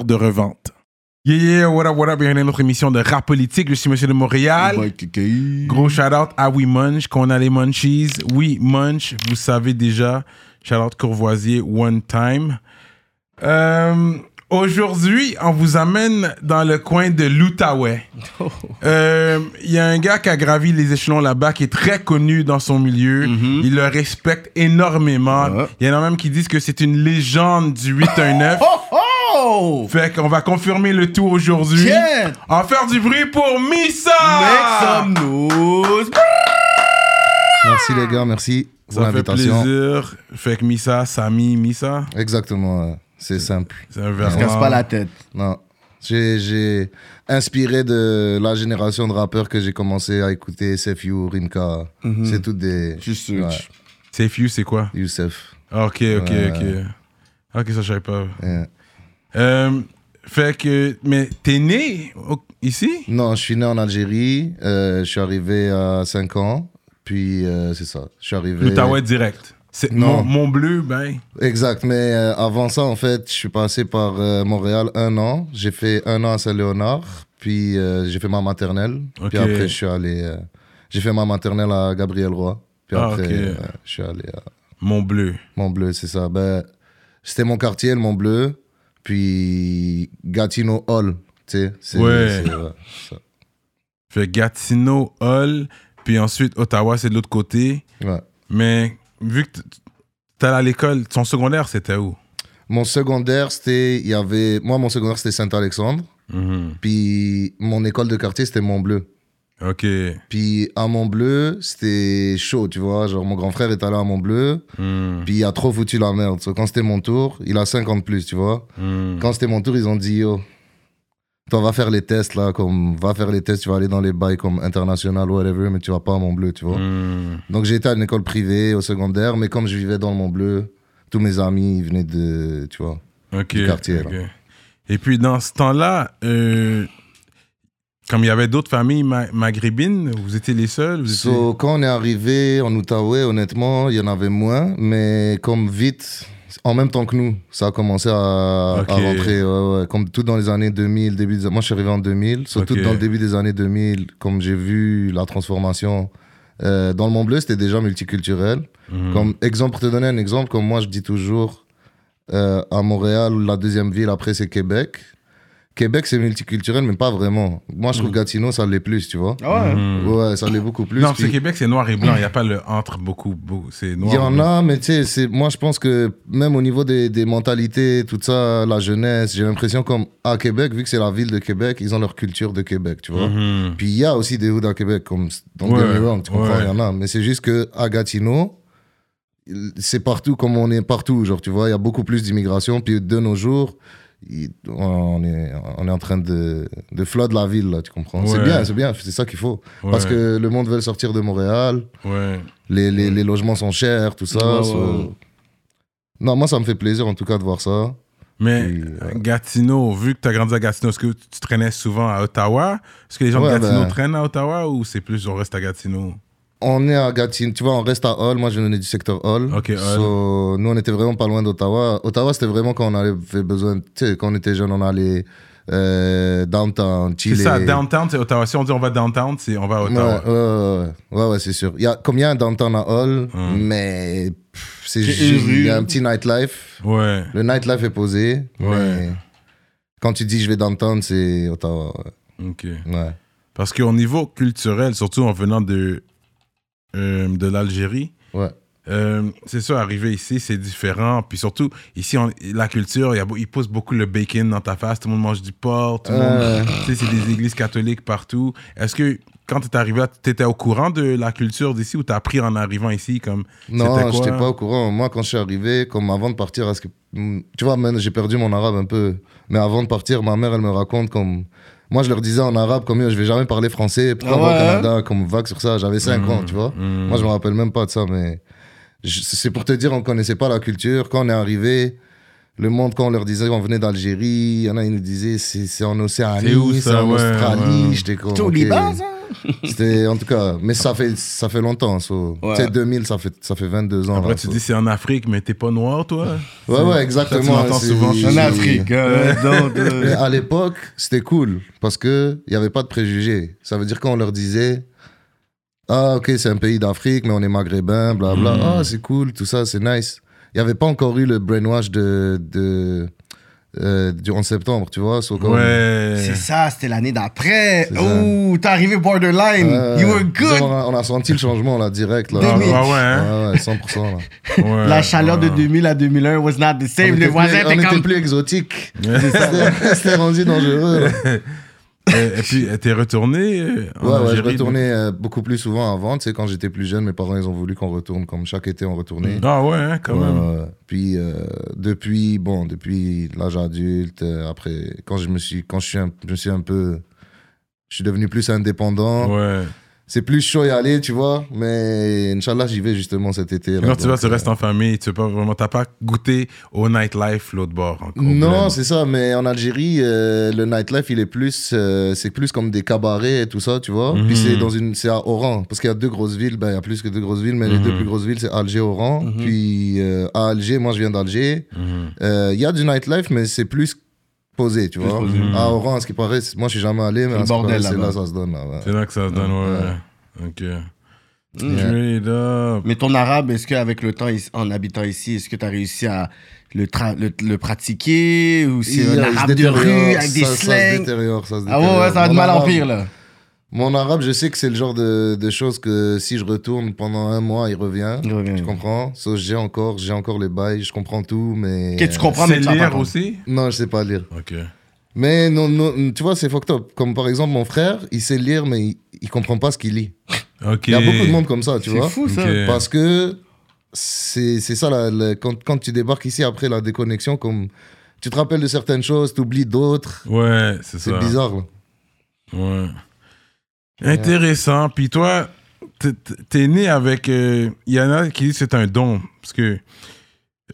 de revente. Yeah, yeah, what up, what up, bienvenue à notre émission de rap politique. Je suis Monsieur de Montréal. Gros shout out à We Munch, qu'on a les Munchies. We Munch, vous savez déjà. Shout out Courvoisier, one time. Euh, Aujourd'hui, on vous amène dans le coin de l'Outaouais. Euh, Il y a un gars qui a gravi les échelons là-bas, qui est très connu dans son milieu. Il le respecte énormément. Il y en a même qui disent que c'est une légende du 819. Fait qu'on va confirmer le tout aujourd'hui. Tiens! On va faire du bruit pour Missa! Make some noise! Merci les gars, merci pour Ça fait l'invitation. plaisir. Fait que Missa, Sami, Missa, Exactement, c'est simple. c'est un On verre. se casse pas la tête. Non. J'ai, inspiré de la génération de rappeurs que j'ai commencé à écouter, SFU, Rimka. C'est toutes des. Juste Ouais. Safe You, c'est quoi? Youssef. Ah, Ok, ok, Ouais. ok. Ok, ça, je savais pas. Yeah. Euh, fait que, mais t'es né au- ici? Non, je suis né en Algérie. euh, je suis arrivé à 5 ans. Puis euh, c'est ça. Je suis arrivé. L'Outaouais direct. C'est Non. mon, mon bleu, ben. Exact, mais avant ça, en fait, je suis passé par Montréal un an. J'ai fait un an à Saint-Léonard, puis j'ai fait ma maternelle. Puis après, je suis allé. j'ai fait ma maternelle à Gabriel Roy. Puis Ah, après, ok. euh, je suis allé à Mon bleu. Mont-Bleu, c'est ça. Ben, c'était mon quartier, le Mont-Bleu. Puis Gatineau Hall, tu sais. c'est- Ouais. ça. Fait Gatineau, Hull, puis ensuite Ottawa, c'est de l'autre côté. Ouais. Mais vu que t'es allé à l'école, ton secondaire, c'était où? Mon secondaire, c'était. Il y avait. Moi, mon secondaire, c'était Saint-Alexandre. Mhm. Puis mon école de quartier, c'était Mont-Bleu. Ok. Puis à Mont-Bleu, c'était chaud, tu vois. Genre, mon grand frère est allé à Mont-Bleu, Mhm. puis il a trop foutu la merde. So, quand c'était mon tour, il a 50 plus, tu vois. Mhm. Quand c'était mon tour, ils ont dit, yo, toi, va faire les tests, là, comme, va faire les tests, tu vas aller dans les bails comme international, whatever, mais tu vas pas à Mont-Bleu, tu vois. Mhm. Donc, j'ai été à une école privée, au secondaire, mais comme je vivais dans le Mont-Bleu, tous mes amis, ils venaient de, tu vois. Ok. du quartier, ok. Et puis dans ce temps-là, euh, comme il y avait d'autres familles ma- maghrébines, vous étiez les seuls? Vous étiez- So, quand on est arrivé en Outaouais, honnêtement, il y en avait moins, mais comme vite, en même temps que nous, ça a commencé à, Ok. à rentrer, ouais, ouais, comme tout dans les années 2000, début des- moi je suis arrivé en 2000, surtout dans le début des années 2000, comme j'ai vu la transformation. euh, dans le Mont Bleu, c'était déjà multiculturel. Mhm. Comme exemple, pour te donner un exemple, comme moi je dis toujours, euh, à Montréal, la deuxième ville après c'est Québec. Québec c'est multiculturel, mais pas vraiment. Moi je trouve Gatineau ça l'est plus, tu vois. Ah ouais. Mhm. Ouais, ça l'est beaucoup plus. Non, parce que Puis- Québec, c'est noir et blanc. Il n'y a pas le entre beaucoup. beaucoup c'est noir. Il y en blanc. a, mais tu sais, c'est- moi je pense que même au niveau des, des mentalités, tout ça, la jeunesse, j'ai l'impression comme à Québec, vu que c'est la ville de Québec, ils ont leur culture de Québec, tu vois. Mhm. Puis il y a aussi des hoods à Québec, comme dans Ouais, Get Me Wrong, tu comprends, ouais. il y en a. Mais c'est juste que à Gatineau, c'est partout comme on est partout, genre, tu vois, il y a beaucoup plus d'immigration. Puis de nos jours, il- on est, on est en train de, de flood la ville, là, tu comprends? C'est bien, c'est bien, c'est ça qu'il faut. Parce que le monde veut sortir de Montréal Ouais. les, les, les logements sont chers, tout ça. So-. Non, moi, ça me fait plaisir en tout cas de voir ça. Mais Puis, euh. Gatineau, vu que tu as grandi à Gatineau, est-ce que tu traînais souvent à Ottawa? Est-ce que les gens de Gatineau ben- traînent à Ottawa ou c'est plus on reste à Gatineau? On est à Gatineau, tu vois, on reste à Hall. Moi, je venais du secteur Hall. Ok, Hull. So, nous, on était vraiment pas loin d'Ottawa. Ottawa, c'était vraiment quand on avait besoin, tu sais, quand on était jeune, on allait euh, downtown, C'est chiller. ça, downtown, c'est Ottawa. Si on dit on va downtown, c'est on va à Ottawa. ouais, ouais, ouais, c'est sûr. Il y a, comme il y a un downtown à Hall, Hum. mais c'est C'est juste, il y a un petit nightlife. Ouais. Le nightlife est posé, Ouais. mais quand tu dis je vais downtown, c'est Ottawa. Ok. Ouais. Parce qu'au niveau culturel, surtout en venant de, euh, de l'Algérie, Ouais. euh, c'est sûr, arriver ici, c'est différent. Puis surtout, ici, on- la culture, il ils posent beaucoup le bacon dans ta face. Tout le monde mange du porc. Tout le monde, tu sais, c'est des églises catholiques partout. Est-ce que quand tu es arrivé tu étais au courant de la culture d'ici ou tu as appris en arrivant ici comme Non, quoi? j'étais pas au courant. Moi, quand je suis arrivé, comme avant de partir, à ce que, tu vois, j'ai perdu mon arabe un peu. Mais avant de partir, ma mère, elle me raconte comme. Moi, je leur disais en arabe, comme je vais jamais parler français. Pourquoi Ah va au ouais, Canada, comme vague sur ça? J'avais 5 ans, tu vois? Mm. Moi, je me rappelle même pas de ça, mais c'est pour te dire, on connaissait pas la culture. Quand on est arrivé, le monde, quand on leur disait qu'on venait d'Algérie, il y en a, ils nous disaient c'est c'est en C'est Océanie, où, c'est ça, en ouais, Australie. ouais. J'étais comme. C'est au ok. Liban, ça? C'était en tout cas, mais ça fait, ça fait longtemps. so. Ouais. Tu sais, 2000, ça fait, ça fait 22 ans. Après, là, tu so. dis c'est en Afrique, mais t'es pas noir, toi? Ouais, ouais, Ça, exactement. tu c'est- souvent chez En. Afrique. euh, donc, euh, à l'époque, c'était cool parce qu'il n'y avait pas de préjugés. Ça veut dire quand on leur disait Ah, ok, c'est un pays d'Afrique, mais on est maghrébin, blabla. Mm. Ah, c'est cool, tout ça, c'est nice. Il n'y avait pas encore eu le brainwash de, de, euh, du 11 septembre, tu vois. so comme- Ouais. C'est ça, c'était l'année d'après. Ouh, t'es arrivé borderline. Ouais, you were good. On a, on a senti le changement là, direct. Là. Ah, 2000. ouais, ouais, hein? Ouais, ouais, 100%. Là. Ouais, La chaleur de ouais. 2000 à 2001 was not the On same. était Les voisins on étaient était comme. plus exotique. C'était c'était rendu dangereux. Et, puis, t'es retourné euh, en Ouais, ouais, je retournais euh, beaucoup plus souvent avant. Tu sais, quand j'étais plus jeune, mes parents, ils ont voulu qu'on retourne. Comme chaque été, on retournait. Ah ouais, hein, quand même. Puis, euh, depuis, bon, depuis l'âge adulte, après, quand je me suis, quand je suis un, je me suis un peu, je suis devenu plus indépendant. Ouais. C'est plus chaud y aller, tu vois. Mais Inch'Allah, j'y vais justement cet été. là. Quand tu vas, tu euh, restes en famille, tu veux pas vraiment, t'as pas goûté au nightlife l'autre bord encore. Non, c'est ça, mais en Algérie, euh, le nightlife, il est plus, euh, c'est plus comme des cabarets et tout ça, tu vois. Mhm. Puis c'est dans une, c'est à Oran, parce qu'il y a deux grosses villes, ben il y a plus que deux grosses villes, mais les Mhm. deux plus grosses villes, c'est Alger, Oran. Puis euh, à Alger, moi je viens d'Alger, Mhm. euh, il y a du nightlife, mais c'est plus posé, tu vois. posé. À Oran, à ce qui paraît, moi je suis jamais allé, mais à ce bordel c'est là là-bas. ça se donne. Là, ouais. C'est là que ça se donne, ouais. Ok. Mm. Up. Mais ton arabe, est-ce qu'avec le temps, en habitant ici, est-ce que tu as réussi à le, tra- le, le pratiquer Ou c'est un arabe de rue avec des ça- Ça se détériore, ça se Ah ouais, ouais, ça va de mal en pire là. Mon arabe, je sais que c'est le genre de, de choses que si je retourne pendant un mois, il revient. Il revient. Tu comprends? So, J'ai encore, j'ai encore les bails, je comprends tout, mais. Que tu comprends, mais C'est lire aussi? Non, je sais pas lire. Ok. Mais non, non, tu vois, c'est fucked up. Comme par exemple, mon frère, il sait lire, mais il, il comprend pas ce qu'il lit. Ok. Il y a beaucoup de monde comme ça, tu C'est vois. fou ça. Parce que c'est c'est ça, la- la- quand, quand tu débarques ici après la déconnexion, comme tu te rappelles de certaines choses, tu oublies d'autres. Ouais, c'est C'est ça. bizarre. là. Ouais. Intéressant. Puis toi, t'es- né avec. euh, Il y en a qui disent que c'est un don. Parce que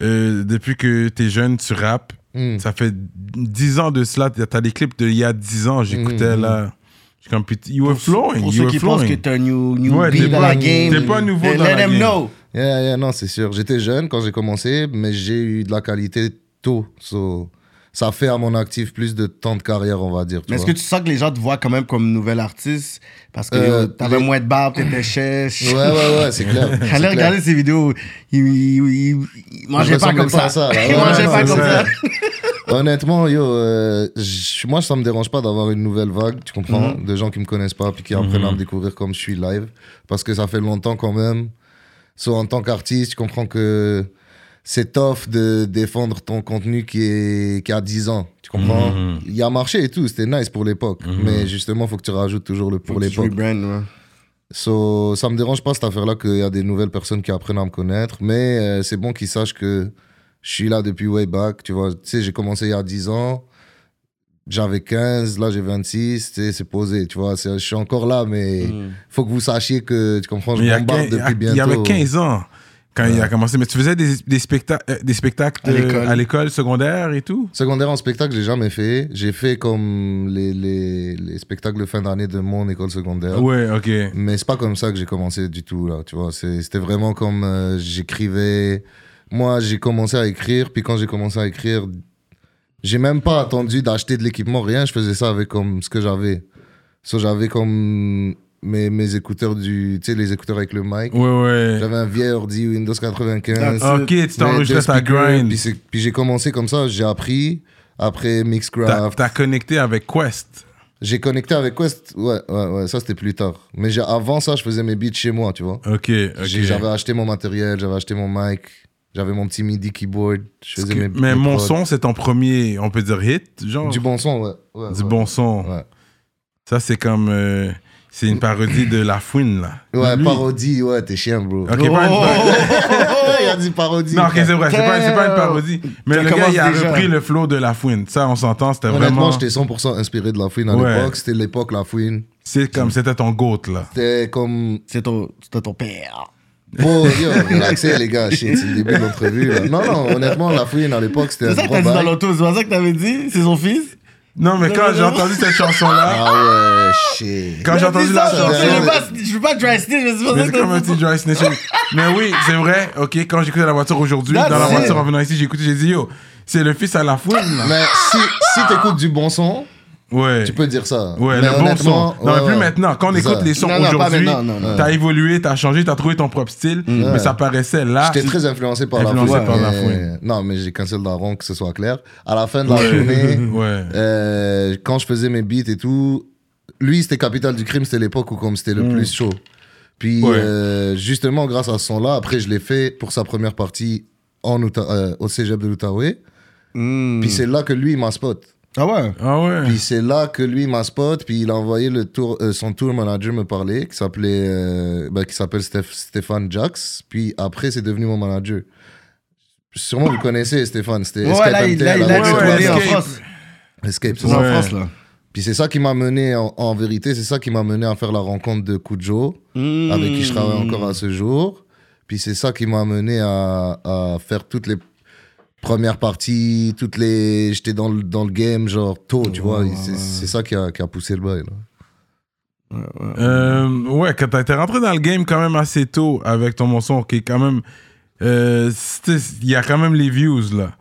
euh, depuis que t'es jeune, tu rappes. Hmm. Ça fait 10 ans de cela. T'as des clips d'il y a 10 ans, j'écoutais Mhm. là. Je suis comme, you were flowing. Pour you ceux were qui pensent flowing. que t'es un new, new Ouais, beat t'es dans pas- la game, t'es pas nouveau let dans la them game. know. Yeah, yeah, non, c'est sûr. J'étais jeune quand j'ai commencé, mais j'ai eu de la qualité tôt. So, ça fait à mon actif plus de temps de carrière, on va dire. Mais est-ce que tu sens que les gens te voient quand même comme nouvel artiste Parce que Euh, yo, t'avais les- moins de barbe, t'étais chèche. Ouais, ouais, ouais, c'est clair. J'allais regarder ces vidéos. Il, il, il- il mangeait Je pas comme pas ça. ça, il Ouais, mangeait non, pas comme ça. ça. Honnêtement, yo, euh, moi, ça me dérange pas d'avoir une nouvelle vague, tu comprends, Mhm. de gens qui me connaissent pas puis qui apprennent à me découvrir comme je suis live, parce que ça fait longtemps quand même. So, en tant qu'artiste, tu comprends que c'est tough de défendre ton contenu qui est qui a 10 ans, tu comprends? Mhm. Il a marché et tout, c'était nice pour l'époque, Mhm. mais justement, faut que tu rajoutes toujours le pour l'époque. ouais. So, ça me dérange pas cette affaire-là qu'il y a des nouvelles personnes qui apprennent à me connaître, mais euh, c'est bon qu'ils sachent que je suis là depuis way back. Tu vois, tu sais, j'ai commencé il y a 10 ans, j'avais 15, là j'ai 26, tu sais, c'est posé, tu vois. Je suis encore là, mais Mm. faut que vous sachiez que, tu comprends, je il bombarde 15 depuis il bientôt. y avait 15 ans quand il a commencé. Mais tu faisais des, des, specta- euh, des spectacles À l'école. à l'école secondaire et tout? Secondaire en spectacle, j'ai jamais fait. J'ai fait comme les, les, les spectacles de fin d'année de mon école secondaire. Ouais, ok. Mais c'est pas comme ça que j'ai commencé du tout, là, tu vois. C'était vraiment comme euh, j'écrivais. Moi, j'ai commencé à écrire, puis quand j'ai commencé à écrire, j'ai même pas attendu d'acheter de l'équipement, rien. Je faisais ça avec comme ce que j'avais. So, j'avais comme mes, mes écouteurs du. Tu sais, les écouteurs avec le mic. Ouais, ouais. J'avais un vieil ordi Windows 95. That's Ok, tu t'enregistrais ta grind. Puis, puis j'ai commencé comme ça, j'ai appris. Après Mixcraft. t'as connecté avec Quest. J'ai connecté avec Quest, ouais, ouais, ouais, ça c'était plus tard. Mais avant ça, je faisais mes beats chez moi, tu vois. Ok, ok. J'avais acheté mon matériel, j'avais acheté mon mic, j'avais mon petit MIDI keyboard. Je faisais mes, Mais mes mon prods. son, c'est ton premier, on peut dire hit, genre Du bon son, ouais. ouais, Du ouais. bon son. Ouais. Ça, c'est comme. euh, c'est une parodie de La Fouine, là. Ouais, Lui- parodie, ouais, t'es chien, bro. Ok, pas une- Il a dit parodie. Non, ok, c'est vrai, c'est pas, c'est pas une parodie. Mais Ça le gars, il a déjà. repris le flow de La Fouine. Ça, on s'entend, c'était Honnêtement, vraiment. j'étais 100% inspiré de La Fouine à Ouais. l'époque. C'était l'époque La Fouine. C'est comme, c'était ton goat, là. C'était comme. C'est ton, c'était ton père. Bon, yo, relaxez les gars, shit, c'est le début de l'entrevue. Non, non, honnêtement, La Fouine à l'époque, c'était un C'est ça que t'as dit dans l'auto, c'est pas ça que t'avais dit C'est son fils? Non, mais quand j'ai entendu cette chanson-là, Ah ouais, shit. quand j'ai entendu la ça, chanson. je veux pas- Je veux pas dry snitch, mais c'est ça que comme un petit dry snitching. Mais oui, c'est vrai. Ok, quand j'écoutais la voiture aujourd'hui, dans la it. voiture en venant ici, j'ai écouté, j'ai dit yo, c'est le fils à la fouine. là. Mais si, si t'écoutes du bon son, Ouais. tu peux dire ça. Ouais, Mais le bon son. Non, mais ouais, plus ouais. maintenant. Quand on écoute ça. les sons Non, non, pas aujourd'hui, maintenant, non, non. t'as évolué, t'as changé, t'as trouvé ton propre style, mais Ouais. ça paraissait là. J'étais très influencé par la Influencé par mais-. Non, mais j'ai cancel Daron, que ce soit clair. À la fin de la journée, Ouais. euh, quand je faisais mes beats et tout, lui, c'était Capital du Crime, c'était l'époque où comme c'était le plus chaud. Puis, Ouais. euh, justement, grâce à ce son-là, après, je l'ai fait pour sa première partie en Outa- euh, au cégep de l'Outaouais. Hmm. Puis c'est là que lui, il m'a spot. Ah ouais? Ah ouais. Puis c'est là que lui m'a spot, puis il a envoyé le tour, euh, son tour manager me parler, qui s'appelait, euh, ben, qui s'appelle Steph- Stéphane Jax. Puis après c'est devenu mon manager. Sûrement vous le connaissez Stéphane, c'était Ouais, Escape là, il MTL, là, il a Stéphane. en Escape. France. Escape, c'est en. France, là. Puis c'est ça qui m'a mené, en, en vérité, c'est ça qui m'a mené à faire la rencontre de Kujo, avec qui je travaille encore à ce jour. Puis c'est ça qui m'a mené à, à faire toutes les premières parties, toutes les. J'étais dans le, dans le game, genre tôt, tu vois. ouais, C'est ouais. c'est ça qui a, qui a poussé le bail. Là. Euh, ouais, quand t'as été rentré dans le game quand même assez tôt avec ton morceau, qui est quand même. euh, Il y a quand même les views là.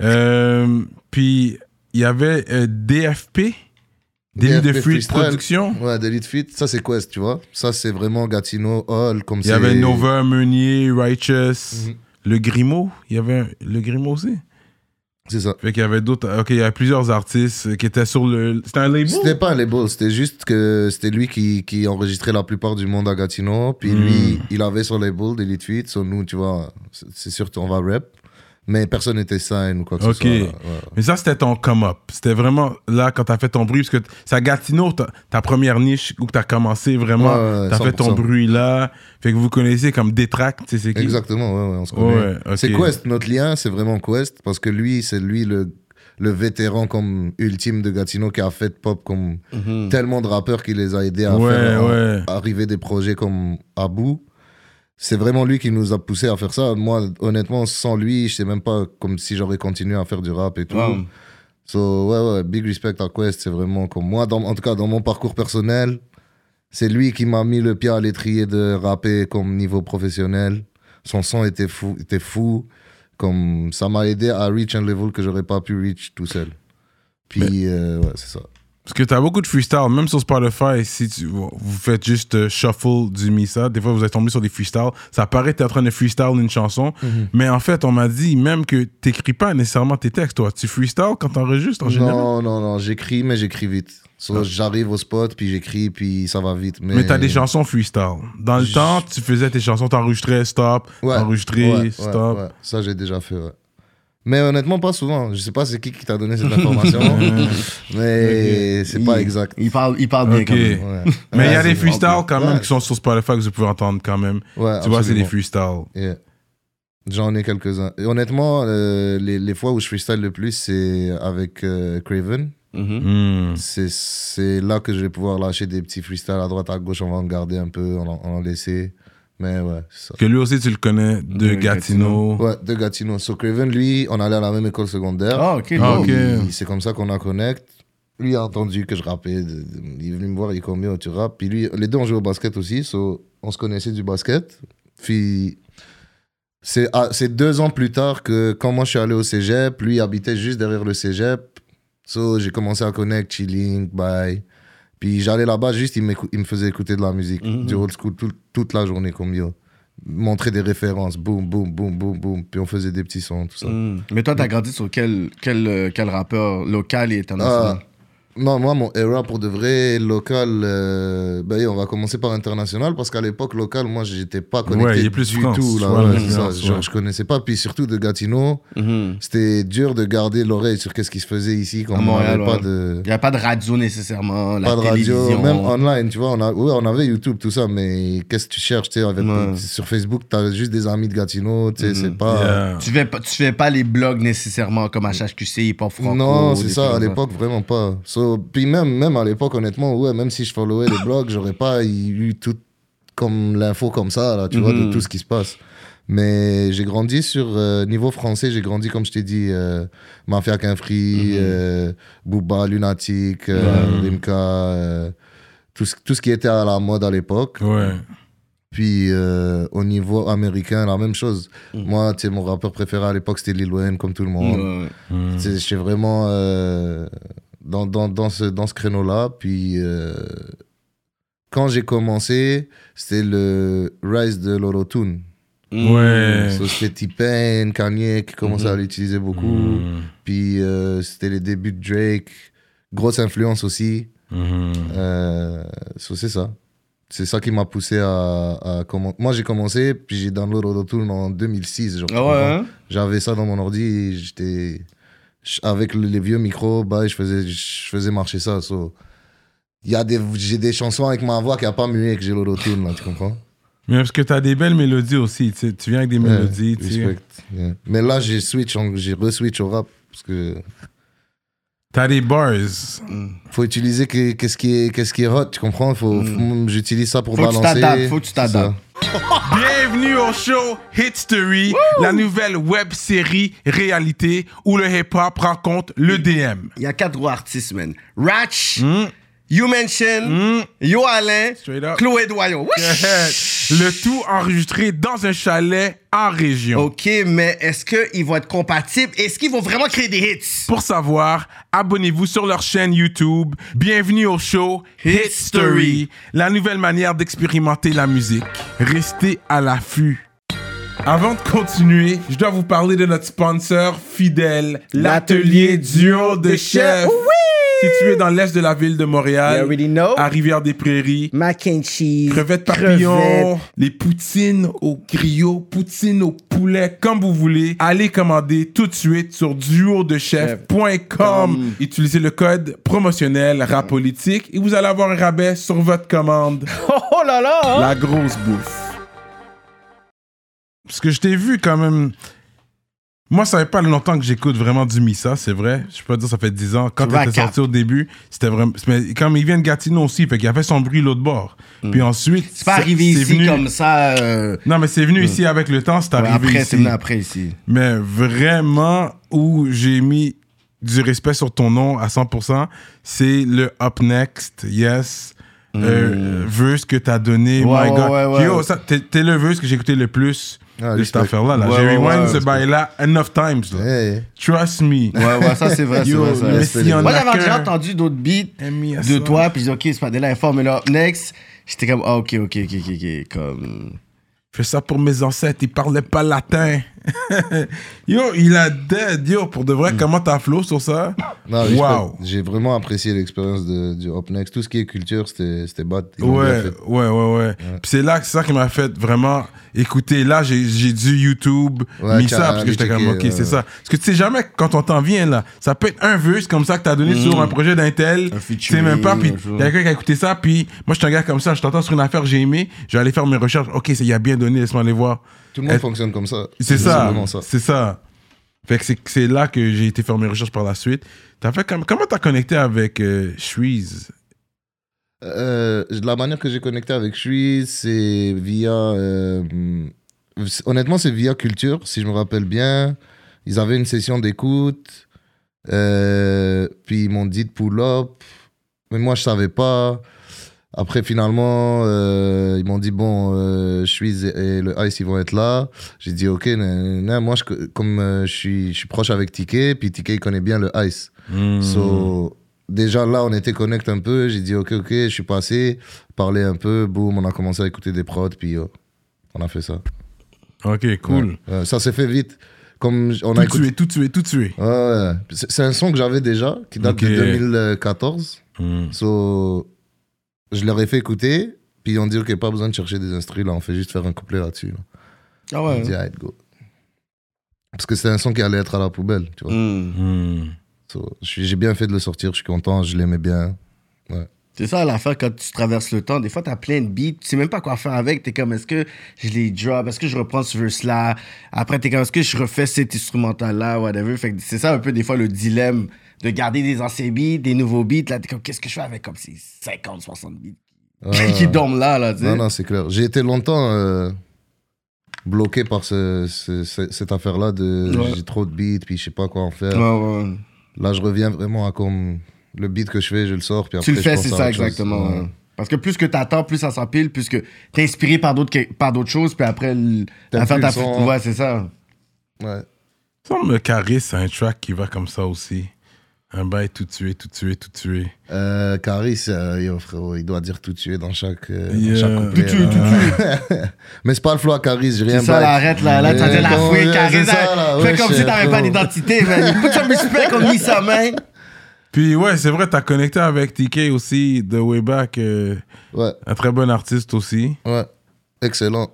Euh, puis il y avait euh, DFP, Délit de Freestyle. Production. Ouais, Delete Fit, ça c'est Quest, tu vois? Ça c'est vraiment Gatineau, Hall, comme Il y avait Nova, Meunier, Righteous, Mhm. Le Grimaud. Il y avait un- le Grimaud aussi? C'est ça. Fait qu'il y avait d'autres. Ok, il y avait plusieurs artistes qui étaient sur le. C'était un label? C'était pas un label, c'était juste que c'était lui qui, qui enregistrait la plupart du monde à Gatineau. Puis Mm. lui, il avait son label d'Elite Fit. So nous, tu vois, c'est- c'est sûr qu'on va rap. Mais personne n'était sign ou quoi que Ok. ce soit. là. Ouais. Mais ça, c'était ton come-up. C'était vraiment là quand t'as fait ton bruit. Parce que c'est à Gatineau, ta, ta première niche où t'as commencé vraiment. Ouais, ouais, t'as fait ton 100%. bruit là. Fait que vous connaissez comme Détract, tu sais, c'est qui? Exactement, ouais, ouais, on se connaît. C'est Quest, notre lien, c'est vraiment Quest. Parce que lui, c'est lui le, le vétéran comme ultime de Gatineau qui a fait pop comme Mhm. tellement de rappeurs qui les a aidés à Ouais, faire ouais. arriver des projets comme Abou. C'est vraiment lui qui nous a poussé à faire ça. Moi, honnêtement, sans lui, je sais même pas comme si j'aurais continué à faire du rap et tout. Wow. So, ouais, ouais, big respect à Quest. C'est vraiment comme moi, dans, en tout cas, dans mon parcours personnel, c'est lui qui m'a mis le pied à l'étrier de rapper comme niveau professionnel. Son son était fou, était fou. Comme ça m'a aidé à reach un level que j'aurais pas pu reach tout seul. Puis, euh, ouais, c'est ça. Parce que t'as beaucoup de freestyle, même sur Spotify, si tu, vous faites juste euh, shuffle du Misa, des fois vous êtes tombé sur des freestyles, ça paraît que t'es en train de freestyle une chanson, Mhm. mais en fait, on m'a dit même que t'écris pas nécessairement tes textes, toi. Tu freestyle quand t'enregistres en général? Non, non, non, j'écris, mais j'écris vite. So, J'arrive au spot, puis j'écris, puis ça va vite. Mais, Mais t'as des chansons freestyle. Dans le J- temps, tu faisais tes chansons, t'enregistrais, stop, Ouais, ouais, stop. ouais. Ça, j'ai déjà fait, ouais. Mais honnêtement, pas souvent. Je sais pas c'est qui qui t'a donné cette information, mais c'est pas Il- exact. Il parle, il parle bien Ok. quand même. Ouais. Mais il y a des freestyles quand même Ouais. qui sont sur Spotify que vous pouvez entendre quand même. Ouais, tu vois, c'est des freestyles. Yeah. J'en ai quelques-uns. Honnêtement, euh, les, les fois où je freestyle le plus, c'est avec euh, Craven. Hmm. C'est- C'est là que je vais pouvoir lâcher des petits freestyles à droite, à gauche. On va en garder un peu, on en, on en laisser. Mais ouais, c'est ça. Que lui aussi, tu le connais de De Gatineau. Ouais, de Gatineau. So Craven, lui, on allait à la même école secondaire. Ah, ok. Ah, dope. ok. Il- C'est comme ça qu'on a connect. Lui a entendu que je rappais. Il est venu me voir, il est comme yo, tu rappes. Puis lui, les deux on joué au basket aussi. So, on se connaissait du basket. Puis c'est ah, c'est deux ans plus tard que quand moi je suis allé au cégep, lui habitait juste derrière le cégep. So j'ai commencé à connect, chilling, bye. Puis j'allais là-bas, juste il, il me faisait écouter de la musique, Mhm. du old school tout- toute la journée comme yo. Montrer des références, boum, boum, boum, boum, boum. Puis on faisait des petits sons, tout ça. Mhm. Mais toi, t'as grandi sur quel, quel, euh, quel rappeur local et international? Non, moi, mon era pour de vrai, local, euh, ben, on va commencer par international parce qu'à l'époque, local, moi, j'étais pas connecté Ouais, il est plus du France, tout. Là, ouais, ouais, ça. Genre, je connaissais pas. Puis surtout de Gatineau, Mhm. c'était dur de garder l'oreille sur qu'est-ce qui se faisait ici quand on n'avait pas de. Il n'y a pas de radio nécessairement, la Pas de radio, même online, tu vois. On, a, ouais, on avait YouTube, tout ça, mais qu'est-ce que tu cherches, tu avec- Ouais. Sur Facebook, t'as juste des amis de Gatineau, tu sais, Mhm. c'est pas. Yeah. Tu fais, pas, tu fais pas les blogs nécessairement comme HHQC, Hip Hop Franco. Non, c'est ça, à l'époque, vraiment pas. So, puis même, même à l'époque, honnêtement, ouais, même si je followais les blogs, j'aurais pas eu tout comme l'info comme ça, là, tu vois, de Mhm. tout ce qui se passe. Mais j'ai grandi sur euh, niveau français, j'ai grandi, comme je t'ai dit, euh, Mafia Quinfree, Mhm. euh, Booba, Lunatic, euh, Rimka, euh, tout, ce, tout ce qui était à la mode à l'époque. Ouais. Puis euh, au niveau américain, la même chose. Mhm. Moi, tu mon rappeur préféré à l'époque, c'était Lil Wayne, comme tout le monde. Mm. J'étais vraiment euh, dans, dans, dans ce, dans ce créneau-là. Puis euh, quand j'ai commencé, c'était le rise de l'autotune. Ouais. So, C'était T-Pain, Kanye qui commençait à l'utiliser beaucoup. Mm. Puis euh, c'était les débuts de Drake. Grosse influence aussi. Mhm. Euh, so, c'est ça. C'est ça qui m'a poussé à, à commen- Moi, j'ai commencé, puis j'ai download Autotune en 2006. genre, tu Ah ouais, hein? J'avais ça dans mon ordi, j'étais avec le- les vieux micros, bah, je faisais, je faisais marcher ça. so. J'ai des chansons avec ma voix qui a pas mué que j'ai l'autotune là, tu comprends? Mais parce que t'as des belles mélodies aussi. Tu sais, tu viens avec des mélodies. Tu yeah. Mais là, j'ai switch, j'ai re-switch au rap parce que T'as des bars. faut utiliser que- qu'est-ce qui est, qu'est-ce qui est hot, tu comprends? Faut, faut- j'utilise ça pour Faut que tu balancer. t'adaptes, faut que tu t'adaptes. Bienvenue au show History, la nouvelle web série réalité où le hip-hop rencontre le DM. Il y a quatre gros artistes, man. Ratch, Mm. You Mention, Mm. Yo Alain. Chloé Doyon. Le tout enregistré dans un chalet en région. Ok, mais est-ce qu'ils vont être compatibles? Est-ce qu'ils vont vraiment créer des hits? Pour savoir, abonnez-vous sur leur chaîne YouTube. Bienvenue au show Hit History, la nouvelle manière d'expérimenter la musique. Restez à l'affût. Avant de continuer, je dois vous parler de notre sponsor fidèle, l'atelier duo de chef. Situé dans l'est de la ville de Montréal, You already know. à Rivière-des-Prairies. Mac and cheese. Crevettes papillons, les poutines au griot, poutines au poulet, comme vous voulez. Allez commander tout de suite sur duodechef.com. Utilisez le code promotionnel rapolitique et vous allez avoir un rabais sur votre commande. Oh, oh là là! hein? La grosse bouffe. Parce que je t'ai vu quand même. Moi, ça fait pas longtemps que j'écoute vraiment du Missa, c'est vrai. Je peux pas dire ça fait 10 ans. Quand t'étais cap. sorti au début, c'était vraiment. Mais comme il vient de Gatineau aussi, fait qu'il a fait son bruit l'autre bord. Puis ensuite. Hmm. C'est pas arrivé ici venu- comme ça. euh, Non, mais c'est venu ici avec le temps, c'est ouais, arrivé après, ici. c'est venu après ici. Mais vraiment, où j'ai mis du respect sur ton nom à 100%, c'est le Up Next, yes. Euh, verse que t'as donné, Hmm. Ouais, my God. ouais, ouais. Yo, t'es le verse que j'ai écouté le plus Ah, de cette affaire-là. Là. Ouais, j'ai ouais, rewind ouais, ce bail-là enough times. là. Hey, Trust me. Ouais, ouais, ça c'est vrai, c'est Yo, vrai. Moi j'avais déjà entendu d'autres beats de toi, puis je dis ok, c'est pas de là, informe, mais là, next, j'étais comme, ah, ok, ok, ok, ok, ok, comme. Je fais ça pour mes ancêtres, ils parlaient pas latin. Yo, il a dead, yo, pour de vrai, comment t'as flow sur ça? Wow. J'ai vraiment apprécié l'expérience de- du Up Next. Tout ce qui est culture, c'était bien Ouais, fait. ouais, ouais, ouais. Puis c'est là, c'est ça qui m'a fait vraiment écouter. Là, j'ai j'ai dû YouTube, Ouais, mis ça, parce que j'étais comme, ok, ouais. c'est ça. Parce que tu sais jamais quand on t'en vient, là. Ça peut être un verse comme ça que t'as donné sur un projet d'intel. Un Tu sais même pas, puis il y a quelqu'un qui a écouté ça, puis moi, je suis un gars comme ça, je t'entends sur une affaire, j'ai aimé, je vais aller faire mes recherches. Ok, y a bien donné, laisse-moi aller voir. Tout le monde fonctionne comme ça. C'est ça, c'est ça. Fait que c'est- là que j'ai été faire mes recherches par la suite. T'as fait comme, comment t'as connecté avec euh, Shreeze? Euh, la manière que j'ai connecté avec Shui, c'est via. euh, honnêtement, c'est via culture, si je me rappelle bien. Ils avaient une session d'écoute. euh, puis ils m'ont dit de pull up. Mais moi, je savais pas. Après, finalement, euh, ils m'ont dit bon, euh, Shui et le Ice, ils vont être là. J'ai dit ok, nan, nan, moi, je, comme euh, je, suis, je suis proche avec Tike, puis Tike, il connaît bien le Ice. Hmm. So, déjà là, on était connect un peu. J'ai dit, ok, ok, je suis passé, parlé un peu, boum, on a commencé à écouter des prods, puis euh, on a fait ça. Ok, cool. Ouais. Ça s'est fait vite. comme on a Tout écouté. tué, tout tué, tout tué. Ouais. C'est un son que j'avais déjà, qui date Ok. de 2014. Hmm. So, je leur ai fait écouter, puis ils ont dit, OK, pas besoin de chercher des instrus, là, on fait juste faire un couplet là-dessus. là. Ah On ouais. dit, alright, go. Parce que c'était un son qui allait être à la poubelle, tu vois. Hmm. Hmm. So, J'ai bien fait de le sortir, je suis content, je l'aimais bien. C'est ça l'affaire quand tu traverses le temps. Des fois, t'as plein de beats, tu sais même pas quoi faire avec. T'es comme, est-ce que je les drop, est-ce que je reprends ce verse-là? Après, t'es comme, est-ce que je refais cet instrumental-là, whatever? Fait que c'est ça un peu des fois le dilemme de garder des anciens beats, des nouveaux beats. Là, t'es comme, qu'est-ce que je fais avec comme ces 50, 60 beats Ouais, qui dorment là, là, tu sais? Non, non, c'est clair. J'ai été longtemps euh, bloqué par ce- ce- ce- cette affaire-là de Ouais. j'ai trop de beats, puis je sais pas quoi en faire. Ouais, ouais. Là, je reviens vraiment à comme le beat que je fais, je le sors, puis après, Tu le fais, c'est ça, chose. exactement. Ouais. ouais. Parce que plus que t'attends, plus ça s'empile, plus que t'es inspiré par d'autres par d'autres choses, puis après, l'affaire plus t'a le son. Ouais, c'est ça. Ouais. semble Caris, c'est un track qui va comme ça aussi. Un bail tout tué, tout tué, tout tué. Euh, Caris, euh, yo, frérot, il doit dire tout tuer dans chaque, euh, dans chaque couplet. Tout tuer, là. Mais c'est pas le flow à Caris, j'ai rien C'est ça, là, arrête là. Là, tu vas Euh, dire la fouille, ça, là, Fais ouais, comme si t'avais pas d'identité, man. Put some respect on Missa, man. Puis ouais, c'est vrai, t'as connecté avec TK aussi, de Way Back, euh, Ouais, un très bon artiste aussi. ouais. Excellent.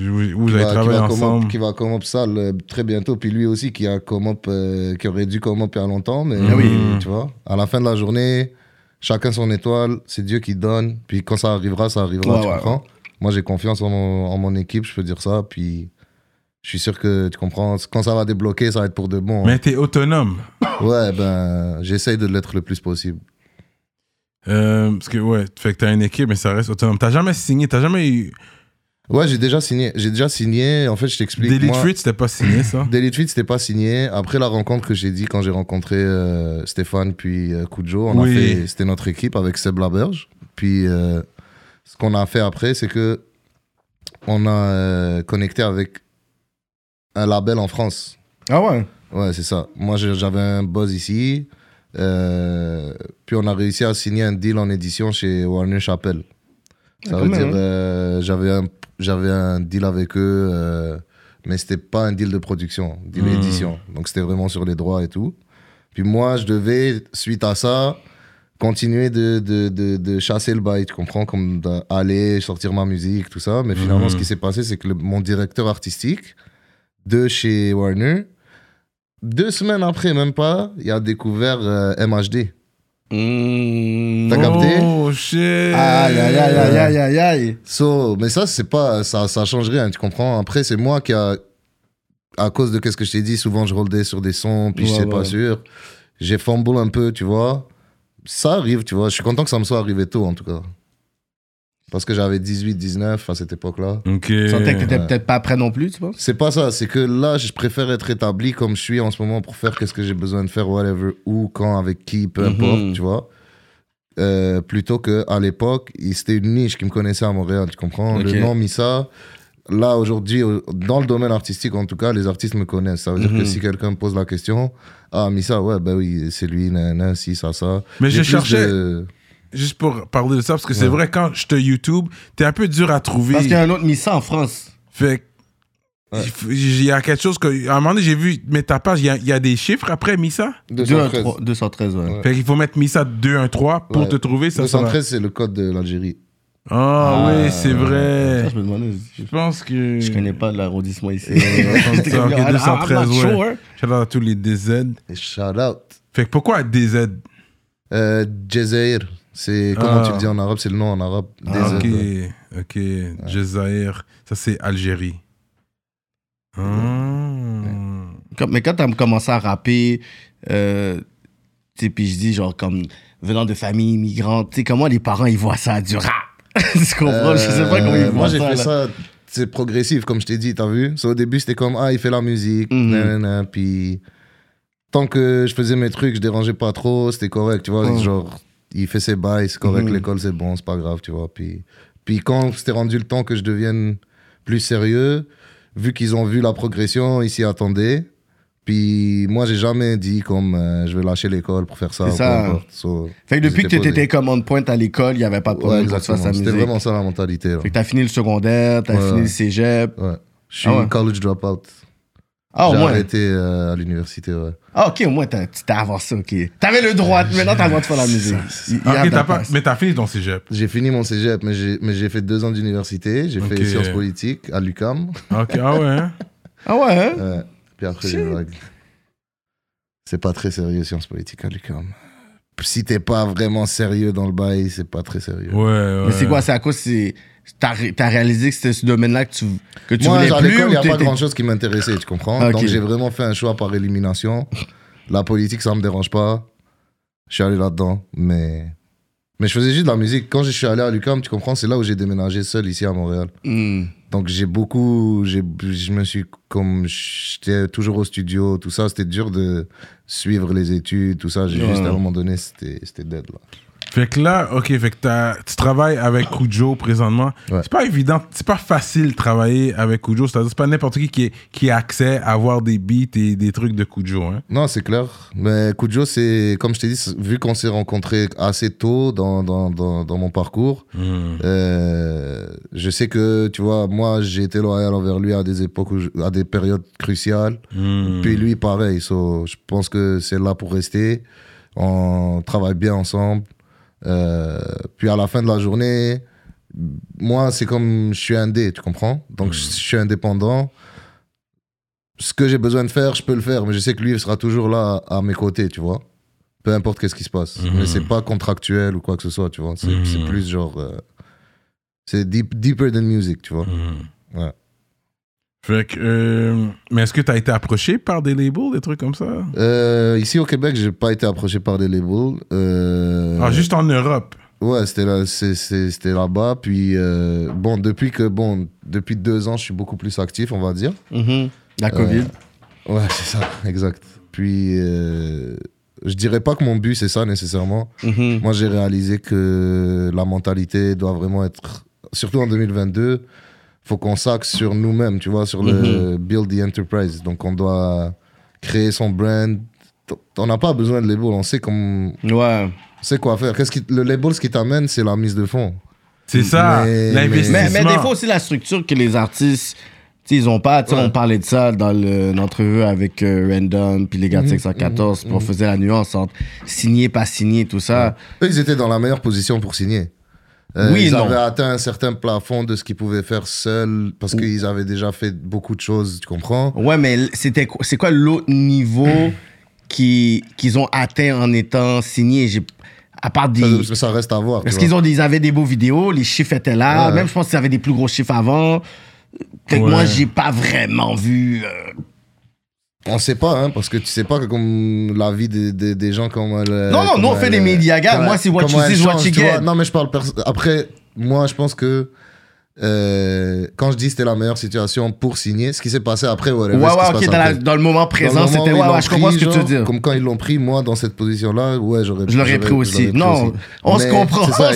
Vous, avez va- qui travaillé va come up- ensemble. Qui va come up ça le- très bientôt. Puis lui aussi qui a come up, euh, qui aurait dû come up il y a longtemps. Mais Ah oui. tu vois, à la fin de la journée, chacun son étoile. C'est Dieu qui donne. Puis quand ça arrivera, ça arrivera. Ouais, tu ouais, comprends? Moi, j'ai confiance en mon, en mon équipe, je peux dire ça. Puis je suis sûr que tu comprends. Quand ça va débloquer, ça va être pour de bon. Mais t'es autonome. Ouais, ben, j'essaye de l'être le plus possible. Euh, parce que ouais, fait que t'as une équipe, mais ça reste autonome. T'as jamais signé, t'as jamais eu. Ouais, j'ai déjà signé. J'ai déjà signé. En fait, je t'explique. Delete moi- Fruit, c'était pas signé ça. Delete Tweet, c'était pas signé. Après la rencontre que j'ai dit quand j'ai rencontré euh, Stéphane puis euh, Kujo, on Oui. a fait, c'était notre équipe avec Seb Laberge. Puis euh, ce qu'on a fait après, c'est que on a euh, connecté avec un label en France. Ah ouais? Ouais, c'est ça. Moi, j'avais un buzz ici. euh, puis on a réussi à signer un deal en édition chez Warner Chappell. Ça Ah, veut dire, hein. euh, j'avais un, j'avais un deal avec eux, euh, mais c'était pas un deal de production, deal Hmm. édition. Donc c'était vraiment sur les droits et tout. Puis moi, je devais, suite à ça, continuer de, de, de, de chasser le bail, tu comprends, comme d'aller sortir ma musique, tout ça. Mais finalement, Mhm. ce qui s'est passé, c'est que le- mon directeur artistique de chez Warner, deux semaines après, même pas, il a découvert euh, MHD. Mmh. T'as capté? Oh shit. Aïe, aïe, aïe, aïe, aïe, aïe, aïe. So, mais ça, c'est pas, ça, ça change rien, tu comprends? Après, c'est moi qui a, à cause de qu'est-ce que je t'ai dit, souvent je rollais sur des sons, puis je Ouais, sais ouais. pas sûr. J'ai fumble un peu, tu vois. Ça arrive, tu vois. Je suis content que ça me soit arrivé tôt, en tout cas. Parce que j'avais 18, 19 à cette époque-là. Ok. Tu sentais que t'étais peut-être pas prêt non plus, tu penses? C'est pas ça, c'est que là, je préfère être établi comme je suis en ce moment pour faire qu'est-ce que j'ai besoin de faire, whatever, où, quand, avec qui, peu Mhm. importe, tu vois. Euh, plutôt qu'à l'époque, c'était une niche qui me connaissait à Montréal, tu comprends? Le nom Missa, là, aujourd'hui, au- dans le domaine artistique, en tout cas, les artistes me connaissent. Ça veut dire Mhm. que si quelqu'un me pose la question, ah, Missa, ouais, ben oui, c'est lui, nan, si, ça, ça. Mais J'ai je plus cherchais- de- Juste pour parler de ça, parce que c'est Ouais. vrai, quand je te YouTube, t'es un peu dur à trouver. Parce qu'il y a un autre Missa en France. Fait que, Ouais. il y a quelque chose que. À un moment donné, j'ai vu, mais ta page, il y a, il y a des chiffres après Missa? 213. 213, 213 ouais. Ouais. Fait qu'il faut mettre Missa 213 pour Ouais. te trouver. Ça, ça va. 213, c'est le code de l'Algérie. Ah oui, c'est Ça, vrai. je me demandais. Je pense que. Je connais pas l'arrondissement ici. J'étais comme, ok, I'm not 213, ouais. sure. Shout out à tous les DZ. Et shout out. Fait que pourquoi DZ Euh, Jazair, c'est comment Ah. tu le dis en arabe, c'est le nom en arabe. Ah, Ok, ouais. ok. Jazair. Ça, c'est Algérie. Ah. Comme- Mais quand t'as commencé à rapper, euh, tu sais, puis je dis, genre, comme venant de famille immigrante, tu sais, comment les parents, ils voient ça, du rap? Tu comprends? Je sais pas comment ils Euh, voient Moi, j'ai ça. fait là. ça, c'est progressif, comme je t'ai dit, t'as vu? So, Au début, c'était comme, ah, il fait la musique, Mhm. nanana, puis tant que je faisais mes trucs, je dérangeais pas trop, c'était correct, tu vois? Mhm. Genre, il fait ses bails, c'est correct, Mhm. l'école, c'est bon, c'est pas grave, tu vois. Puis, puis quand c'était rendu le temps que je devienne plus sérieux, vu qu'ils ont vu la progression, ils s'y attendaient. Puis moi, j'ai jamais dit comme euh, je vais lâcher l'école pour faire ça. C'est ça. So, Fait que depuis que posé. t'étais comme on point à l'école, il y avait pas de problème que tu fasses C'était vraiment ça la mentalité. là. Fait que t'as fini le secondaire, t'as Ouais, fini le cégep. Ouais. Je suis Ah ouais. college dropout. Ah, au J'ai moins. arrêté euh, à l'université, ouais. Ah, ok, au moins, t'as- tu t'es avancé, ok. T'avais le droit, maintenant t'as le droit de faire la musique. Il- il y a Ok, de la t'as pas, mais t'as fini ton cégep. J'ai fini mon cégep, mais j'ai, mais j'ai fait deux ans d'université. J'ai Ok. fait sciences politiques à l'UCAM. Ok, ah ouais. hein? Ah ouais, hein? Ouais. Puis après, j'ai vague. C'est pas très sérieux, sciences politiques à l'UCAM. Si t'es pas vraiment sérieux dans le bail, c'est pas très sérieux. Ouais, ouais. Mais c'est quoi, c'est à cause, c'est. T'as ré- t'as réalisé que c'était ce domaine-là que tu, que tu Moi, voulais à plus l'école, il ou n'y a pas t'étais- grand chose qui m'intéressait, tu comprends? Ok. Donc, j'ai vraiment fait un choix par élimination. La politique, ça me dérange pas. Je suis allé là-dedans, mais. Mais je faisais juste de la musique. Quand je suis allé à l'UCAM, tu comprends, c'est là où j'ai déménagé seul ici à Montréal. Hmm. Donc j'ai beaucoup, j'ai, je me suis comme, j'étais toujours au studio, tout ça, c'était dur de suivre les études, tout ça. J'ai Ouais. juste à un moment donné, c'était, c'était dead là. Fait que là, ok, fait que tu travailles avec Kujo présentement. Ouais. C'est pas évident, c'est pas facile de travailler avec Kujo. C'est-à-dire, c'est pas n'importe qui qui, est- qui a accès à avoir des beats et des trucs de Kujo. Hein. Non, c'est clair. Mais Kujo, c'est, comme je t'ai dit, vu qu'on s'est rencontrés assez tôt dans, dans, dans, dans mon parcours, euh, je sais que, tu vois, moi, j'ai été loyal envers lui à des époques, où je- à des périodes cruciales. Hmm. Puis lui, pareil. So, je pense que c'est là pour rester. On travaille bien ensemble. Euh, puis à la fin de la journée, moi, c'est comme je suis indé, tu comprends? Donc je, je suis indépendant. Ce que j'ai besoin de faire, je peux le faire. Mais je sais que lui, il sera toujours là à, mes côtés, tu vois? Peu importe qu'est-ce qui se passe. Mhm. Mais c'est pas contractuel ou quoi que ce soit, tu vois? C'est c'est plus genre. euh, c'est deep, deeper than music, tu vois? Mhm. Ouais. Fait que, euh, mais est-ce que t'as été approché par des labels, des trucs comme ça? Euh, ici au Québec, j'ai pas été approché par des labels. Euh, Ah, juste en Europe? Ouais, c'était là, c'était là-bas. Puis euh, bon, depuis que bon, depuis deux ans, je suis beaucoup plus actif, on va dire. Mhm. La COVID. Ouais, c'est ça, exact. Puis euh, je dirais pas que mon but c'est ça nécessairement. Mhm. Moi, j'ai réalisé que la mentalité doit vraiment être, surtout en 2022, faut qu'on s'axe sur nous-mêmes, tu vois, sur le build the enterprise. Donc, on doit créer son brand. On n'a pas besoin de label, on sait, comme, Ouais. on sait quoi faire. Qu'est-ce qui, le label, ce qui t'amène, c'est la mise de fonds. C'est ça, Mais- l'investissement. Mais, mais des fois aussi, la structure que les artistes, ils ont pas. Ouais. on parlait de ça dans le- l'entrevue avec euh, Random, puis les gars de 514, puis on faisait la nuance entre signer, pas signer, tout ça. Eux, ils étaient dans la meilleure position pour signer. Euh, Oui ils non. avaient atteint un certain plafond de ce qu'ils pouvaient faire seuls parce qu'ils avaient déjà fait beaucoup de choses, tu comprends? Ouais, mais c'était c'est quoi l'autre niveau qui- qu'ils ont atteint en étant signés? J'ai- À part des. ça, ça reste à voir. Parce qu'ils ont ils avaient des beaux vidéos, les chiffres étaient là. Ouais. Même, je pense qu'ils avaient des plus gros chiffres avant. Fait que Ouais. moi, j'ai pas vraiment vu. euh, On sait pas, hein, parce que tu sais pas que comme la vie des, des, des gens comme elle, Non, non, nous, on fait des médias, gars. Moi, c'est what you see what you get. Non, mais je parle après. Moi, je pense que euh, quand je dis c'était la meilleure situation pour signer, ce qui s'est passé après, Ouais, ouais, se ok, dans, la- après. dans le moment présent, c'était. Ouais, ouais, je comprends ce que tu veux genre, dire. Comme quand ils l'ont pris, moi, dans cette position-là, ouais, j'aurais Je l'aurais pris aussi. pris Non, aussi. on se comprend. ça,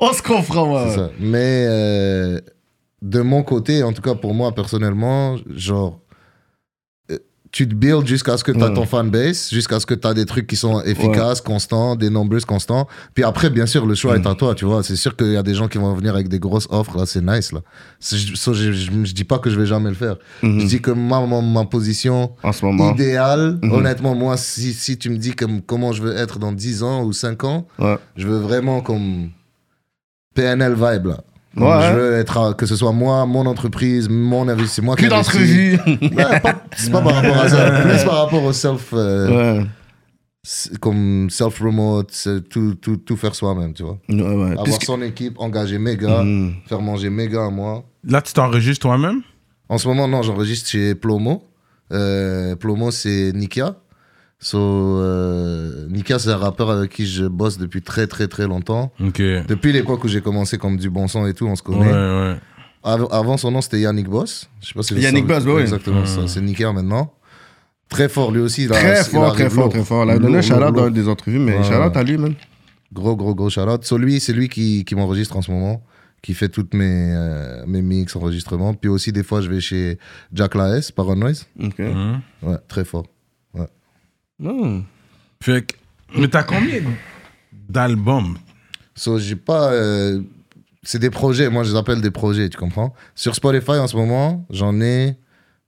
on, se comprend. ouais. C'est ça. Mais euh, de mon côté, en tout cas pour moi personnellement, genre, tu te builds jusqu'à ce que tu as Ouais. ton fanbase, jusqu'à ce que tu as des trucs qui sont efficaces, constants, des nombreux constants. Puis après, bien sûr, le choix est à toi, tu vois. C'est sûr qu'il y a des gens qui vont venir avec des grosses offres, là, c'est nice, là. Je, ça, je, je- je dis pas que je vais jamais le faire. Je dis que ma, ma, ma position En ce moment. idéale, honnêtement, moi, si, si tu me dis comme, comment je veux être dans 10 ans ou 5 ans, je veux vraiment comme PNL vibe là. Ouais. Je veux être à- que ce soit moi, mon entreprise, mon investissement. Plus d'entrevues. Ouais, c'est pas par rapport à ça. Plus par rapport au self, euh, ouais. comme self remote, c'est tout, tout, tout faire soi-même, tu vois. Ouais, ouais. Avoir Puisque- son équipe, engager mes gars, Mhm. faire manger mes gars à moi. Là, tu t'enregistres toi-même? En ce moment, non, j'enregistre chez Plomo. Euh, Plomo, c'est Nikia. So, euh, Nikia, c'est un rappeur avec qui je bosse depuis très, très, très longtemps. Ok. Ouais, Depuis l'époque où j'ai commencé comme du bon son et tout, on se connaît. ouais. Av- Avant, son nom, c'était Yannick Boss. Je sais pas si Yannick Boss, bah oui. Exactement, ça. c'est Nikia maintenant. Très fort, lui aussi. il a- Très il fort, très fort, très fort. Il a donné un dans des entrevues, mais Ouais, shout-out ouais. à lui, man. Gros, gros, gros shout-out. So, lui, c'est lui qui, qui m'enregistre en ce moment, qui fait toutes mes, euh, mes mix, enregistrements. Puis aussi, des fois, je vais chez Jack Laes, Paranoise. Noise. Ok. Mhm. Ouais, très fort. Hmm. Fait que, mais t'as combien d'albums? So, j'ai pas. euh, c'est des projets, moi je les appelle des projets, tu comprends? Sur Spotify en ce moment, j'en ai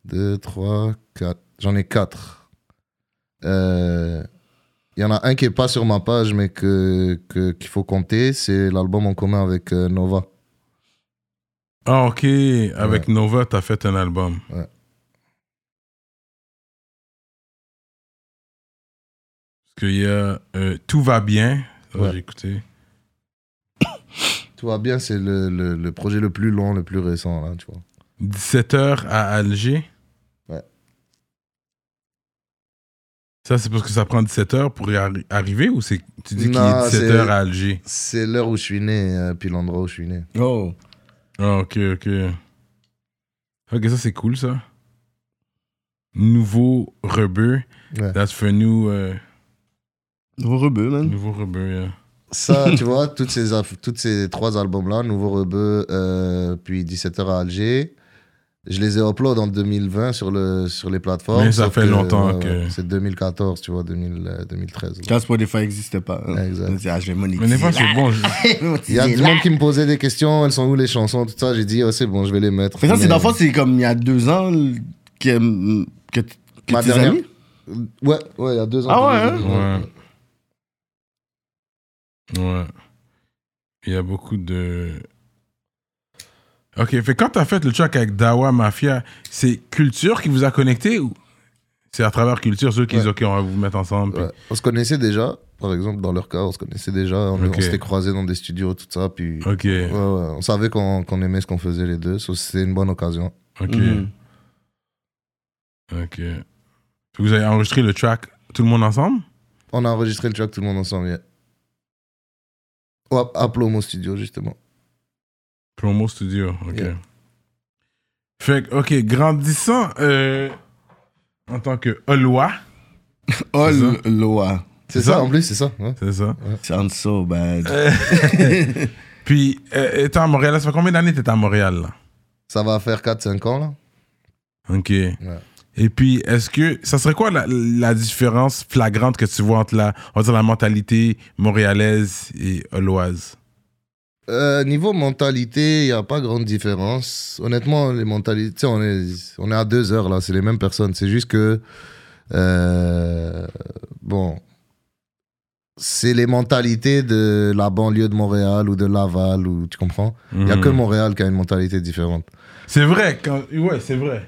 2, 3, 4, J'en ai quatre. Euh, Il y en a un qui est pas sur ma page, mais que que- qu'il faut compter. C'est l'album en commun avec euh, Nova. Ah, ok. Avec Nova, t'as fait un album. Ouais. Qu'il y a euh, Tout va bien. Ouais. J'ai écouté. Tout va bien, c'est le, le, le projet le plus long, le plus récent, là, tu vois. 17h à Alger? Ouais. Ça, c'est parce que ça prend 17 heures pour y arri- arriver ou c'est tu dis qu'il est 17 c'est- heures à Alger? C'est l'heure où je suis né, euh, puis l'endroit où je suis né. Oh. Ah, ok, ok. Ok, ça c'est cool ça. Nouveau rebeu. Ouais. That's for new, euh, Nouveau rebeu, man. nouveau rebeu. yeah. Ça, tu vois, toutes ces, toutes ces trois albums-là, Nouveau Rebeu, euh, puis 17h à Alger, je les ai upload en 2020 sur, le, sur les plateformes. Mais ça fait longtemps ouais, que- C'est 2014, tu vois, 2000, euh, 2013. là. Quand Spotify n'existait pas. hein. Exact. Dit, ah, je vais monétiser. Mais des fois c'est bon. je- Il y a du monde qui me posait des questions, elles sont où les chansons, tout ça. J'ai dit, oh, c'est bon, je vais les mettre. Mais ça, c'est fond, c'est comme il y a deux ans que, que, que Ma tes dernière- amis? Ouais, ouais, il y a deux ans. Ah ouais, hein? Ouais. Ouais. Il y a beaucoup de. Ok, fait quand t'as fait le track avec Dawa Mafia, c'est Culture qui vous a connecté ou c'est à travers Culture ceux qui disent Ouais. ok on va vous mettre ensemble puis- Ouais. On se connaissait déjà, par exemple, dans leur cas, on se connaissait déjà. On, s'était croisés dans des studios, tout ça. Puis, Ok, ouais, ouais, on savait qu'on qu'on aimait ce qu'on faisait les deux. so C'était une bonne occasion. ok, Mhm. ok. Vous avez enregistré le track tout le monde ensemble? On a enregistré le track tout le monde ensemble. yeah. Ouais, à Plomo Studio, justement. Promo Studio, ok. Yeah. Fait que, ok, grandissant euh, en tant que Oloa, Oh, C'est ça? en plus, c'est ça. ouais. c'est ça Sounds so bad. Puis, euh, étant à Montréal, ça fait combien d'années t'es à Montréal là? Ça va faire 4-5 ans, là. Ok. Et puis, est-ce que ça serait quoi la, la différence flagrante que tu vois entre la, on va dire la mentalité montréalaise et oloise? Euh, niveau mentalité, il n'y a pas grande différence. Honnêtement, les mentalités, tu sais, on est, on est à deux heures là, c'est les mêmes personnes. C'est juste que, euh, bon, c'est les mentalités de la banlieue de Montréal ou de Laval, ou tu comprends? Il n'y a Mhm. que Montréal qui a une mentalité différente. C'est vrai, quand, ouais, c'est vrai.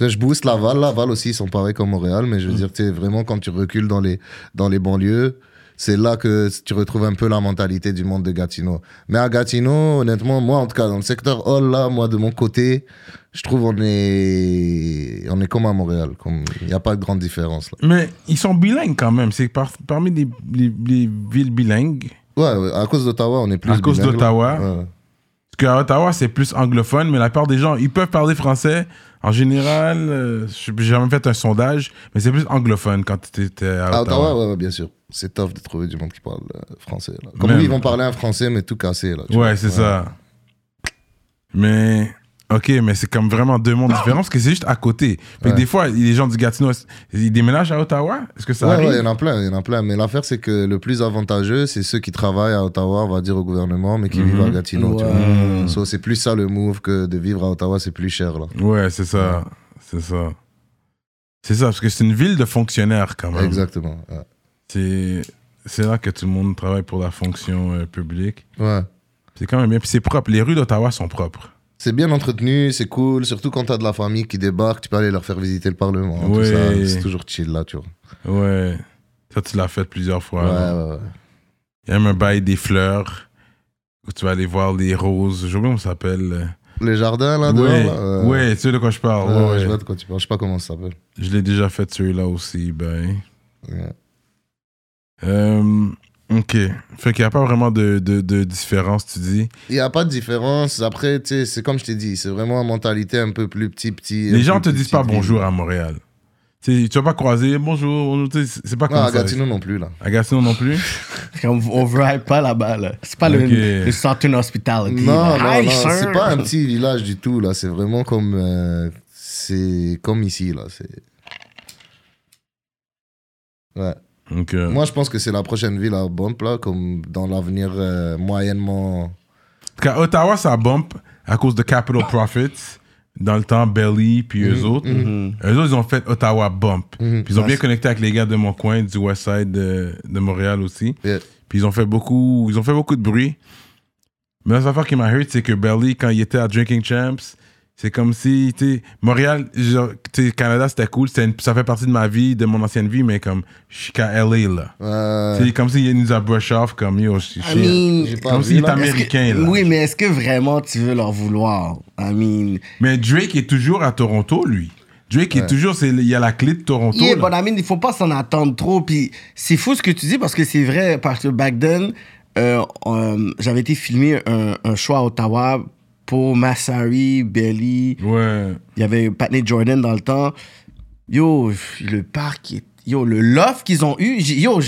Je booste Laval, Laval aussi, ils sont pareils comme Montréal, mais je veux dire, tu sais, vraiment, quand tu recules dans les, dans les banlieues, c'est là que tu retrouves un peu la mentalité du monde de Gatineau. Mais à Gatineau, honnêtement, moi, en tout cas, dans le secteur hall, là, moi, de mon côté, je trouve on est, on est comme à Montréal. comme- Il n'y a pas de grande différence, là. Mais ils sont bilingues quand même. C'est par- parmi les, les- les villes bilingues. Ouais, à cause d'Ottawa, on est plus À cause bilingue, d'Ottawa. Ouais. Parce qu'à Ottawa, c'est plus anglophone, mais la plupart des gens, ils peuvent parler français. En général, euh, j'ai jamais fait un sondage, mais c'est plus anglophone quand tu étais à Ottawa. À Ottawa, ouais, ouais, bien sûr. C'est tough de trouver du monde qui parle euh, français. Là. Comme Même. oui, ils vont parler un français, mais tout cassé. Là, Ouais, c'est ça. Mais, ok, mais c'est comme vraiment deux mondes différents parce que c'est juste à côté. Fait que Ouais. des fois, les gens du Gatineau, ils déménagent à Ottawa? Est-ce que ça Ouais, arrive? ouais, il y en a plein, il y en a plein. Mais l'affaire, c'est que le plus avantageux, c'est ceux qui travaillent à Ottawa, on va dire au gouvernement, mais qui Mhm. vivent à Gatineau. tu vois. Ouais. So, c'est plus ça le move que de vivre à Ottawa, c'est plus cher. Là. Ouais, c'est ça. C'est ça. C'est ça, parce que c'est une ville de fonctionnaires quand même. Exactement. Ouais. C'est c'est là que tout le monde travaille pour la fonction euh, publique. Ouais. C'est quand même bien. Puis c'est propre. Les rues d'Ottawa sont propres. C'est bien entretenu, c'est cool. Surtout quand t'as de la famille qui débarque, tu peux aller leur faire visiter le Parlement. Ouais. C'est toujours chill là, tu vois. Ouais. Ça, tu l'as fait plusieurs fois. Ouais, ouais, ouais. Il y a même un bail des fleurs où tu vas aller voir les roses. Je sais pas comment ça s'appelle. Les jardins là, ouais, dehors, là, ouais, tu sais de quoi je parle. ouais, Ouais. Je vois de quoi tu parles. Je sais pas comment ça s'appelle. Je l'ai déjà fait celui-là aussi. Ben. Ouais. Euh, ok. Fait qu'il n'y a pas vraiment de, de, de différence, tu dis? Il n'y a pas de différence. Après, tu sais, c'est comme je t'ai dit, c'est vraiment une mentalité un peu plus petit, petit. Les gens peu te disent pas bonjour à Montréal. Tu tu vas pas croiser bonjour, c'est pas comme Non, à. Gatineau non plus, là. À Gatineau non plus? On, on vibe pas là-bas, là. C'est pas Ok. le, le Southern Hospitality. Non, là. non, non, c'est pas un petit village du tout, là. C'est vraiment comme. euh, c'est comme ici, là. C'est. Ouais. Euh, Moi, je pense que c'est la prochaine ville à bump, là, comme dans l'avenir euh, moyennement. qu'à Ottawa, ça bump à cause de Capital Profits. dans le temps, Belly, puis eux autres. Eux autres, ils ont fait Ottawa Bump. Puis ils ont bien connecté avec les gars de mon coin, du West Side de, de Montréal aussi. Yeah. Puis ils ont fait beaucoup, ils ont fait beaucoup de bruit. Mais la affaire qui m'a hurt, c'est que Belly, quand il était à Drinking Champs, c'est comme si, tu sais, Montréal, genre, tu sais, Canada, c'était cool, c'était une- ça fait partie de ma vie, de mon ancienne vie, mais comme, je suis qu'à LA, là. Euh, C'est comme s'il nous a brush off, comme, yo, je suis. I mean, Comme s'il est américain, que- là. Oui, mais est-ce que vraiment tu veux leur vouloir? I mean, Mais Drake est toujours à Toronto, lui. Drake est toujours, c'est, il y a la clé de Toronto. yeah, but I mean, il faut pas s'en attendre trop. Puis c'est fou ce que tu dis parce que c'est vrai, parce que back then, euh, euh, j'avais été filmer un, un show à Ottawa pour Massari, Belly. Ouais. Il y avait Patney Jordan dans le temps. Yo, le parc, est- yo, le love qu'ils ont eu. Yo,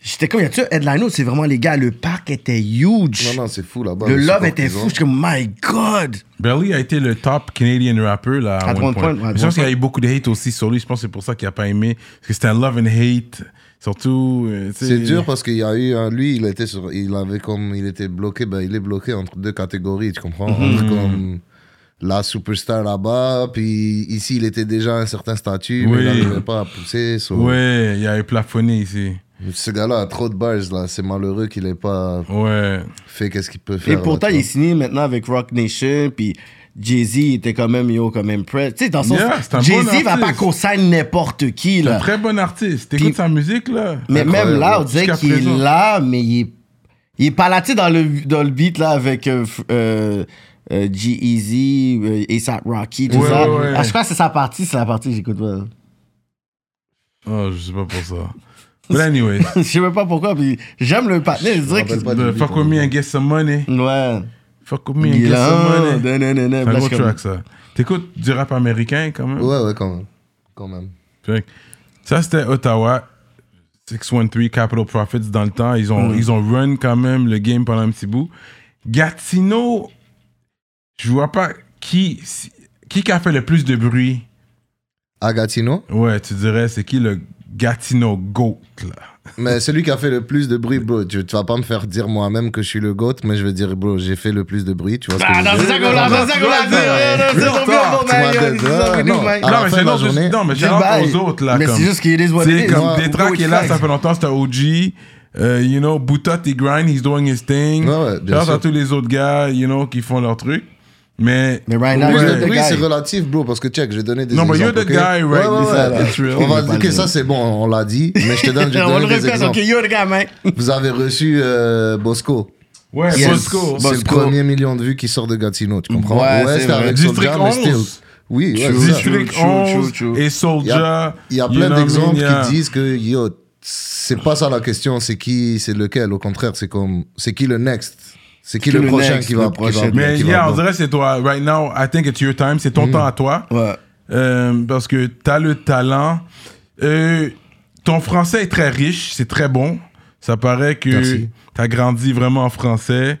j'étais comme, y a-tu headliner? C'est vraiment les gars, le parc était huge. Non, non, c'est fou là-bas. le love était fou. ont. J'étais comme, my God. Belly a été le top Canadian rapper, là, à, À one point. point, ouais, à je pense qu'il y a eu beaucoup de hate aussi sur lui. Je pense que c'est pour ça qu'il a pas aimé. Parce que c'était un love and hate. Surtout. euh, C'est dur parce qu'il y a eu lui, il était sur, il avait comme, il était bloqué, ben il est bloqué entre deux catégories, tu comprends, Mhm. entre comme la superstar là-bas, puis ici il était déjà à un certain statut, mais Oui. il n'arrivait pas à pousser. so- Ouais, il a eu plafonné ici. Ce gars-là a trop de bars là, c'est malheureux qu'il ait pas Ouais. fait qu'est-ce qu'il peut faire. Et pourtant, là, il est signé maintenant avec Rock Nation, puis Jay-Z était quand même, yo, quand même prêt. Tu sais, dans son Yeah, Jay-Z va pas artiste. consigner n'importe qui, C'est un là. très bon artiste. T'écoutes sa musique, là. Mais Incroyable. même là, on dirait qu'il est là, mais il est, il est pas là, tu sais, dans le, dans le beat, là, avec euh, euh, euh, G-Eazy, euh, A$AP Rocky, tout Ouais, ça. ouais, ouais. Ah, je crois que c'est sa partie, c'est la partie que j'écoute pas. Oh, je sais pas pour ça. But anyway. je sais même pas pourquoi, puis j'aime le partenaire, je dirais que... pas. the du fuck with me hein. and get some money. Ouais. Fuck with me and Il get est some là, money. C'est un gros track, ça. T'écoutes du rap américain, quand même? Ouais, ouais, quand même. Quand même. Ça, c'était Ottawa. 613 Capital Profits dans le temps. Ils ont, ils ont run quand même le game pendant un petit bout. Gatineau, je vois pas qui, qui a fait le plus de bruit. À Gatineau, Ouais, tu dirais, c'est qui le Gatineau GOAT, là? mais celui qui a fait le plus de bruit, bro, tu, tu vas pas me faire dire moi-même que je suis le GOAT, mais je vais dire, bro, j'ai fait le plus de bruit, tu vois ce que Ah, je non, veux c'est dire? ça qu'on l'a, c'est ça qu'on l'a dit. C'est non, man. à la non, mais c'est non, non, C'est bail. aux autres, là. Mais c'est juste qu'il est what C'est it is. comme tracks qui est là, ça fait longtemps, c'était OG. Euh, you know, Boutot, il grind, he's doing his thing. Sûr. à tous les autres gars, you know, qui font leur truc. Mais. Mais right now, guy. c'est relatif, bro, parce que check, je vais donner des Non, but exemples. you're the ok? guy, right? Ouais, ouais, ouais. it's real. On va dire que ça, c'est bon, on l'a dit, mais je te donne, je le donner des répète, ok, exemples. you're the guy, man. Vous avez reçu euh, Bosco. Ouais, Yes. Bosco. C'est le premier million de vues qui sort de Gatineau, tu comprends? Ouais, c'est c'était vrai. avec District mais 11. still. Oui, ouais, c'est ça. District True, true, 11 true, true. et Il y y a you plein d'exemples qui disent que yo, c'est pas ça la question, c'est qui, c'est lequel? Au contraire, c'est comme, c'est qui le next, c'est qui le, le prochain next, qui va, prochain. Mais yeah, on dirait c'est toi. Right now, I think it's your time. C'est ton temps à toi. Ouais. Euh, parce que t'as le talent. Euh, ton français est très riche, c'est très bon. Ça paraît que t'as grandi vraiment en français.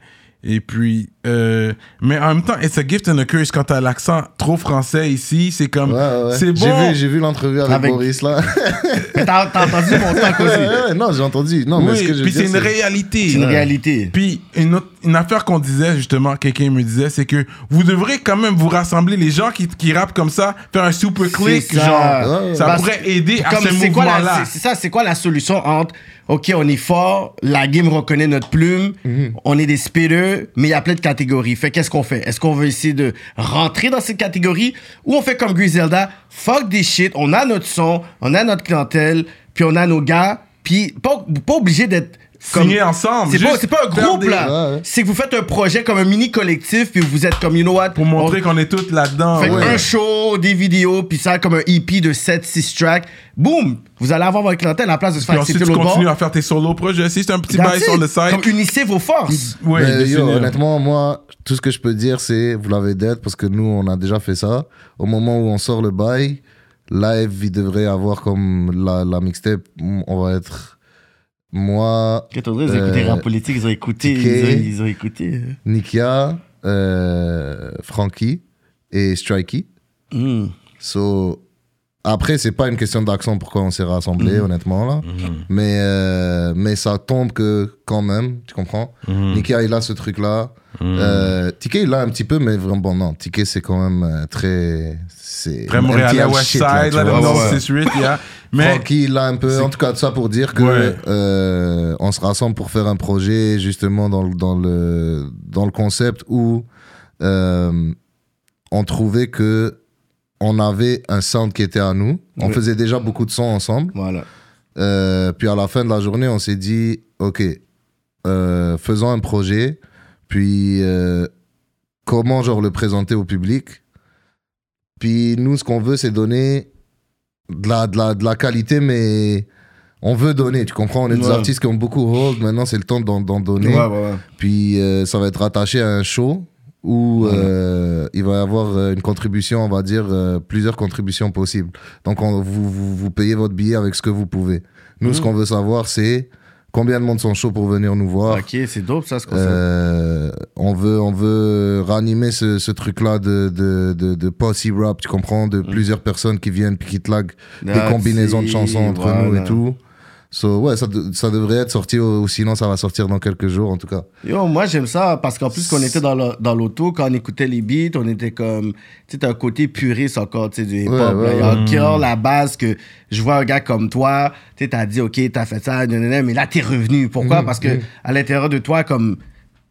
Et puis, euh, mais en même temps, it's a gift and a curse quand t'as l'accent trop français ici. C'est comme, Ouais, ouais, ouais. c'est J'ai bon. vu, j'ai vu l'entrevue avec, Avec- Boris là. T'as entendu mon talk aussi. ouais, non, j'ai entendu. Non, mais ce oui, que je puis c'est une réalité. C'est une réalité. Puis une, autre- une affaire qu'on disait justement, quelqu'un me disait, c'est que vous devrez quand même vous rassembler les gens qui, qui rappent comme ça, faire un super click, genre, Ouais, ouais. ça pourrait aider à ce mouvement-là. C'est ça, c'est quoi la solution entre OK, on est fort, la game reconnaît notre plume, Mhm. on est des spitters, mais il y a plein de catégories. Fait qu'est-ce qu'on fait? Est-ce qu'on veut essayer de rentrer dans cette catégorie ou on fait comme Griselda, fuck des shit, on a notre son, on a notre clientèle, puis on a nos gars, puis pas, pas obligé d'être Signer ensemble. c'est pas, c'est pas un groupe des- là. Ouais, ouais. C'est que vous faites un projet comme un mini collectif puis vous êtes comme you know what? Pour montrer on- qu'on est tous là-dedans. fait ouais. un show, des vidéos, puis ça comme un EP de 7-6 tracks. Boum! Vous allez avoir votre clientèle à la place de se faire accepter tu l'autre bord. continues à faire tes solo projets. Si c'est un petit bail sur le site. Comme unissez vos forces. Finir. honnêtement, moi, tout ce que je peux dire, c'est, vous l'avez d'être, parce que nous, on a déjà fait ça. Au moment où on sort le bail, live, il devrait avoir comme la, la mixtape, on va être moi, Ils ont écouté Euh, rap politique, ils ont écouté, Ticket. ils ont, ils ont écouté. Nikia, euh, Frankie et Strikey. Hmm. So, après, c'est pas une question d'accent pourquoi on s'est rassemblés, honnêtement, là. Mais, euh, mais ça tombe que, quand même, tu comprends? Nika, il a ce truc-là. Euh, Ticket, il l'a un petit peu, mais vraiment, bon, non. Ticket, c'est quand même euh, très. C'est Très Montréal, MTL West Side, là, là, dans ouais, ouais. 6-8, yeah. Mais Frankie, il l'a un peu. En tout cas, ça pour dire que Ouais. euh, on se rassemble pour faire un projet justement dans, le- dans, le, dans le concept où euh, on trouvait que on avait un sound qui était à nous. On Oui. faisait déjà beaucoup de sons ensemble. Voilà. Euh, puis à la fin de la journée, on s'est dit, OK, euh, faisons un projet. Puis euh, comment genre le présenter au public? Puis nous, ce qu'on veut, c'est donner de la, de, la, de la qualité, mais on veut donner, tu comprends? On est des artistes qui ont beaucoup hold, maintenant c'est le temps d'en donner. Ouais, ouais, ouais. Puis ça va être rattaché à un show où euh, il va y avoir euh, une contribution, on va dire euh, plusieurs contributions possibles. Donc on- vous, vous, vous payez votre billet avec ce que vous pouvez. Nous, ce Mhm. qu'on veut savoir, c'est combien de monde sont chauds pour venir nous voir. Ok, c'est dope ça, ce concept. Euh, on veut on veut ranimer ce, ce truc là de de, de, de posse rap tu comprends de plusieurs personnes qui viennent puis qui te laguent des combinaisons de chansons entre nous et tout so ouais ça, de- ça devrait être sorti ou, sinon ça va sortir dans quelques jours en tout cas Yo, moi j'aime ça parce qu'en plus qu'on était dans l'auto, quand on écoutait les beats, on était comme, tu sais, t'as un côté puriste encore, tu sais, du hip-hop. Ouais, là. ouais, Il y a encore la base que je vois un gars comme toi, tu sais, t'as dit, ok, t'as fait ça, mais là t'es revenu. Pourquoi? Mhm, Parce que à l'intérieur de toi, comme,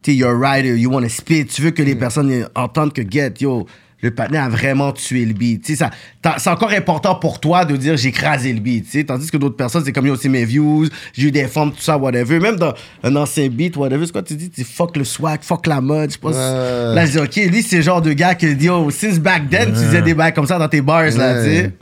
tu sais, you're a writer, you want to spit, tu veux que les personnes entendent que, get, yo, le partenaire a vraiment tué le beat. Ça, c'est encore important pour toi de dire j'ai écrasé le beat. Tandis que d'autres personnes, c'est comme yo, c'est mes views, j'ai eu des formes, tout ça, whatever. Même dans un ancien beat, whatever, c'est quoi tu dis? Tu fuck le swag, fuck la mode. Je pense. Ouais. Là, je dis, ok, lui, c'est le genre de gars qui dit, yo, since back then, tu disais des bails comme ça dans tes bars, là, tu sais.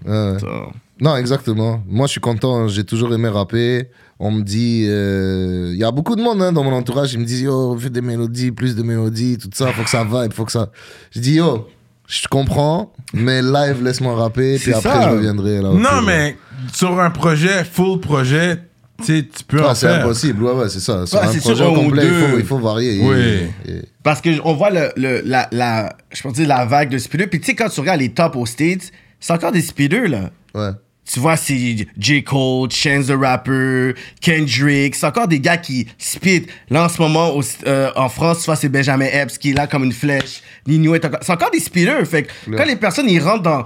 non exactement moi je suis content j'ai toujours aimé rapper on me dit euh, il y a beaucoup de monde hein, dans mon entourage ils me disent yo fais des mélodies plus de mélodies tout ça faut que ça va il faut que ça je dis yo je comprends mais live laisse-moi rapper puis après ça. je reviendrai là non, mais sur un projet, full projet, tu sais, tu peux Ah, en c'est faire. impossible, ouais, ouais, c'est ça. Sur Ouais, un c'est projet sur complet, il faut, il faut varier. Et- Oui. et- Parce que on voit le, le- la, la, je dire la vague de speeders. Puis tu sais, quand tu regardes les tops aux States, c'est encore des speeders, là. ouais. Tu vois, c'est J. Cole, Chance the Rapper, Kendrick. C'est encore des gars qui spit. Là, en ce moment, au- euh, en France, tu vois, c'est Benjamin Epps qui est là comme une flèche. Nino est encore... C'est encore des speeders. Fait que quand les personnes, ils rentrent dans...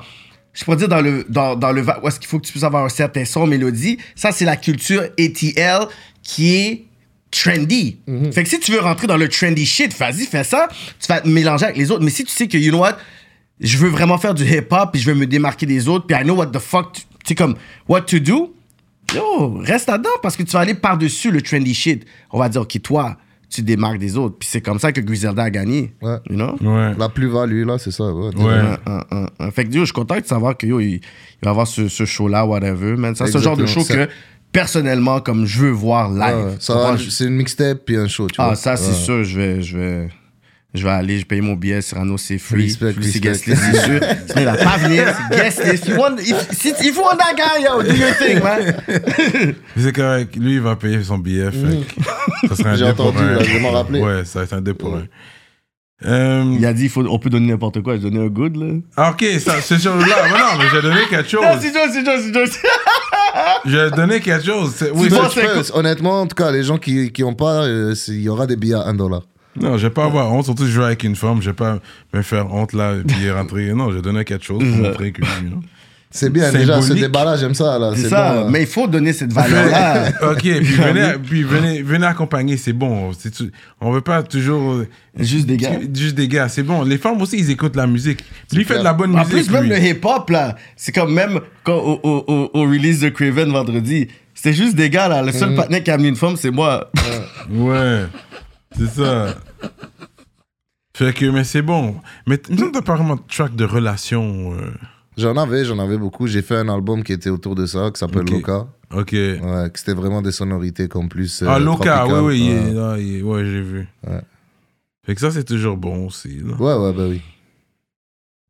Je pourrais dire dans le, dans, dans le... Où est-ce qu'il faut que tu puisses avoir un certain son, mélodie. Ça, c'est la culture ATL qui est trendy. Fait que si tu veux rentrer dans le trendy shit, vas-y, fais ça. Tu vas te mélanger avec les autres. Mais si tu sais que, you know what, je veux vraiment faire du hip-hop, puis je veux me démarquer des autres, puis I know what the fuck, tu sais, comme, what to do, yo, reste là-dedans, parce que tu vas aller par-dessus le trendy shit. On va dire, OK, toi, tu démarques des autres. Puis c'est comme ça que Griselda a gagné. Ouais. You know? Ouais. La plus-value, là, c'est ça. Ouais. Ouais. Un, un, un, un. Fait que, yo, je suis content de savoir que, yo, il, il va avoir ce, ce show-là, whatever, man. Ça, c'est le genre de show que, personnellement, comme je veux voir live. Ouais, c'est une mixtape puis un show, tu Ah, vois. ça, c'est Ouais. sûr, je vais, je vais, je vais aller, je paye mon billet, Cyrano, c'est free. Respect, Lui, c'est guest list, c'est sûr. Sinon, il va pas venir, c'est guest list. If you want, if, you want that guy, yo, do your thing, man. C'est correct. Lui, il va payer son billet. Fait que ça serait un J'ai entendu, là, je vais m'en rappeler. Ouais, ça va être un dé pour un. Euh, Il a dit, faut, on peut donner n'importe quoi, je donnais un good, là. ah, ok, ça, c'est sur là. Mais non, mais j'ai donné quelque chose. Non, c'est Joe, c'est Joe, c'est Joe. J'ai donné quelque chose. Oui, honnêtement, en tout cas, les gens qui qui ont pas, euh, il y aura des billets à 1 dollar. Non, je vais pas avoir honte. Surtout, je joue avec une femme. Je vais pas me faire honte là et puis rentrer. Non, j'ai donné quelque chose pour montrer que. you know. C'est bien, déjà, ce Symbolique. débat-là, j'aime ça. Là. C'est ça, bon, là. mais il faut donner cette valeur-là. ok, puis venez, puis venez, venez accompagner, c'est bon. C'est tout- on veut pas toujours. euh, Juste des gars. Juste des gars, c'est bon. Les femmes aussi, ils écoutent la musique. Lui, il fait de la bonne En musique. plus, même lui. le hip-hop, là, c'est comme même quand, au, au, au, au release de Craven vendredi, c'était juste des gars, là. Le seul partenaire qui a amené une femme, c'est moi. Ouais, c'est ça. Fait que, mais c'est bon. Mais nous, t'as pas vraiment de track de relation. euh, J'en avais, j'en avais beaucoup. J'ai fait un album qui était autour de ça, qui s'appelle Ok. Loca. Ok. Ouais, que c'était vraiment des sonorités comme plus. euh, ah, Loca, oui, tropicales. oui, il est ouais. là, il est- ouais, j'ai vu. Ouais. Fait que ça, c'est toujours bon aussi. là. ouais, ouais, bah oui.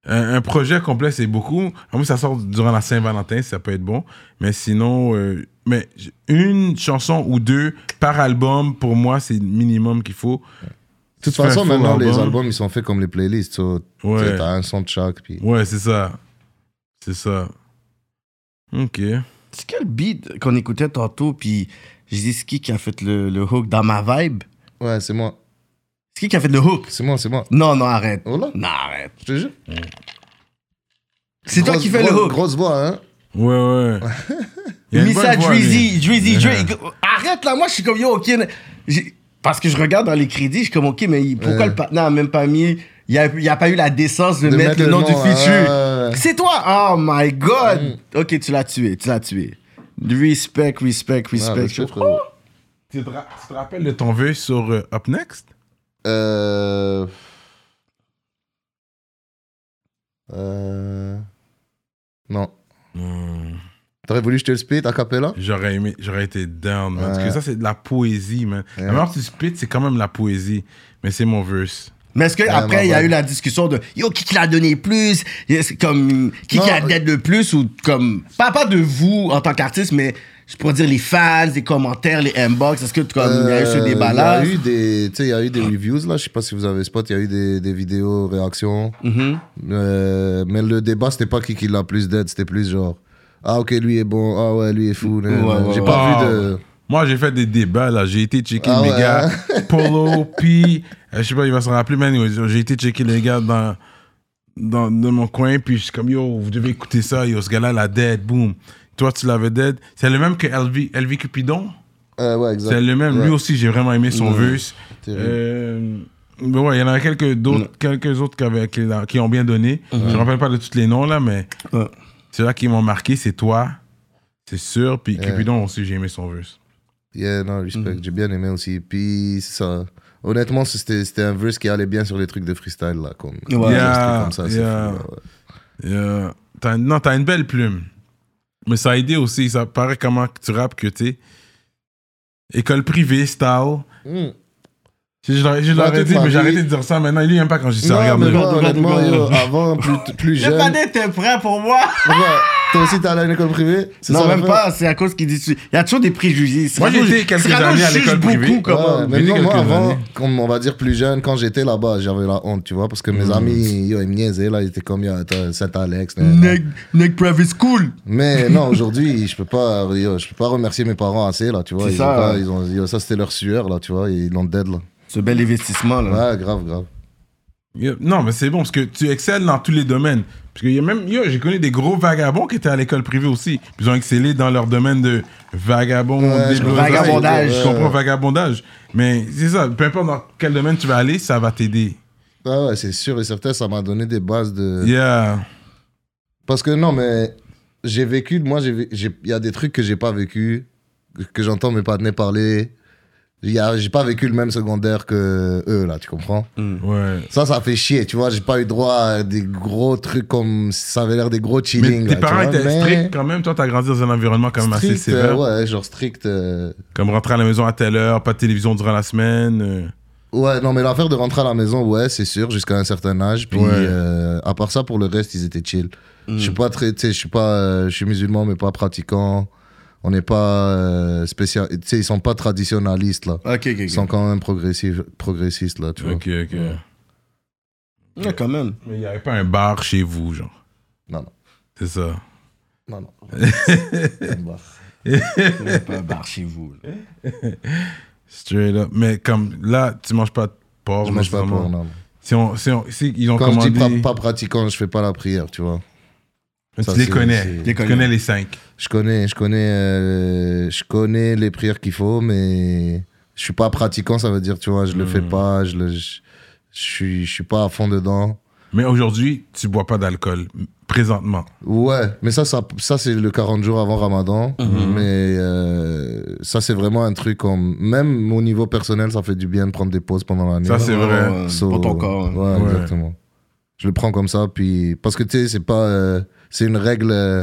Un, un projet complet, c'est beaucoup. En plus, ça sort durant la Saint-Valentin, ça peut être bon. Mais sinon, euh, mais une chanson ou deux par album, pour moi, c'est le minimum qu'il faut. De toute façon, maintenant, les album. albums, ils sont faits comme les playlists. so, Ouais. T'as un son de chaque. Puis... Ouais, c'est ça. C'est ça. Ok. C'est quel beat qu'on écoutait tantôt, puis je dis, c'est qui qui a fait le, le hook dans ma vibe? Ouais, c'est moi. C'est qui qui a fait le hook? C'est moi, c'est moi. Non, non, arrête. Oh là, Non, arrête. je te jure. C'est toi Grosse- qui fais le grosse- hook. Grosse voix, hein. Ouais, ouais. Il y a une Missa bonne voix, lui. Drizzy, Drizzy, Ouais. Dre- Arrête là, moi je suis comme yo, ok. j'ai- Parce que je regarde dans les crédits, je suis comme ok, mais pourquoi Ouais. le partenaire a même pas mis. Il n'y a, il y a pas eu la décence de, De mettre, le nom du feature. ouais, ouais, ouais. C'est toi! Oh my god! Ok, tu l'as tué, tu l'as tué. Respect, respect, Ouais, respect. respect, frérot. Tu te, ra- tu te rappelles de ton vœu sur euh, Up Next? Euh... Euh... Non. T'aurais voulu que je te le spit à capella J'aurais aimé, j'aurais été down, man. Parce que ça, c'est de la poésie, man. Ouais. La que tu spits, c'est quand même de la poésie. Mais c'est mon verse. Mais est-ce qu'après, ouais, il y a eu la discussion de yo, qui qui l'a donné plus? Yes, Comme, qui Non, qui a euh, d'aide le plus? Ou comme, pas, pas de vous en tant qu'artiste, mais je pourrais dire les fans, les commentaires, les inbox. Est-ce que comme, il y a eu ce Euh, débat-là? Il y a eu des, tu sais, il y a eu des reviews là. Je sais pas si vous avez spot. Il y a eu des, des vidéos réactions. Mhm. Euh, mais le débat c'était pas qui qui l'a plus d'aide. C'était plus genre ah ok lui est bon. Ah ouais lui est fou. Ouais, ouais, J'ai ouais. pas Wow. vu de. Moi, j'ai fait des débats, là. J'ai été checker Ah ouais, gars. Polo, puis, euh, je sais pas, il va se rappeler, man. J'ai été checker les gars dans, dans, dans mon coin, puis je suis comme, yo, vous devez écouter ça. Yo, ce gars-là, la dead, boom. Toi, tu l'avais dead. C'est le même que LV, LV Cupidon? Euh, ouais exact. C'est le même. Ouais. Lui aussi, j'ai vraiment aimé son verse. Euh, mais ouais, il y en a quelques d'autres, quelques autres qui, avaient- qui, qui ont bien donné. Je me rappelle pas de tous les noms là, mais ceux-là qui m'ont marqué, c'est toi, c'est sûr. Puis. Cupidon aussi, j'ai aimé son verse. Yeah, non, respect. Mhm. J'ai bien aimé aussi. Puis, ça. Honnêtement, c'était un verse qui allait bien sur les trucs de freestyle, là. Comme, Ouais. Yeah, comme ça, yeah. fou, là, ouais. T'as- non, t'as une belle plume. Mais ça a aidé aussi. Ça paraît comment tu rappes que t'es. École privée, style. Mm. Je, l'aurais dit, ma mais j'ai arrêté de dire ça maintenant. Il aime pas quand je dis ça. Regarde le honnêtement, avant, plus, plus Le jeune. panel était prêt pour moi. Toi aussi, t'es allé à l'école privée C'est Non, ça, même pas. C'est à cause qu'il dit. Il y a toujours des préjugés. Moi, été quelques années à l'école privée. beaucoup. Ouais, non, moi, avant, comme on va dire plus jeune, quand j'étais là-bas, j'avais la honte, tu vois, parce que mes Mm. amis, yo, ils me niaisaient, là, ils étaient comme, yo, Saint-Alex. Neg, Neg Private School. Mais non, aujourd'hui, je peux pas, yo, je peux pas remercier mes parents assez, là, tu vois. Ils ça, ont pas- ouais. ils ont, yo, ça, c'était leur sueur, là, tu vois, ils l'ont dead, là. Ce bel investissement, là. Ouais, grave, grave. Non, mais c'est bon parce que tu excelles dans tous les domaines. Parce que y a même, yo, j'ai connu des gros vagabonds qui étaient à l'école privée aussi. Puis Ils ont excellé dans leur domaine de vagabond. Vagabondage. Je comprends vagabondage. Mais c'est ça, peu importe dans quel domaine tu vas aller, ça va t'aider. Ah ouais, c'est sûr et certain, ça m'a donné des bases de. Yeah. Parce que non, mais j'ai vécu, moi, il y a des trucs que j'ai pas vécu, que j'entends mes partenaires parler. Il y a- J'ai pas vécu le même secondaire que eux, là, tu comprends? Ouais. Ça, ça fait chier, tu vois. J'ai pas eu droit à des gros trucs comme ça avait l'air des gros Mais chilling. tes parents vois, étaient mais stricts quand même? Toi, t'as grandi dans un environnement quand même assez strict, euh, sévère. ouais, genre strict. euh, Comme rentrer à la maison à telle heure, pas de télévision durant la semaine. euh. Ouais, non, mais l'affaire de rentrer à la maison, ouais, c'est sûr, jusqu'à un certain âge. Puis, Ouais. euh, à part ça, pour le reste, ils étaient chill. Je suis pas très, tu sais, je suis pas, euh, je suis musulman, mais pas pratiquant. On n'est pas euh, spécial, tu sais, ils sont pas traditionnalistes, là. Ils sont quand même progressifs, progressistes, là, tu vois. Ok, ok. Ouais, quand même. Mais il n'y avait pas un bar chez vous, genre? Non, non, C'est ça. non, non. Bah. Il y a pas un bar chez vous. là. Straight up. Mais comme là, tu manges pas de porc. je mange pas nécessairement. pour, non. Si, on, si, on, si ils ont Quand je dis commandé. pas, pas pratiquant, je fais pas la prière, tu vois. Tu ça, les c'est- connais. Tu connais les cinq. Je connais, je connais, euh, je connais les prières qu'il faut, mais je suis pas pratiquant, ça veut dire, tu vois, je le fais Hmm. pas, je le, je, je suis, je suis pas à fond dedans. Mais aujourd'hui, tu bois pas d'alcool. Présentement. Ouais, mais ça, ça, ça c'est le 40 jours avant Ramadan. Mhm. Mais euh, ça, c'est vraiment un truc comme. Même au niveau personnel, ça fait du bien de prendre des pauses pendant l'année. Ça, c'est Ouais, vrai. So, Pour ton corps. Ouais, Ouais. exactement. Je le prends comme ça, puis. Parce que tu sais, c'est pas. euh, c'est une règle. euh,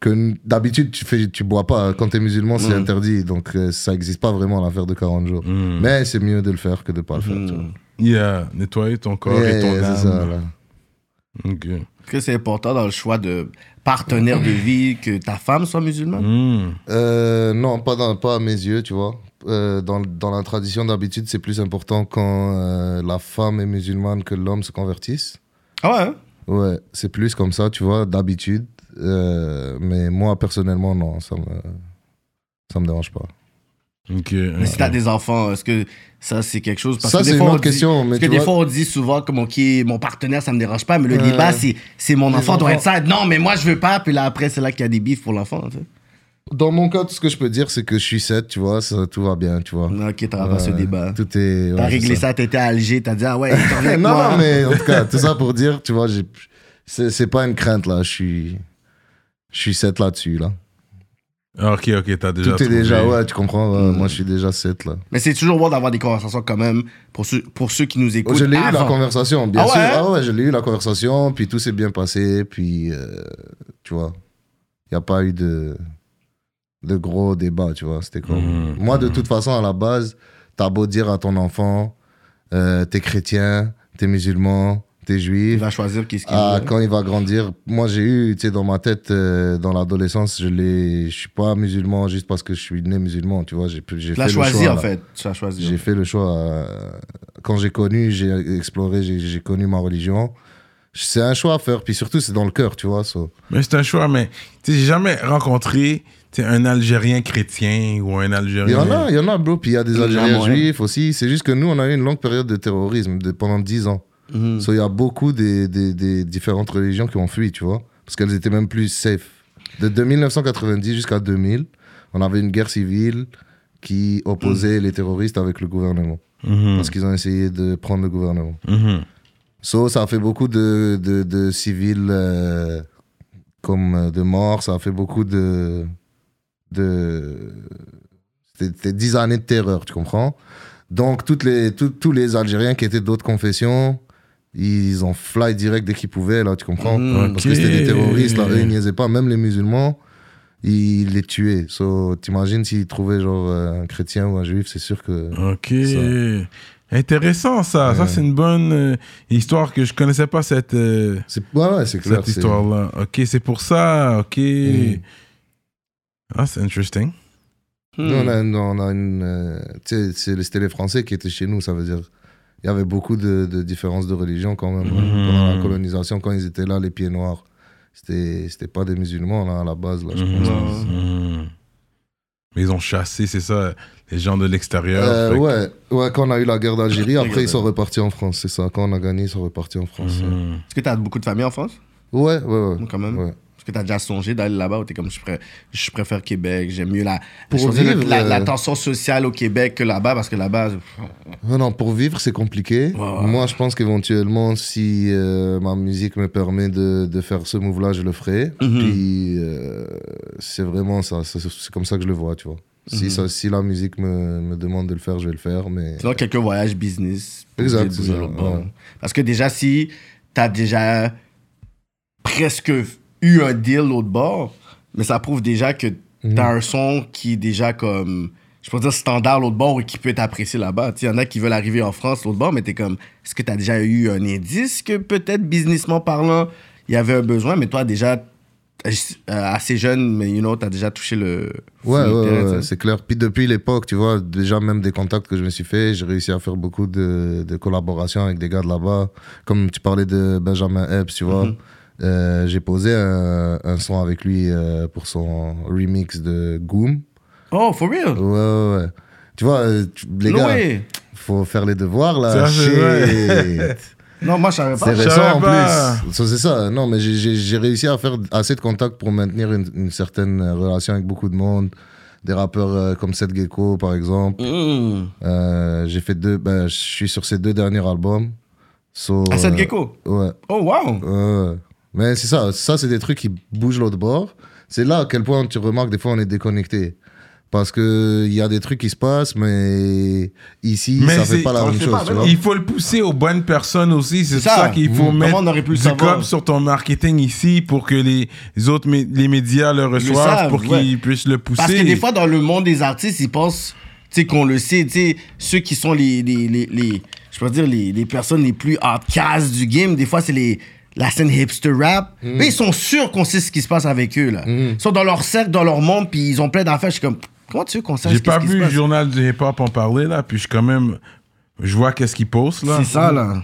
que d'habitude, tu, fais, tu bois pas. Quand t'es musulman, c'est Mhm. interdit. Donc, euh, ça existe pas vraiment l'affaire de 40 jours. Mm. Mais c'est mieux de le faire que de pas le faire. tu vois. Hmm. Yeah, nettoyer ton corps et ton âme. ça, là. Ok. Est-ce que c'est important dans le choix de partenaire de vie que ta femme soit musulmane? Mm. Euh, non, pas, dans, pas à mes yeux, tu vois. Euh, dans, dans la tradition d'habitude, c'est plus important quand euh, la femme est musulmane que l'homme se convertisse. Ah ouais? Ouais, c'est plus comme ça, tu vois, d'habitude. Euh, mais moi, personnellement, non, ça me, ça me dérange pas. Ok. Mais si t'as des enfants, est-ce que ça, c'est quelque chose? Parce Ça, que c'est une autre dit- question, mais Parce que des fois, on dit souvent comme, OK, mon partenaire, ça me dérange pas, mais le Ouais. débat, c'est c'est mon enfant doit enfants. être ça. Non, mais moi, je veux pas. Puis là, après, c'est là qu'il y a des bifs pour l'enfant. tu sais. Dans mon cas, tout ce que je peux dire, c'est que je suis 7, tu vois, ça, tout va bien, tu vois. OK, t'auras pas ce débat. Tout est. T'as ouais, réglé ça, t'étais à Alger, t'as dit, ah ouais, avec non, non, mais en tout cas, tout ça pour dire, tu vois, c'est pas une crainte là, je suis. Je suis 7 là-dessus, là. Ok, ok, t'as déjà. Tout est déjà, ouais, tu comprends, ouais, Mm. moi je suis déjà 7 là. Mais c'est toujours bon d'avoir des conversations quand même pour ceux, pour ceux qui nous écoutent. je l'ai eu la conversation, bien Ah sûr. ouais? Ah ouais, je l'ai eu la conversation, puis tout s'est bien passé, puis euh, tu vois, il n'y a pas eu de, de gros débat, tu vois. C'était comme. Mhm, Moi, de mhm. toute façon, à la base, t'as beau dire à ton enfant, euh, t'es chrétien, t'es musulman, t'es Il juif. va choisir qu'est-ce qu'il Ah, veut. quand il va grandir, moi j'ai eu, tu sais, dans ma tête, euh, dans l'adolescence, je l'ai, je suis pas musulman juste parce que je suis né musulman, tu vois. J'ai, j'ai Tu l'as fait le choisi, choix, en fait. Tu l'as choisi. J'ai fait le choix. euh, quand j'ai connu, j'ai exploré, j'ai, j'ai connu ma religion. C'est un choix à faire, puis surtout c'est dans le cœur, tu vois. so. Mais c'est un choix, mais tu sais, j'ai jamais rencontré un Algérien chrétien ou un Il y Algérien. en a, il y en a, bro. Puis il y a des Algériens juifs aussi. C'est juste que nous, on a eu une longue période de terrorisme de, pendant 10 ans. Mhm. So, il y a beaucoup des, des, des différentes religions qui ont fui, tu vois. Parce qu'elles étaient même plus safe. De, de 1990 jusqu'à 2000, on avait une guerre civile qui opposait les terroristes avec le gouvernement. Mhm, Parce qu'ils ont essayé de prendre le gouvernement. mhm. So, ça a fait beaucoup de, de, de civils euh, comme euh, de morts. Ça a fait beaucoup de. De C'était c'était 10 années de terreur, tu comprends? Donc, toutes les, tout- tous les Algériens qui étaient d'autres confessions, ils ont fly direct dès qu'ils pouvaient, là, tu comprends? Parce que c'était des terroristes, là, eux, ils niaisaient pas. Même les musulmans, ils les tuaient. So, t'imagines s'ils trouvaient genre euh, un chrétien ou un juif, c'est sûr que. Ok. Intéressant ça. Ça, c'est une bonne euh, histoire que je connaissais pas cette, euh, ouais, ouais, c'est cette histoire-là. Ok, c'est pour ça. Ok. Mhm. Ah, c'est interesting. Hmm. Nous, on a, une- on a une. euh, tu sais, c'est- c'était les Français qui étaient chez nous, ça veut dire. Il y avait beaucoup de, de différences de religion quand même. hein, Mhm. Pendant la colonisation, quand ils étaient là, les pieds noirs, c'était c'était pas des musulmans là, à la base. Là, je Mhm. pense. Mhm. Mais ils ont chassé, c'est ça, les gens de l'extérieur. Euh, que- ouais, ouais, quand on a eu la guerre d'Algérie, après ils sont repartis en France, c'est ça. Quand on a gagné, ils sont repartis en France. Est-ce que t'as beaucoup de famille en France? Ouais, ouais, ouais. Quand même. ouais. Est-ce que t'as déjà songé d'aller là-bas ou t'es comme, je, pré- je préfère Québec, j'aime mieux la, Pour vivre, la, euh, la tension sociale au Québec que là-bas, parce que là-bas, Non, non, pour vivre, c'est compliqué. Moi, je pense qu'éventuellement, si euh, ma musique me permet de, de faire ce move-là, je le ferai. Mhm. Puis, euh, c'est vraiment ça. C'est comme ça que je le vois, tu vois. Si, Mhm. ça, si la musique me, me demande de le faire, je vais le faire. Mais sinon, quelques voyages business. Exact, ça, ouais. Parce que déjà, si t'as déjà presque eu un deal l'autre bord, mais ça prouve déjà que t'as un son qui est déjà comme, je peux dire standard l'autre bord et qui peut être apprécié là-bas. Il y en a qui veulent arriver en France l'autre bord, mais t'es comme, est-ce que t'as déjà eu un indice que peut-être businessment parlant, il y avait un besoin, mais toi déjà, euh, assez jeune, mais you know, t'as déjà touché le... ouais, le ouais, ouais, c'est clair. Puis depuis l'époque, tu vois, déjà même des contacts que je me suis fait, j'ai réussi à faire beaucoup de, de collaborations avec des gars de là-bas. Comme tu parlais de Benjamin Epps, tu vois. Mhm. Euh, j'ai posé un, un son avec lui euh, pour son remix de Goom. Oh, for real? Ouais, ouais, ouais. Tu vois, euh, tu- les no gars, way. faut faire les devoirs là. C'est. Shit. Non, moi, je savais C'est pas. je récent en pas. plus. Ça, C'est ça. Non, mais j'ai- réussi à faire assez de contacts pour maintenir une, une certaine relation avec beaucoup de monde. Des rappeurs euh, comme Seth Gecko, par exemple. Mm. Euh, j'ai fait deux. Ben, je suis sur ces deux derniers albums. So, Ah, Seth euh, Gecko? Ouais. Oh, wow. Ouais. Mais c'est ça, ça c'est des trucs qui bougent l'autre bord. C'est là à quel point tu remarques des fois on est déconnecté. Parce que il y a des trucs qui se passent, mais ici Mais ça c'est- fait pas la même le chose. pas, tu vois. Il faut le pousser aux bonnes personnes aussi. C'est ça, ça. qu'il faut Mhm. mettre Comment on aurait pu le du cop sur ton marketing ici pour que les autres les médias le reçoivent savent, pour ouais. qu'ils puissent le pousser. Parce que des fois, dans le monde des artistes, ils pensent tu sais, qu'on le sait. tu sais, Ceux qui sont les, les, les, les- je peux dire, les, les personnes les plus outcasts du game, des fois, c'est les la scène hipster rap. Mm. Mais ils sont sûrs qu'on sait ce qui se passe avec eux. Là. Ils sont dans leur cercle, dans leur monde, puis ils ont plein d'affaires. Je suis comme, comment tu veux qu'on sache J'ai pas vu le journal du hip-hop en parler là, puis je quand même je vois qu'est-ce qu'ils postent là. C'est ça, là.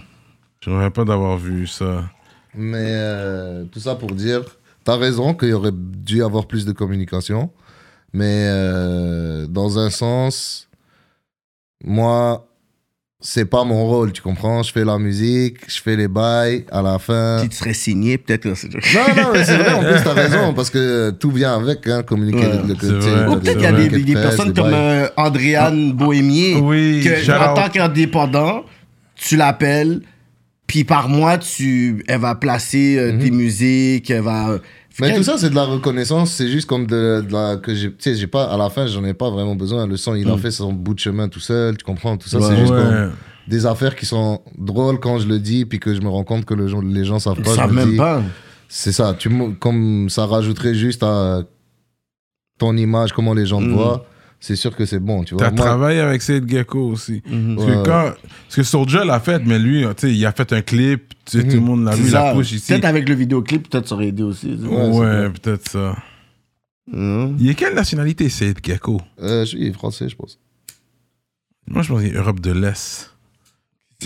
J'aimerais pas d'avoir vu ça. Mais euh, tout ça pour dire, t'as raison qu'il y aurait dû avoir plus de communication. Mais euh, dans un sens, moi, c'est pas mon rôle, tu comprends? Je fais la musique, je fais les bails, à la fin. Tu serais signé, peut-être Non, non, mais c'est vrai, en plus, t'as raison, parce que tout vient avec, hein, communiquer Ouais, le, le vrai. Ou peut-être qu'il y a des, personnes comme euh, Andréane Bohémier, Oui, que en out. tant qu'indépendant, tu l'appelles, puis par mois, tu, elle va placer euh, tes musiques, elle va... Mais tout ça, c'est de la reconnaissance. C'est juste comme de, de la. que j'ai- Tu sais, j'ai pas. À la fin, j'en ai pas vraiment besoin. Le son, il a fait son bout de chemin tout seul. Tu comprends? Tout ça, c'est juste Ouais. comme des affaires qui sont drôles quand je le dis, puis que je me rends compte que le les gens savent pas. Ils savent même dis, pas. C'est ça. Tu, me- comme ça rajouterait juste à ton image, comment les gens te Mhm. voient. C'est sûr que c'est bon, tu vois. T'as Moi- travaillé avec Sid Gecko aussi. Mhm. Parce Ouais. que quand. Parce que Soulja l'a fait, mais lui, tu sais, il a fait un clip, tu sais, tout le monde l'a vu, la push ici. Peut-être avec le vidéoclip, peut-être ça aurait aidé aussi. Ouais, Ouais, peut-être ça. Mhm. Il est quelle nationalité, Sid Gecko? Euh, je suis français, je pense. Moi, je pense qu'il est Europe de l'Est.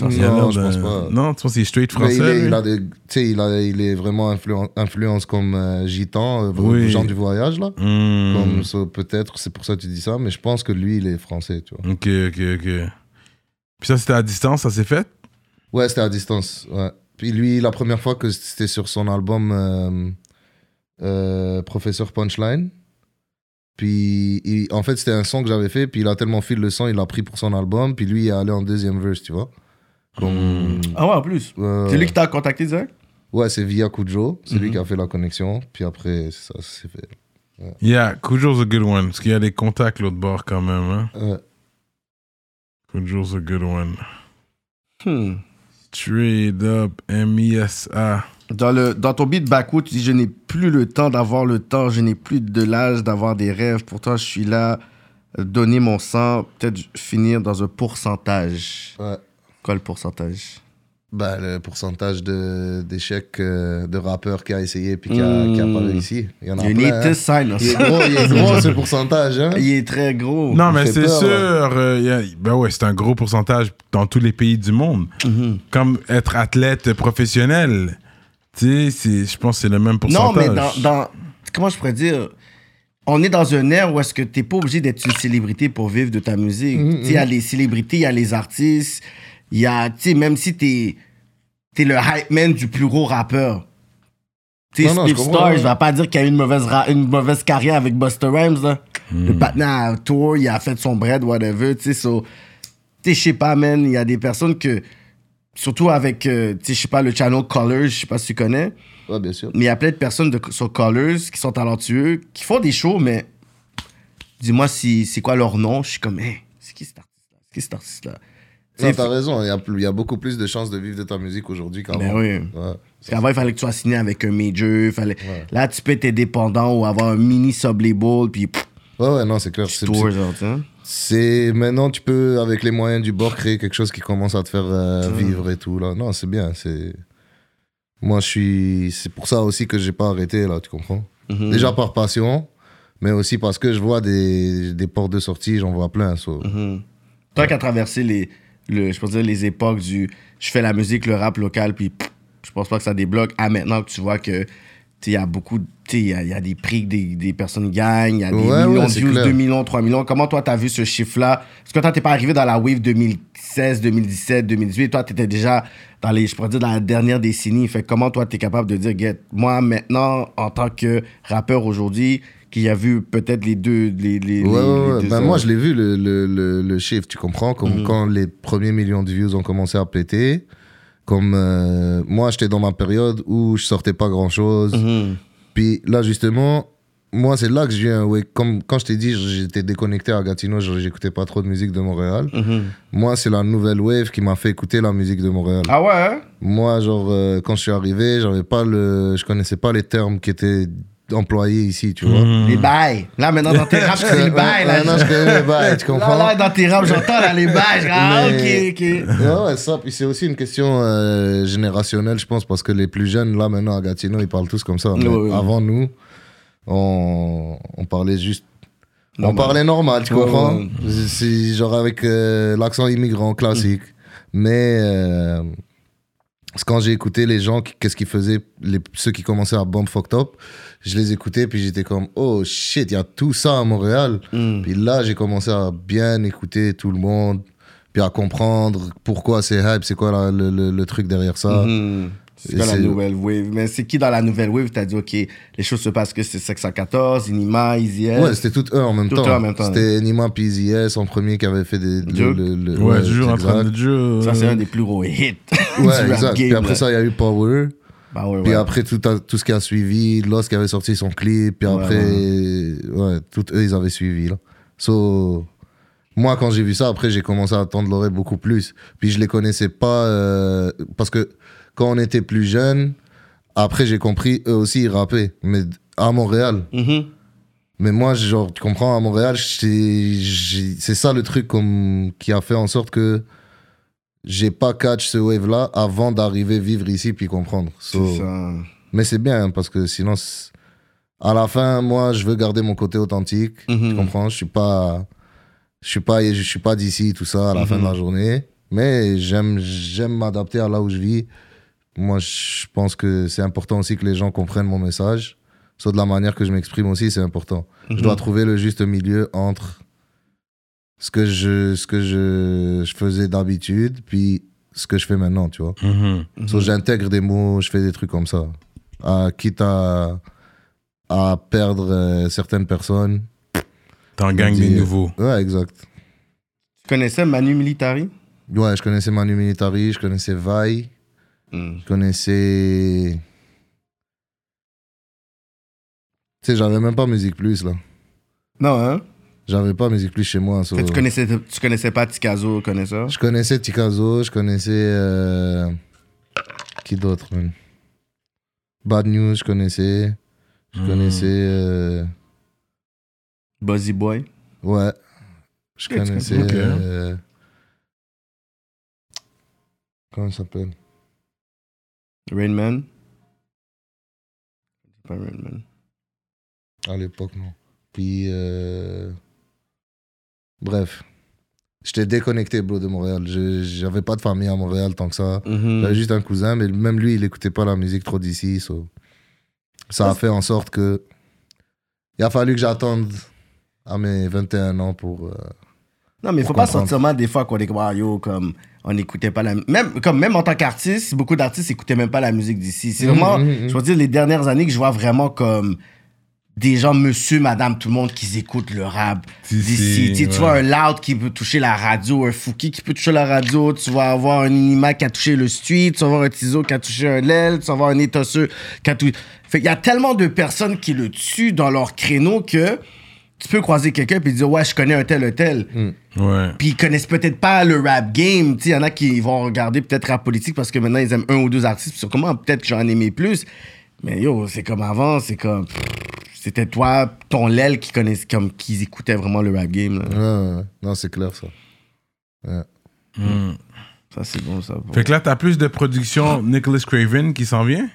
Non, je pense pas. Non, tu penses qu'il est straight français il, est, lui? il, a des, il, a- il est vraiment influen- influence comme euh, gitan, euh, Oui. genre du voyage, là. Hmm. Comme peut-être, c'est pour ça que tu dis ça, mais je pense que lui, il est français, tu vois. Ok, ok, ok. Puis ça, c'était à distance, ça s'est fait? Ouais, c'était à distance, ouais. Puis lui, la première fois que c'était sur son album euh, euh, Professeur Punchline, puis il- en fait, c'était un son que j'avais fait, puis il a tellement filé le son, il l'a pris pour son album, puis lui, il est allé en deuxième verse, tu vois. Comme, Ah ouais, en plus. euh, C'est lui qui t'a contacté direct? Ouais, c'est via Kujo, c'est lui Mhm. qui a fait la connexion, puis après, c'est ça, c'est fait. Yeah, Kujo's a good one. Parce qu'il y a des contacts l'autre bord quand même. Hein? Ouais. Kujo's a good one. Hmm. Straight up M-I-S-A. Dans, le, dans ton beat Backwood, tu dis Je n'ai plus le temps d'avoir le temps, je n'ai plus de l'âge d'avoir des rêves. Pourtant, je suis là, donner mon sang, peut-être finir dans un pourcentage. Ouais. Quoi le pourcentage? Bah, le pourcentage de- d'échecs euh, de rappeurs qui a essayé puis qui a, qui a pas Mm. réussi. Il y en a You plein. need hein. to sign. Il est gros, il est gros ce pourcentage. Hein? Il est très gros. Non, mais c'est sûr. euh, y a- ben ouais, c'est un gros pourcentage dans tous les pays du monde. Mhm. Comme être athlète professionnel. Tu sais, je pense que c'est le même Non, pourcentage. mais dans, dans- Comment je pourrais dire? On est dans un ère où est-ce que t'es pas obligé d'être une célébrité pour vivre de ta musique. Tu sais, il y a les célébrités, il y a les artistes, il y a. Tu sais, même si t'es es le hype man du plus gros rappeur. Tu sais, Steve comprends, Star, ouais. je vais pas dire qu'il a eu une mauvaise, une mauvaise carrière avec Buster Rhymes. Là. Hmm. Le patin à tour, il a fait son bread, whatever. Tu sais, so- tu sais, je sais pas, man, il y a des personnes que. Surtout avec, euh, tu sais, je sais pas, le channel Colors, je sais pas si tu connais. Ouais, bien sûr. Mais il y a plein de personnes de, sur Colors qui sont talentueux, qui font des shows, mais dis-moi si, c'est quoi leur nom. Je suis comme, hey, c'est qui cet artiste-là? C'est qui cet artiste-là? Sais, t'as raison. Il y, a, il y a beaucoup plus de chances de vivre de ta musique aujourd'hui qu'avant. Ben oui. Ouais. Parce qu'avant, il fallait que tu sois signé avec un major. Fallait... Là, tu peux être indépendant ou avoir un mini sub-label, puis Ouais, ouais, non, c'est clair. C'est- c'est- maintenant, tu peux, avec les moyens du bord, créer quelque chose qui commence à te faire euh, vivre et tout. Là. Non, c'est bien. C'est... Moi, je suis. C'est pour ça aussi que j'ai pas arrêté, là, tu comprends? Mhm. Déjà par passion, mais aussi parce que je vois des, des portes de sortie, j'en vois plein. so. Mhm. Toi qui as traversé les, le, je peux dire, les époques du je fais la musique, le rap local, puis pff, je pense pas que ça débloque. À maintenant que tu vois que il y a beaucoup, il y, a- il y a des prix que des, des personnes gagnent, il y a des Ouais, millions ouais, de views, clair. 2 millions, 3 millions. Comment toi, tu as vu ce chiffre-là? Parce que toi, t'es pas arrivé dans la wave 2016, 2017, 2018. Toi, tu étais déjà dans les, je pourrais dire, dans la dernière décennie. Fait comment toi, tu es capable de dire, moi, maintenant, en tant que rappeur aujourd'hui, qui a vu peut-être les deux. Les, les, Ouais, les- deux Ben, moi, je l'ai vu, le, le, le, le chiffre, tu comprends? Comme Mhm. quand les premiers millions de views ont commencé à péter. Comme euh, moi, j'étais dans ma période où je sortais pas grand-chose. Mhm. Puis là, justement, moi, c'est là que je viens. Ouais, comme quand je t'ai dit, j'étais déconnecté à Gatineau, je- j'écoutais pas trop de musique de Montréal. Mhm. Moi, c'est la nouvelle wave qui m'a fait écouter la musique de Montréal. Ah ouais? hein? Moi, genre, euh, quand je suis arrivé, j'avais pas le, je connaissais pas les termes qui étaient employés ici, tu vois. Mhm. Les bails. Là, maintenant, dans tes raps, c'est les bails. Là, non, je connais les bails, tu comprends? Là, là, dans tes raps, j'entends là, les bails. Je- Ah, Mais- ok, ok. Ouais, ouais, ça. Puis c'est aussi une question euh, générationnelle, je pense, parce que les plus jeunes, là, maintenant, à Gatineau, ils parlent tous comme ça. Mais avant nous, on, on parlait juste. On parlait normal, tu Ouais, comprends? ouais. Genre avec euh, l'accent immigrant classique. Mais euh, c'est quand j'ai écouté les gens, qu'est-ce qu'ils faisaient, les, ceux qui commençaient à bomb fucked up, je les écoutais, puis j'étais comme, oh shit, il y a tout ça à Montréal. Mm. Puis là, j'ai commencé à bien écouter tout le monde, puis à comprendre pourquoi c'est hype, c'est quoi la- le, le- le truc derrière ça. Mhm. C'est la nouvelle wave? Mais c'est qui dans la nouvelle wave? T'as dit, OK, les choses se passent que c'est 514, Inima, Easy S. Ouais, c'était tout eux en même temps. eux en même temps, C'était Nima puis Easy S en premier qui avait fait des. le- Joke. le- le- Ouais, toujours en train de jeu. Ça, c'est un des plus gros hits. Ouais, exact. game, puis après là. ça, il y a eu Power. Bah ouais, Puis ouais. après, tout, a- tout ce qui a suivi, Lost qui avait sorti son clip, puis après, ouais, tout eux, ils avaient suivi. Là. So, moi, quand j'ai vu ça, après, j'ai commencé à attendre l'oreille beaucoup plus. Puis je les connaissais pas, euh, parce que quand on était plus jeunes, après, j'ai compris, eux aussi, ils rappaient, mais à Montréal. Mhm. Mais moi, genre, tu comprends, à Montréal, c'est ça le truc comme, qui a fait en sorte que j'ai pas catch ce wave-là avant d'arriver vivre ici puis comprendre. So- C'est ça. mais c'est bien, parce que sinon, à la fin, moi, je veux garder mon côté authentique. Tu comprends? Je suis pas, je suis pas, je suis pas d'ici, tout ça, à la fin de la journée. Mais j'aime, j'aime m'adapter à là où je vis. Moi, je pense que c'est important aussi que les gens comprennent mon message. Soit de la manière que je m'exprime aussi, c'est important. Je dois trouver le juste milieu entre ce que je, ce que je, je faisais d'habitude, puis ce que je fais maintenant, tu vois. Mhm. So, j'intègre des mots, je fais des trucs comme ça. Ah, quitte à, à perdre euh, certaines personnes. T'en gagnes des nouveaux. Ouais, exact. Tu connaissais Manu Militari? Ouais, je connaissais Manu Militari, je connaissais Vai, Mm. je connaissais. Tu sais, j'avais même pas Musique Plus, là. Non, hein? J'avais pas Musique Plus chez moi. so- Tu connaissais, tu connaissais pas Tikazo, connaisseur? Je connaissais Tikazo, je connaissais. euh, Qui d'autre, man? Bad News, je connaissais. Je Hmm. connaissais. euh, Buzzy Boy? Ouais. Je connaissais. euh, Comment il s'appelle? Rain Man? Pas Rain Man. À l'époque, non. Puis. euh, Bref. J'étais déconnecté, bro, de Montréal. J'avais pas de famille à Montréal tant que ça. Mhm. J'avais juste un cousin, mais même lui, il écoutait pas la musique trop d'ici. so. Ça a fait en sorte que. Il a fallu que j'attende à mes 21 ans pour. euh, Non, mais il faut Pour pas comprendre. sentir mal des fois qu'on est comme, ah, yo, comme, on n'écoutait pas la même, comme même en tant qu'artiste, beaucoup d'artistes écoutaient même pas la musique d'ici. C'est Mhm, vraiment, mhm, mhm. je veux dire, les dernières années que je vois vraiment comme des gens, monsieur, madame, tout le monde qui écoutent le rap D'ici. Tu vois un Loud qui peut toucher la radio, un Fouki qui peut toucher la radio, tu vas avoir un Inima qui a touché le street, tu vas avoir un Tizo qui a touché un Lel, tu vas avoir un Étosseux qui a touché. Fait qu'il y a tellement de personnes qui le tuent dans leur créneau que tu peux croiser quelqu'un et dire, ouais, je connais un tel, un tel Ouais. puis ils connaissent peut-être pas le rap game. Tu sais, il y en a qui vont regarder peut-être rap politique parce que maintenant ils aiment un ou deux artistes. Puis sur comment peut-être que j'en aimais plus. Mais yo, c'est comme avant, c'est comme. C'était toi, ton l'aile qui connaissait, comme qui écoutaient vraiment le rap game. là. ouais, ouais, ouais. Non, c'est clair, ça. Mm. Ça, c'est bon, ça. bon. Fait que là, t'as plus de production Nicholas Craven qui s'en vient?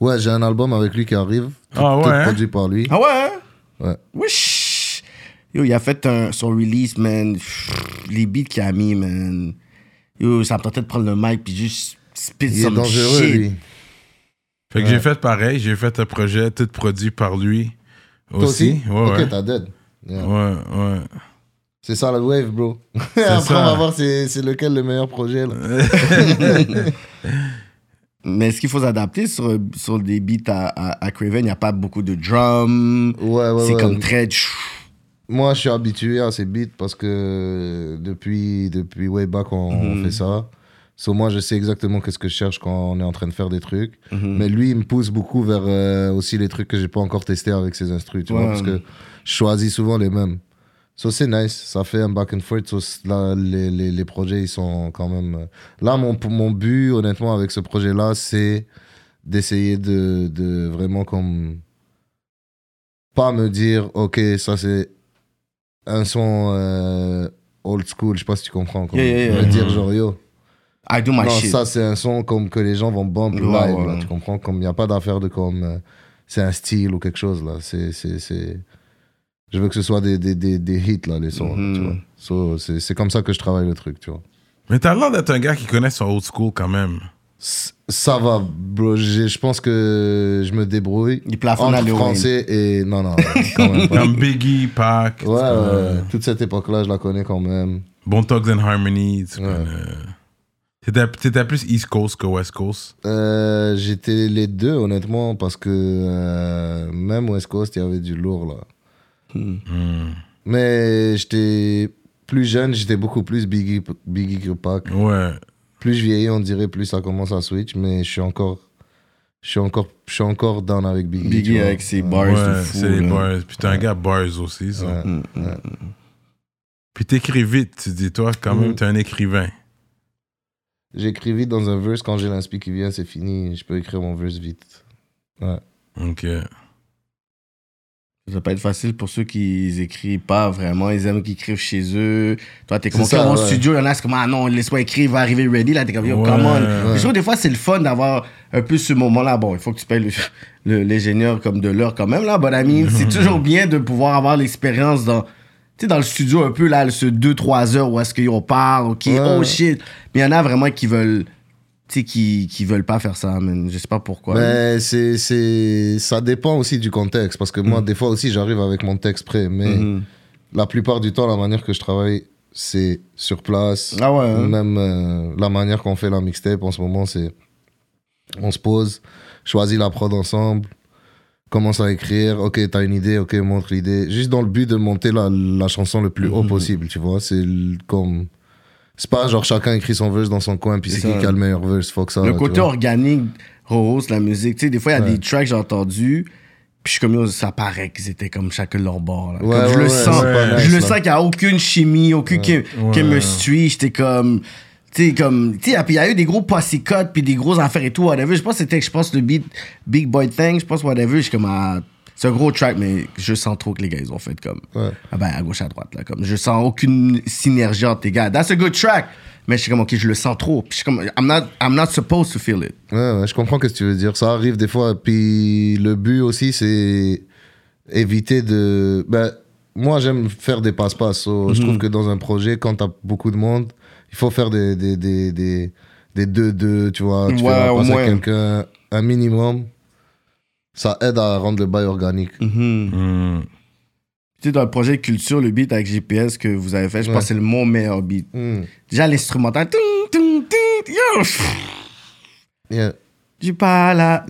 Ouais, j'ai un album avec lui qui arrive. Tout, Ah tout ouais, hein? produit par lui. Ah ouais? hein? Ouais. Wesh! Yo, il a fait un, son release, man. Pff, Les beats qu'il a mis, man. Yo, ça me tentait de prendre le mic puis juste spit Il est some dangereux, shit. lui. Fait que j'ai fait pareil. J'ai fait un projet tout produit par lui Toi aussi? aussi? Ouais, ok, ouais. t'as dead. Yeah. Ouais, ouais. C'est ça la wave, bro. Après, ça. on va voir c'est c'est lequel le meilleur projet. Là. Mais est-ce qu'il faut s'adapter sur, sur des beats à, à, à Craven? Il n'y a pas beaucoup de drums. Ouais, ouais, c'est ouais. comme très. Moi, je suis habitué à ces beats parce que depuis, depuis way back, on, on Mhm. fait ça. So, moi, je sais exactement qu'est-ce que je cherche quand on est en train de faire des trucs. Mhm. Mais lui, il me pousse beaucoup vers euh, aussi les trucs que j'ai pas encore testés avec ses instrus, tu Ouais. vois, parce que je choisis souvent les mêmes. So, c'est nice, ça fait un back and forth. So, là, les, les, les projets, ils sont quand même. euh, Là, mon, mon but, honnêtement, avec ce projet-là, c'est d'essayer de, de vraiment comme. Pas me dire, ok, ça c'est un son euh, old school, je sais pas si tu comprends. Comme, Yeah, yeah, yeah. Me dire, genre, yo. I do my Non, shit. ça c'est un son comme que les gens vont bump live, ouais. là, tu comprends? Comme il n'y a pas d'affaire de comme. euh, c'est un style ou quelque chose, là. C'est. c'est- c'est- Je veux que ce soit des, des, des, des hits, là, les sons, là, tu vois. So, c'est c'est comme ça que je travaille le truc, tu vois. Mais t'as l'air d'être un gars qui connaît son old school quand même. Ça va, bro. Je pense que je me débrouille. Il plafonne à entre français et. Non, non, quand même pas. Comme Biggie, Pac. Ouais, toute cette époque-là, je la connais quand même. Bon Thugs and Harmony. tu Ouais. connais. T'étais t'étais plus East Coast que West Coast? Euh, J'étais les deux, honnêtement, parce que euh, même West Coast, il y avait du lourd, là. Hmm. Mais j'étais plus jeune, j'étais beaucoup plus Biggie, Biggie que Pac. Ouais. Plus je vieillis, on dirait, plus ça commence à switch, mais je suis encore... Je suis encore, je suis encore down avec Biggie. Biggie avec ses bars ouais, de fou. c'est les bars. Puis t'es un gars bars aussi, ça. Ouais. Mm, mm. Puis t'écris vite, tu dis, toi, quand même, Mm. t'es un écrivain. J'écris vite dans un verse, quand j'ai l'inspi qui vient, c'est fini. Je peux écrire mon verse vite. Ouais. Ok. Ça peut être facile pour ceux qui écrivent pas vraiment. Ils aiment qu'ils écrivent chez eux. Toi, t'es comme, ça, au ouais. studio, il y en a, c'est comme, ah non, laisse-moi écrire, va arriver ready. Là, t'es comme, yo, Ouais, come on. ouais. Je trouve des fois, c'est le fun d'avoir un peu ce moment-là. Bon, il faut que tu payes l'ingénieur comme de l'heure quand même, là. But I mean, c'est toujours bien de pouvoir avoir l'expérience dans, tu sais, dans le studio un peu, là, ce 2-3 heures où est-ce qu'on parle, ok, oh shit. Mais il y en a vraiment qui veulent, sais, qui, qui veulent pas faire ça, man. Je sais pas pourquoi. Mais c'est, c'est, ça dépend aussi du contexte. Parce que moi, des fois aussi, j'arrive avec mon texte prêt. Mais Mhm. la plupart du temps, la manière que je travaille, c'est sur place. Ah ouais, hein? Même euh, la manière qu'on fait la mixtape en ce moment, c'est on se pose, choisit la prod ensemble, commence à écrire. Ok, t'as une idée, ok, montre l'idée. Juste dans le but de monter la, la chanson le plus haut Mhm. possible, tu vois. C'est comme. C'est pas genre chacun écrit son verse dans son coin, puis C'est qui qui a le meilleur verse. Fuck ça. le côté organique rose la musique tu sais des fois il y a Ouais. des tracks que j'ai entendus puis je suis comme yo, ça paraît qu'ils étaient comme chacun de leur bord là. Ouais, Comme je ouais, le sens je nice, le sens qu'il y a aucune chimie aucune chem- Ouais. chemistry j'étais comme tu sais comme tu sais puis il y a eu des gros posse-codes puis des grosses affaires et tout whatever je pense que c'était je pense le beat Big Boy Thing je pense whatever je suis comme ah, c'est un gros track mais je sens trop que les gars ils ont fait comme Ouais. ah ben à gauche à droite là comme je sens aucune synergie entre les gars that's a good track mais je suis comme ok je le sens trop puis je suis comme I'm not I'm not supposed to feel it Ouais, ouais, je comprends ce que tu veux dire. Ça arrive des fois. Puis le but aussi, c'est éviter de. Ben, moi, j'aime faire des passe-passe. So, Je Mhm. trouve que dans un projet, quand t'as beaucoup de monde, il faut faire des des des des des deux deux. Tu vois, tu Ouais, fais passer à quelqu'un un minimum. Ça aide à rendre le bail organique. Mhm. Hmm. Tu sais, dans le projet Culture, le beat avec GPS que vous avez fait, je Ouais. pense que c'est le mon meilleur beat. Hmm. Déjà, l'instrumental. Yeah. J'ai pas là.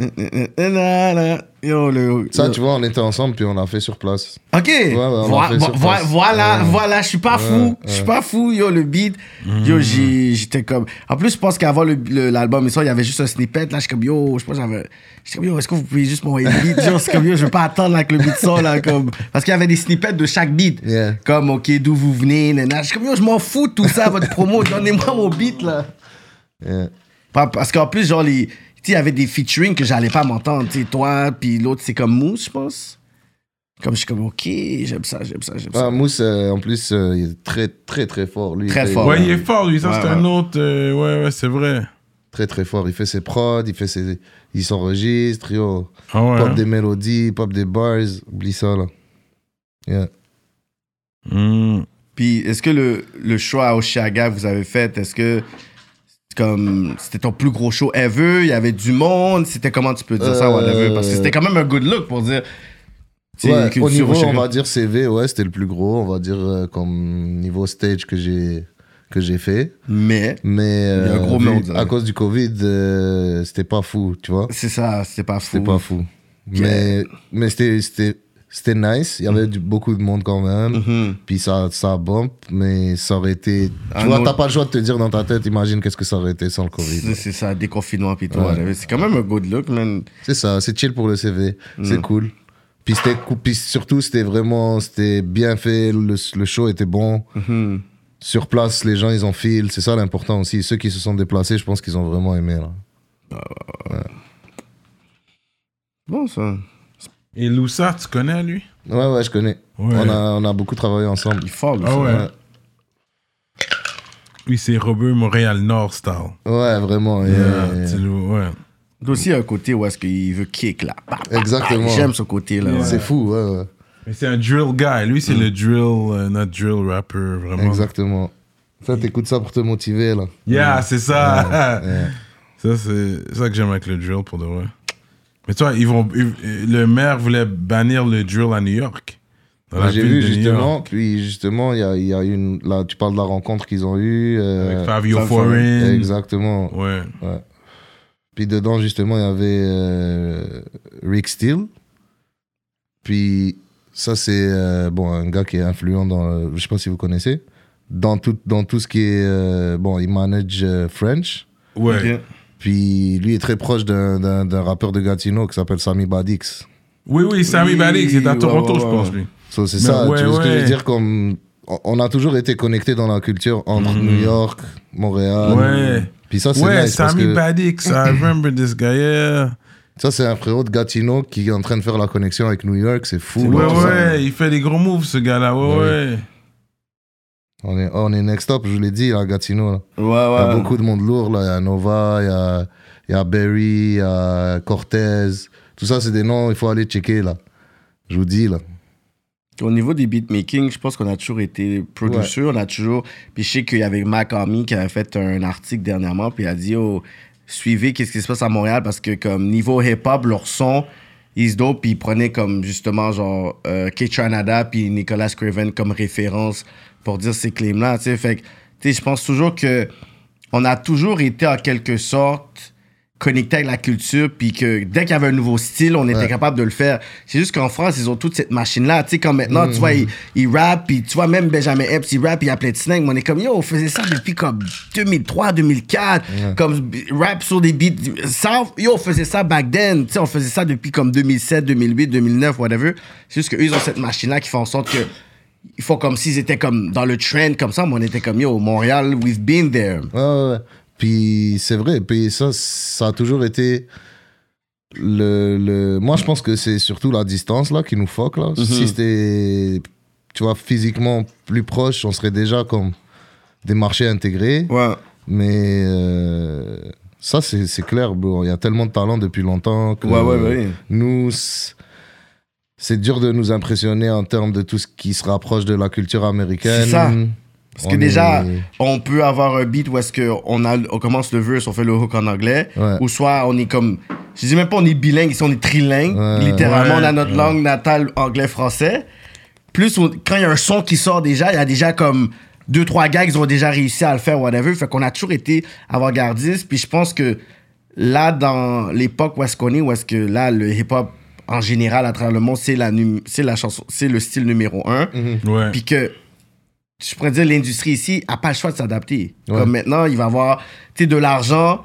Yo, le. Ça, tu vois, on était ensemble, puis on l'a fait sur place. Ok. on Voi- l'a fait vo- sur vo- place. voilà, Ouais. voilà, je suis pas fou. Je suis pas fou, yo, le beat. Yo, j'ai- j'étais comme. En plus, je pense qu'avant l'album, il y avait juste un snippet. Là, je suis comme, yo, je pense que j'avais. J'étais comme, yo, est-ce que vous pouvez juste m'envoyer le beat? Yo, c'est comme, yo, je veux pas attendre que le beat sort, là, comme. Parce qu'il y avait des snippets de chaque beat. Yeah. Comme, ok, d'où vous venez, nana. Je suis comme, yo, je m'en fous de tout ça, votre promo. Donnez-moi mon beat, là. Yeah. Parce qu'en plus, genre, les. Il y avait des featuring que j'allais pas m'entendre. Tu sais, toi, puis l'autre, c'est comme Mousse, je pense. Comme je suis comme, ok, j'aime ça, j'aime ça, j'aime ça. Ah, Mousse, euh, en plus, euh, il est très, très, très fort. Lui, il Très fort. Ouais, il est fort, lui. Ça, Ouais, c'est ouais. un autre. euh, ouais, ouais, c'est vrai. Très, très fort. Il fait ses prods, il, fait ses... il s'enregistre, yo. Ah ouais. Pop hein. des mélodies, pop des bars. Oublie ça, là. Yeah. Hmm. Puis, est-ce que le, le show à Oshiaga que vous avez fait, est-ce que comme c'était ton plus gros show ever, il y avait du monde, c'était comment tu peux dire ça, Euh, whatever, parce que c'était quand même un good look pour dire. Ouais, au niveau, on va dire CV, ouais, c'était le plus gros. On va dire euh, comme niveau stage que j'ai que j'ai fait. Mais Mais Il y a un euh, gros monde, à cause du Covid, euh, c'était pas fou, tu vois. c'est ça, c'était pas fou. C'était pas fou. Mais, mais c'était- c'était nice. Il y avait du- beaucoup de monde quand même. Mhm. Puis ça, ça bump, mais ça aurait été. Tu vois, t'as pas le choix de te dire dans ta tête, imagine qu'est-ce que ça aurait été sans le Covid. C'est ça, déconfinement puis tout. Ouais. C'est quand même un good look, man. C'est ça, c'est chill pour le CV. C'est Mm. cool. Puis, puis surtout, c'était vraiment c'était bien fait. Le, le show était bon. Mhm. Sur place, les gens, ils ont fil. C'est ça l'important aussi. Ceux qui se sont déplacés, je pense qu'ils ont vraiment aimé. Là. Bon, ça. Et Loussa, tu connais, lui? Ouais, ouais, je connais. Ouais. On, a, on a beaucoup travaillé ensemble. Il est fort, lui, Ah ouais. Ouais, Lui, c'est Robert Montréal Nord style. Ouais, vraiment. Yeah, et- petit Lou, ouais. Il y a aussi un côté où est-ce qu'il veut kick, là. Bah, bah, Exactement. bah, J'aime ce côté-là. ouais. C'est fou, ouais, ouais. Mais c'est un drill guy. Lui, c'est le drill, euh, notre drill rapper, vraiment. Exactement. Ça, t'écoutes ça pour te motiver, là. Yeah, c'est ça. Ouais. Ça, c'est ça que j'aime avec le drill pour de vrai. Mais toi, ils vont, ils- le maire voulait bannir le drill à New York. J'ai vu justement, puis justement, il y a, y a une. Là, tu parles de la rencontre qu'ils ont eue. euh, Avec Fabio Fab Foreign. Exactement. Ouais. Puis dedans, justement, il y avait euh, Rick Steele. Puis ça, c'est euh, bon, un gars qui est influent dans. je sais pas si vous connaissez. Dans tout, dans tout ce qui est. euh, bon, il manage euh, French. Ouais. Puis lui est très proche d'un- rappeur de Gatineau qui s'appelle Sami Badix. Oui, oui, Sammy Oui, Badix, il est à ouais, Toronto, ouais, je pense, lui. So, c'est ça, ouais, tu vois ce que je ouais. veux dire comme on- a toujours été connectés dans la culture entre Mhm. New York, Montréal. Ouais. Puis ça c'est Ouais, nice Sammy que Badix, I remember this guy, yeah. ça c'est un frérot de Gatineau qui est en train de faire la connexion avec New York, c'est fou. Ouais, ça. ouais, il fait des gros moves, ce gars-là, ouais, Ouais. ouais. On est on est next up, je vous l'ai dit à Gatineau là. Ouais, Il y a beaucoup de monde lourd là, il y a Nova, il y a il y a Berry, il y a Cortez. Tout ça c'est des noms, il faut aller checker là. Je vous dis là. Au niveau des beatmaking, je pense qu'on a toujours été producer, on a toujours. Puis je sais qu'il y avait Mac Army qui avait fait un article dernièrement, puis il a dit oh, suivez qu'est-ce qui se passe à Montréal parce que comme niveau hip-hop, leur son, is dope, puis ils prenaient comme justement genre euh, K-Tranada puis Nicolas Craven comme référence pour dire ces claims-là, tu sais. Fait que, tu sais, je pense toujours que on a toujours été en quelque sorte connecté avec la culture, puis que dès qu'il y avait un nouveau style, on était Ouais. capable de le faire. C'est juste qu'en France, ils ont toute cette machine-là. Tu sais, comme maintenant, tu vois, ils, ils rappent, puis tu vois, même Benjamin Epps, il rappe, il y a plein de slang. mais on est comme, yo, on faisait ça depuis comme 2003, 2004. Comme rap sur des beats. Ça, yo, on faisait ça back then. Tu sais, on faisait ça depuis comme 2007, 2008, 2009, whatever. C'est juste qu'eux, ils ont cette machine-là qui fait en sorte que ils font comme s'ils étaient comme dans le trend comme ça, mais on était comme, yo, Montréal, we've been there. Ouais, ouais, ouais. Puis c'est vrai, puis ça, ça a toujours été. Le, le... Moi, je pense que c'est surtout la distance là qui nous fuck. Là. Si c'était, tu vois, physiquement plus proche, on serait déjà comme des marchés intégrés. Ouais. Mais euh, ça, c'est clair, bro. Il y a tellement de talent depuis longtemps que Ouais, ouais, ouais. nous, c'est- c'est dur de nous impressionner en termes de tout ce qui se rapproche de la culture américaine. Parce que On déjà, est- on peut avoir un beat où est-ce qu'on a, on commence le verse, on fait le hook en anglais, Ouais. ou soit on est comme, je dis même pas on est bilingue, ici on est trilingue, Ouais. littéralement Ouais. on a notre langue natale anglais-français. Plus on- quand il y a un son qui sort déjà, il y a déjà comme deux trois gars qui ont déjà réussi à le faire whatever, fait qu'on a toujours été avant-gardiste. Puis je pense que là dans l'époque où est-ce qu'on est, où est-ce que là le hip-hop en général à travers le monde c'est la num- c'est la chanson, c'est le style numéro un Ouais. puis que je pourrais dire l'industrie ici a pas le choix de s'adapter. Ouais. Comme maintenant, il va y avoir de l'argent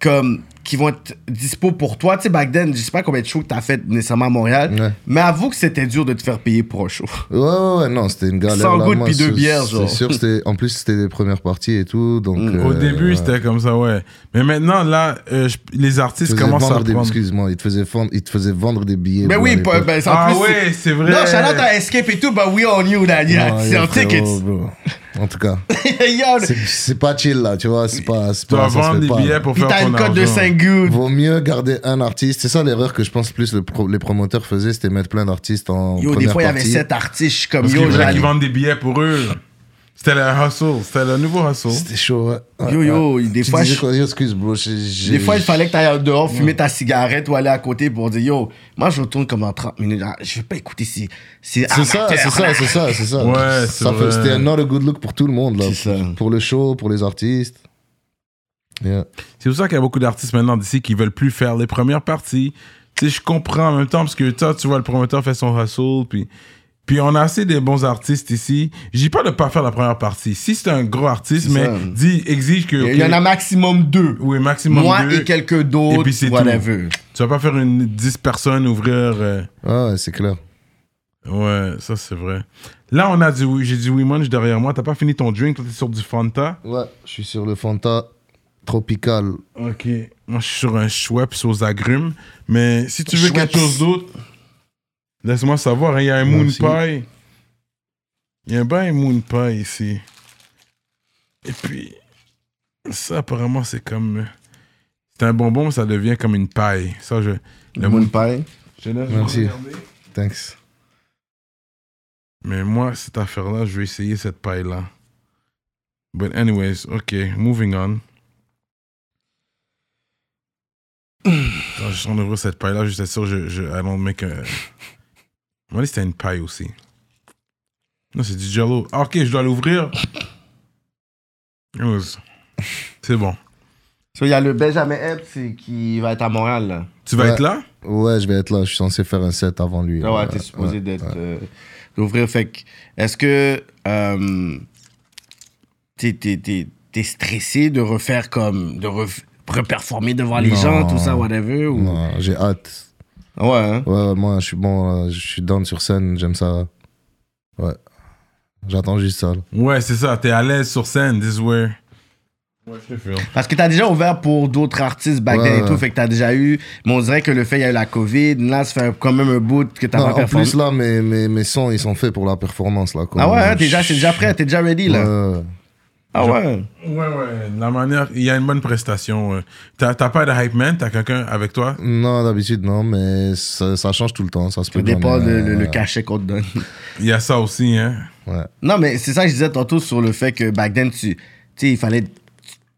comme qui vont être dispo pour toi. Tu sais, back then, je sais pas combien de shows que t'as fait nécessairement à Montréal, Ouais. mais avoue que c'était dur de te faire payer pour un show. Ouais, ouais, ouais, non, c'était une galère. Sans Moi, puis deux bières, genre. C'est sûr, c'était, en plus, c'était les premières parties et tout. Donc, Mm. Au euh, début, ouais. c'était comme ça, ouais. Mais maintenant, là, euh, je- les artistes commencent à vendre des, prendre... excuse-moi, ils te faisaient vendre, ils te faisaient vendre des billets. Ben bro, à oui, l'époque. ben, c'est en Ah plus, ouais, c'est vrai. Non, shout out à Escape et tout, but we all knew that. Yeah, Ouais, c'est tickets. bro. En tout cas, c'est, pas chill là, tu vois, c'est pas, Tu se vendre des pas, billets pour faire t'as ton une cote de argent. 5 good. Vaut mieux garder un artiste. C'est ça l'erreur que je pense plus le pro- les promoteurs faisaient, c'était mettre plein d'artistes en Yo, des première fois, il y avait partie. 7 artistes. Je suis comme Parce yo, j'allais- qu'ils vendent des billets pour eux. C'était le hustle. C'était le nouveau hustle. C'était chaud, ouais. Ouais, Yo, yo, des Tu fois, disais je- quoi? Yo, excuse, bro. j'ai- Des fois, il fallait que tu ailles dehors fumer ta cigarette ou aller à côté pour dire Yo, moi je retourne comme dans 30 minutes. Ah, Je vais pas écouter si. C'est C'est ça, c'est ça, c'est ça, c'est ça. Ouais, c'est Ça fait- vrai. C'était un not a good look pour tout le monde, là. C'est ça. Pour le show, pour les artistes. Yeah. C'est pour ça qu'il y a beaucoup d'artistes maintenant d'ici qui veulent plus faire les premières parties. Tu sais, je comprends en même temps parce que toi, tu vois, le promoteur fait son hustle, puis, puis on a assez de bons artistes ici. Je dis pas de pas faire la première partie. Si c'est un gros artiste, mais ça. dis, exige que. Il y en a maximum deux. Oui, maximum Moi deux. et quelques Et d'autres. puis c'est whatever. Tu vas pas faire une 10 personnes ouvrir. euh, Ah, ouais, c'est clair. Ouais, ça c'est vrai. Là, on a du, j'ai du Weemunch derrière moi. T'as pas fini ton drink, t'es sur du Fanta? Ouais, je suis sur le Fanta tropical. Ok. Moi, je suis sur un Schweppes aux agrumes. Mais si tu veux Schweppes. quelque chose d'autre, laisse-moi savoir. hein. Il y a un Moon. Pie. Il y a un bain Moon Pie ici. Et puis, ça, apparemment, c'est comme. euh, C'est un bonbon, mais ça devient comme une paille. Ça, je. Le Moon Moon Pie. Je laisse Merci. Thanks. Mais moi, cette affaire-là, je vais essayer cette paille-là. But anyways, ok, moving on. je suis en cette paille-là, juste être sûr, je, je, I don't make a... Moi, c'était une paille aussi. Non, c'est du jello. Ah, ok, je dois l'ouvrir. C'est bon. So, il y a le Benjamin Epps qui va être à Montréal, là. Tu vas Ouais. être là? Ouais, je vais être là. Je suis censé faire un set avant lui. Ah ouais, Ouais, t'es supposé ouais, d'être. ouais. euh, d'ouvrir. Fait que, est-ce que. Euh, t'es, t'es, t'es, t'es stressé de refaire comme. de ref- reperformer devant les Non. gens, tout ça, whatever? Ou... Non, j'ai hâte. Ouais, hein? Ouais, moi, je suis bon. euh, Je suis down sur scène. J'aime ça. Ouais. J'attends juste ça. là. Ouais, c'est ça. T'es à l'aise sur scène. This is where... Ouais, je te feel. Parce que t'as déjà ouvert pour d'autres artistes back Ouais, then et ouais. tout, fait que t'as déjà eu. Mais on dirait que le fait, il y a eu la COVID. Là, ça fait quand même un bout que t'as pas en performé. plus, là, mes, mes, mes sons, ils sont faits pour la performance. Là, ah ouais, hein, t'es déjà, c'est déjà prêt, t'es déjà ready, là. Ouais, ouais. Ah ouais? Ouais, ouais. La manière... Il y a une bonne prestation. euh. T'as t'as pas de hype man? T'as quelqu'un avec toi? Non, d'habitude, non, mais ça, ça change tout le temps. Ça se peut dépend donner, le, le- le ouais. cachet qu'on te donne. Il y a ça aussi, hein? Ouais. Non, mais c'est ça que je disais tantôt sur le fait que back then, tu tu sais, il fallait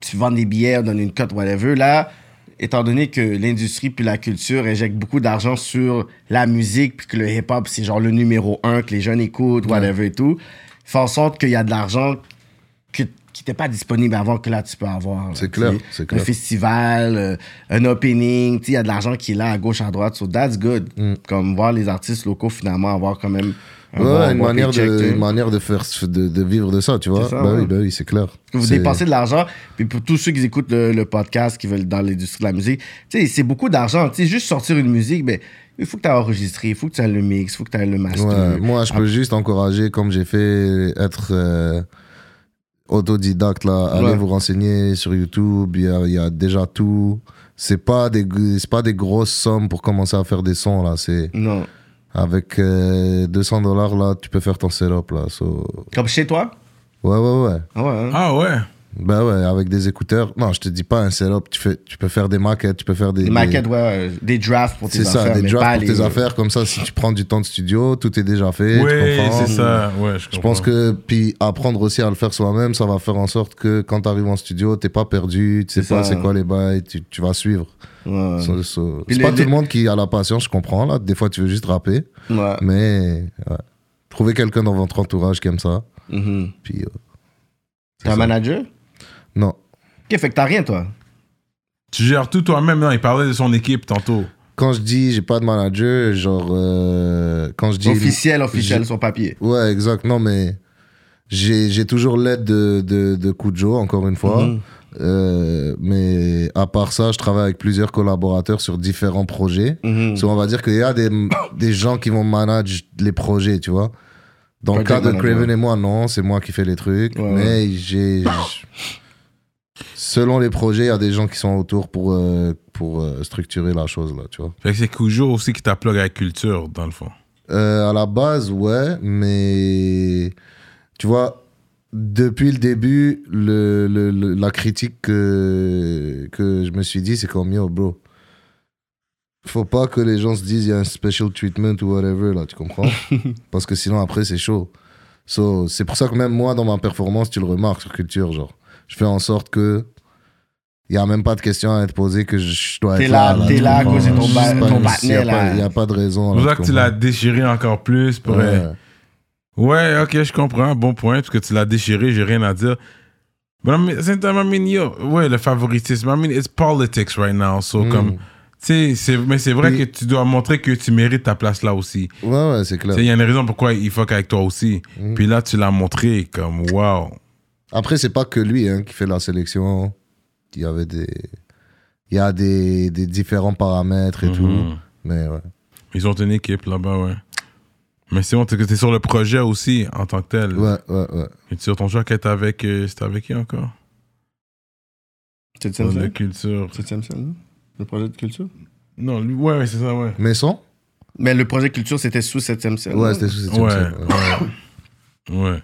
tu vends des billets, on donne une cote, whatever. Là, étant donné que l'industrie puis la culture injectent beaucoup d'argent sur la musique, puis que le hip-hop, c'est genre le numéro un que les jeunes écoutent, whatever et tout, fait en sorte qu'il y a de l'argent qui n'était pas disponible avant que là, tu peux avoir. C'est clair, c'est Un festival, euh, un opening, il y a de l'argent qui est là à gauche, à droite. So that's good. Comme voir les artistes locaux finalement avoir quand même un Mm. Ouais, bon- un une, bon manière de, sais. une manière de faire de, de vivre de ça, tu vois. Ça, bah ouais. oui, bah oui, c'est clair. vous dépensez de l'argent. Puis pour tous ceux qui écoutent le, le podcast, qui veulent dans l'industrie de la musique, c'est beaucoup d'argent. Juste sortir une musique, ben, il faut que tu aies enregistré, il faut que tu aies le mix, il faut que tu aies le master. Ouais, moi, je Ah, peux juste encourager, comme j'ai fait, être euh, autodidacte, là. Allez Ouais. vous renseigner sur YouTube, il y a, il y a déjà tout. C'est pas, des, c'est pas des grosses sommes pour commencer à faire des sons, là. C'est Non. avec euh, 200 dollars, là, tu peux faire ton setup, là. So, Comme chez toi? Ouais, ouais, ouais. Ah ouais. hein? Ah ouais? Bah ouais, avec des écouteurs. Non, je te dis pas un setup. Tu, fais, tu peux faire des maquettes, tu peux faire des. Des maquettes, ouais, ouais, des drafts pour tes C'est ça, affaires. des mais drafts pour les- tes affaires. Comme ça, si tu prends du temps de studio, tout est déjà fait. Oui, c'est ça. Ouais, je Je pense que, puis apprendre aussi à le faire soi-même, ça va faire en sorte que quand tu arrives en studio, t'es pas perdu, tu sais pas c'est quoi les bails, tu, tu vas suivre. Ouais. So- so- Puis C'est les- pas tout le monde qui a la patience, je comprends. Là. Des fois, tu veux juste rapper, Ouais. mais ouais. trouver quelqu'un dans votre entourage qui aime ça. Mhm. Puis, euh, T'es un ça. manager? Non. Ok, fait que t'as rien, toi. Tu gères tout toi-même. Non, il parlait de son équipe tantôt. Quand je dis j'ai pas de manager, genre, euh, quand je dis. Officiel, officiel, j'ai- sur papier. Ouais, exact. Non, mais j'ai j'ai toujours l'aide de, de, de Kujo, encore une fois. Mhm. Euh, mais à part ça, je travaille avec plusieurs collaborateurs sur différents projets. Mhm. So, on va dire qu'il y a des, des gens qui vont manager les projets, tu vois. Dans le Project cas de manager. Craven et moi, non, c'est moi qui fais les trucs. Ouais, mais j'ai. Selon les projets, il y a des gens qui sont autour pour, euh, pour euh, structurer la chose, là, tu vois. Fait que c'est Cujo aussi qui t'a plug avec culture, dans le fond. Euh, à la base, ouais, mais tu vois, depuis le début, le, le- le- la critique que, que je me suis dit, c'est comme yo, bro. Faut pas que les gens se disent il y a un special treatment ou whatever, là, tu comprends? Parce que sinon, après, c'est chaud. So, c'est pour ça que même moi, dans ma performance, tu le remarques sur culture, genre. Je fais en sorte que. Il n'y a même pas de question à être posée que je dois être là, là. t'es là à cause de ton ba- ton Il n'y a, pas- de raison. C'est pour ça que tu l'as déchiré encore plus. Pour, Ouais. euh, Ouais, ok, je comprends. Bon point, parce que tu l'as déchiré, j'ai rien à dire. But I mean, same time, I mean, yo, ouais, le favoritisme. I mean, it's politics right now. So, Mm. comme, tu sais, c'est- mais c'est vrai Puis- que tu dois montrer que tu mérites ta place là aussi. Ouais, ouais, c'est clair. Il y a une raison pourquoi il fuck avec toi aussi. Mm. Puis là, tu l'as montré comme, wow. Après, c'est pas que lui hein, qui fait la sélection. Il y avait des. Il y a des, des différents paramètres et tout. Mhm. Mais ouais. Ils ont une équipe là-bas, ouais. Mais c'est bon, t'es t'es sur le projet aussi en tant que tel. Ouais, ouais, ouais. Et tu sur ton jeu est avec. euh, C'était avec qui encore? Septième la culture. Septième non? Le projet de culture? Non, lui, ouais, ouais, c'est ça, ouais. Mais son Mais le projet culture, c'était sous septième ciel. Ouais, c'était sous cette Ouais, ouais. ouais. ouais.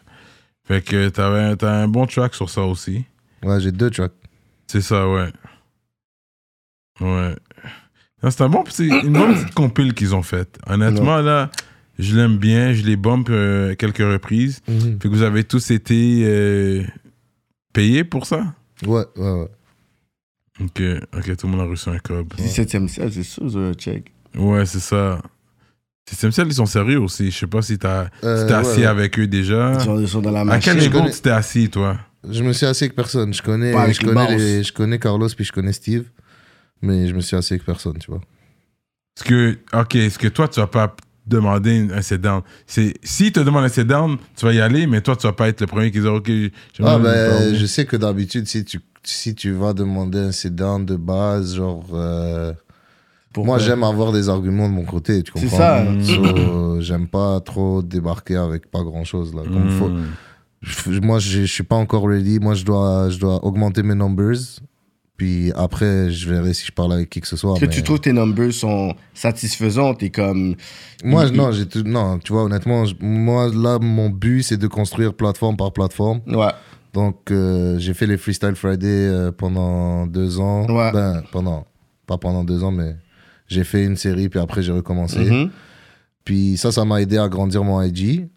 Fait que t'avais t'as un bon track sur ça aussi. Ouais, j'ai deux tracks. C'est ça, ouais. Ouais. Non, C'est un bon petit, une bonne petite compile qu'ils ont faite. Honnêtement, là, je l'aime bien. Je les bump euh, quelques reprises. Mhm. Fait que vous avez tous été euh, payés pour ça? Ouais, ouais, ouais. Ok, ok, tout le monde a reçu un cob. 17e ciel, c'est sûr, je check. Ouais, c'est ça. Système Cell, ils sont sérieux aussi. Je sais pas si t'as Euh, si assis ouais. avec eux déjà. Ils sont, ils sont dans la À machine. quel je niveau connais- tu t'es assis, toi? Je me suis assis avec personne. Je connais, Pas je connais, boss. les- je connais Carlos puis je connais Steve. Mais je me suis assis avec personne, tu vois. Est-ce que, ok, est-ce que toi, tu vas pas demander un sit-down? C'est Si te demandent un sit-down, tu vas y aller, mais toi, tu vas pas être le premier qui dit, ok, Ah, ben, je sais que d'habitude, si tu, si tu vas demander un sit-down de base, genre. euh? Moi, j'aime avoir des arguments de mon côté, tu C'est comprends ça. So, j'aime pas trop débarquer avec pas grand-chose, là. Comme faut- Mm. je- moi, je suis pas encore ready. Moi, je dois, je dois augmenter mes numbers. Puis après, je verrai si je parle avec qui que ce soit. Est-ce que mais- tu trouves que tes numbers sont satisfaisants? T'es comme. Moi, il- non, j'ai tout- non, tu vois, honnêtement, je- moi, là, mon but, c'est de construire plateforme par plateforme. Ouais. Donc, euh, j'ai fait les Freestyle Friday euh, pendant deux ans. Ouais. Ben, pendant, pas pendant deux ans, mais j'ai fait une série, puis après, j'ai recommencé. Mhm. Puis ça, ça m'a aidé à grandir mon IG.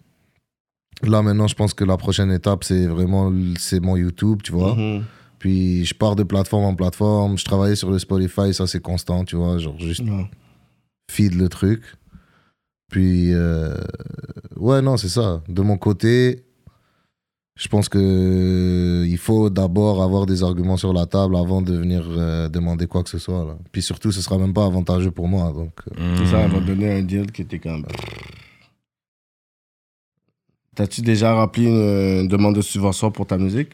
Là, maintenant, je pense que la prochaine étape, c'est vraiment c'est mon YouTube, tu vois. Mhm. Puis je pars de plateforme en plateforme. Je travaillais sur le Spotify, ça, c'est constant, tu vois. Genre, juste feed le truc. Puis, euh, ouais, non, c'est ça. De mon côté, je pense que euh, il faut d'abord avoir des arguments sur la table avant de venir euh, demander quoi que ce soit. Là. Puis surtout, ce sera même pas avantageux pour moi. Donc, euh, C'est ça, elle va te donner un deal qui était comme. T'as-tu déjà rempli une, une demande de subvention pour ta musique?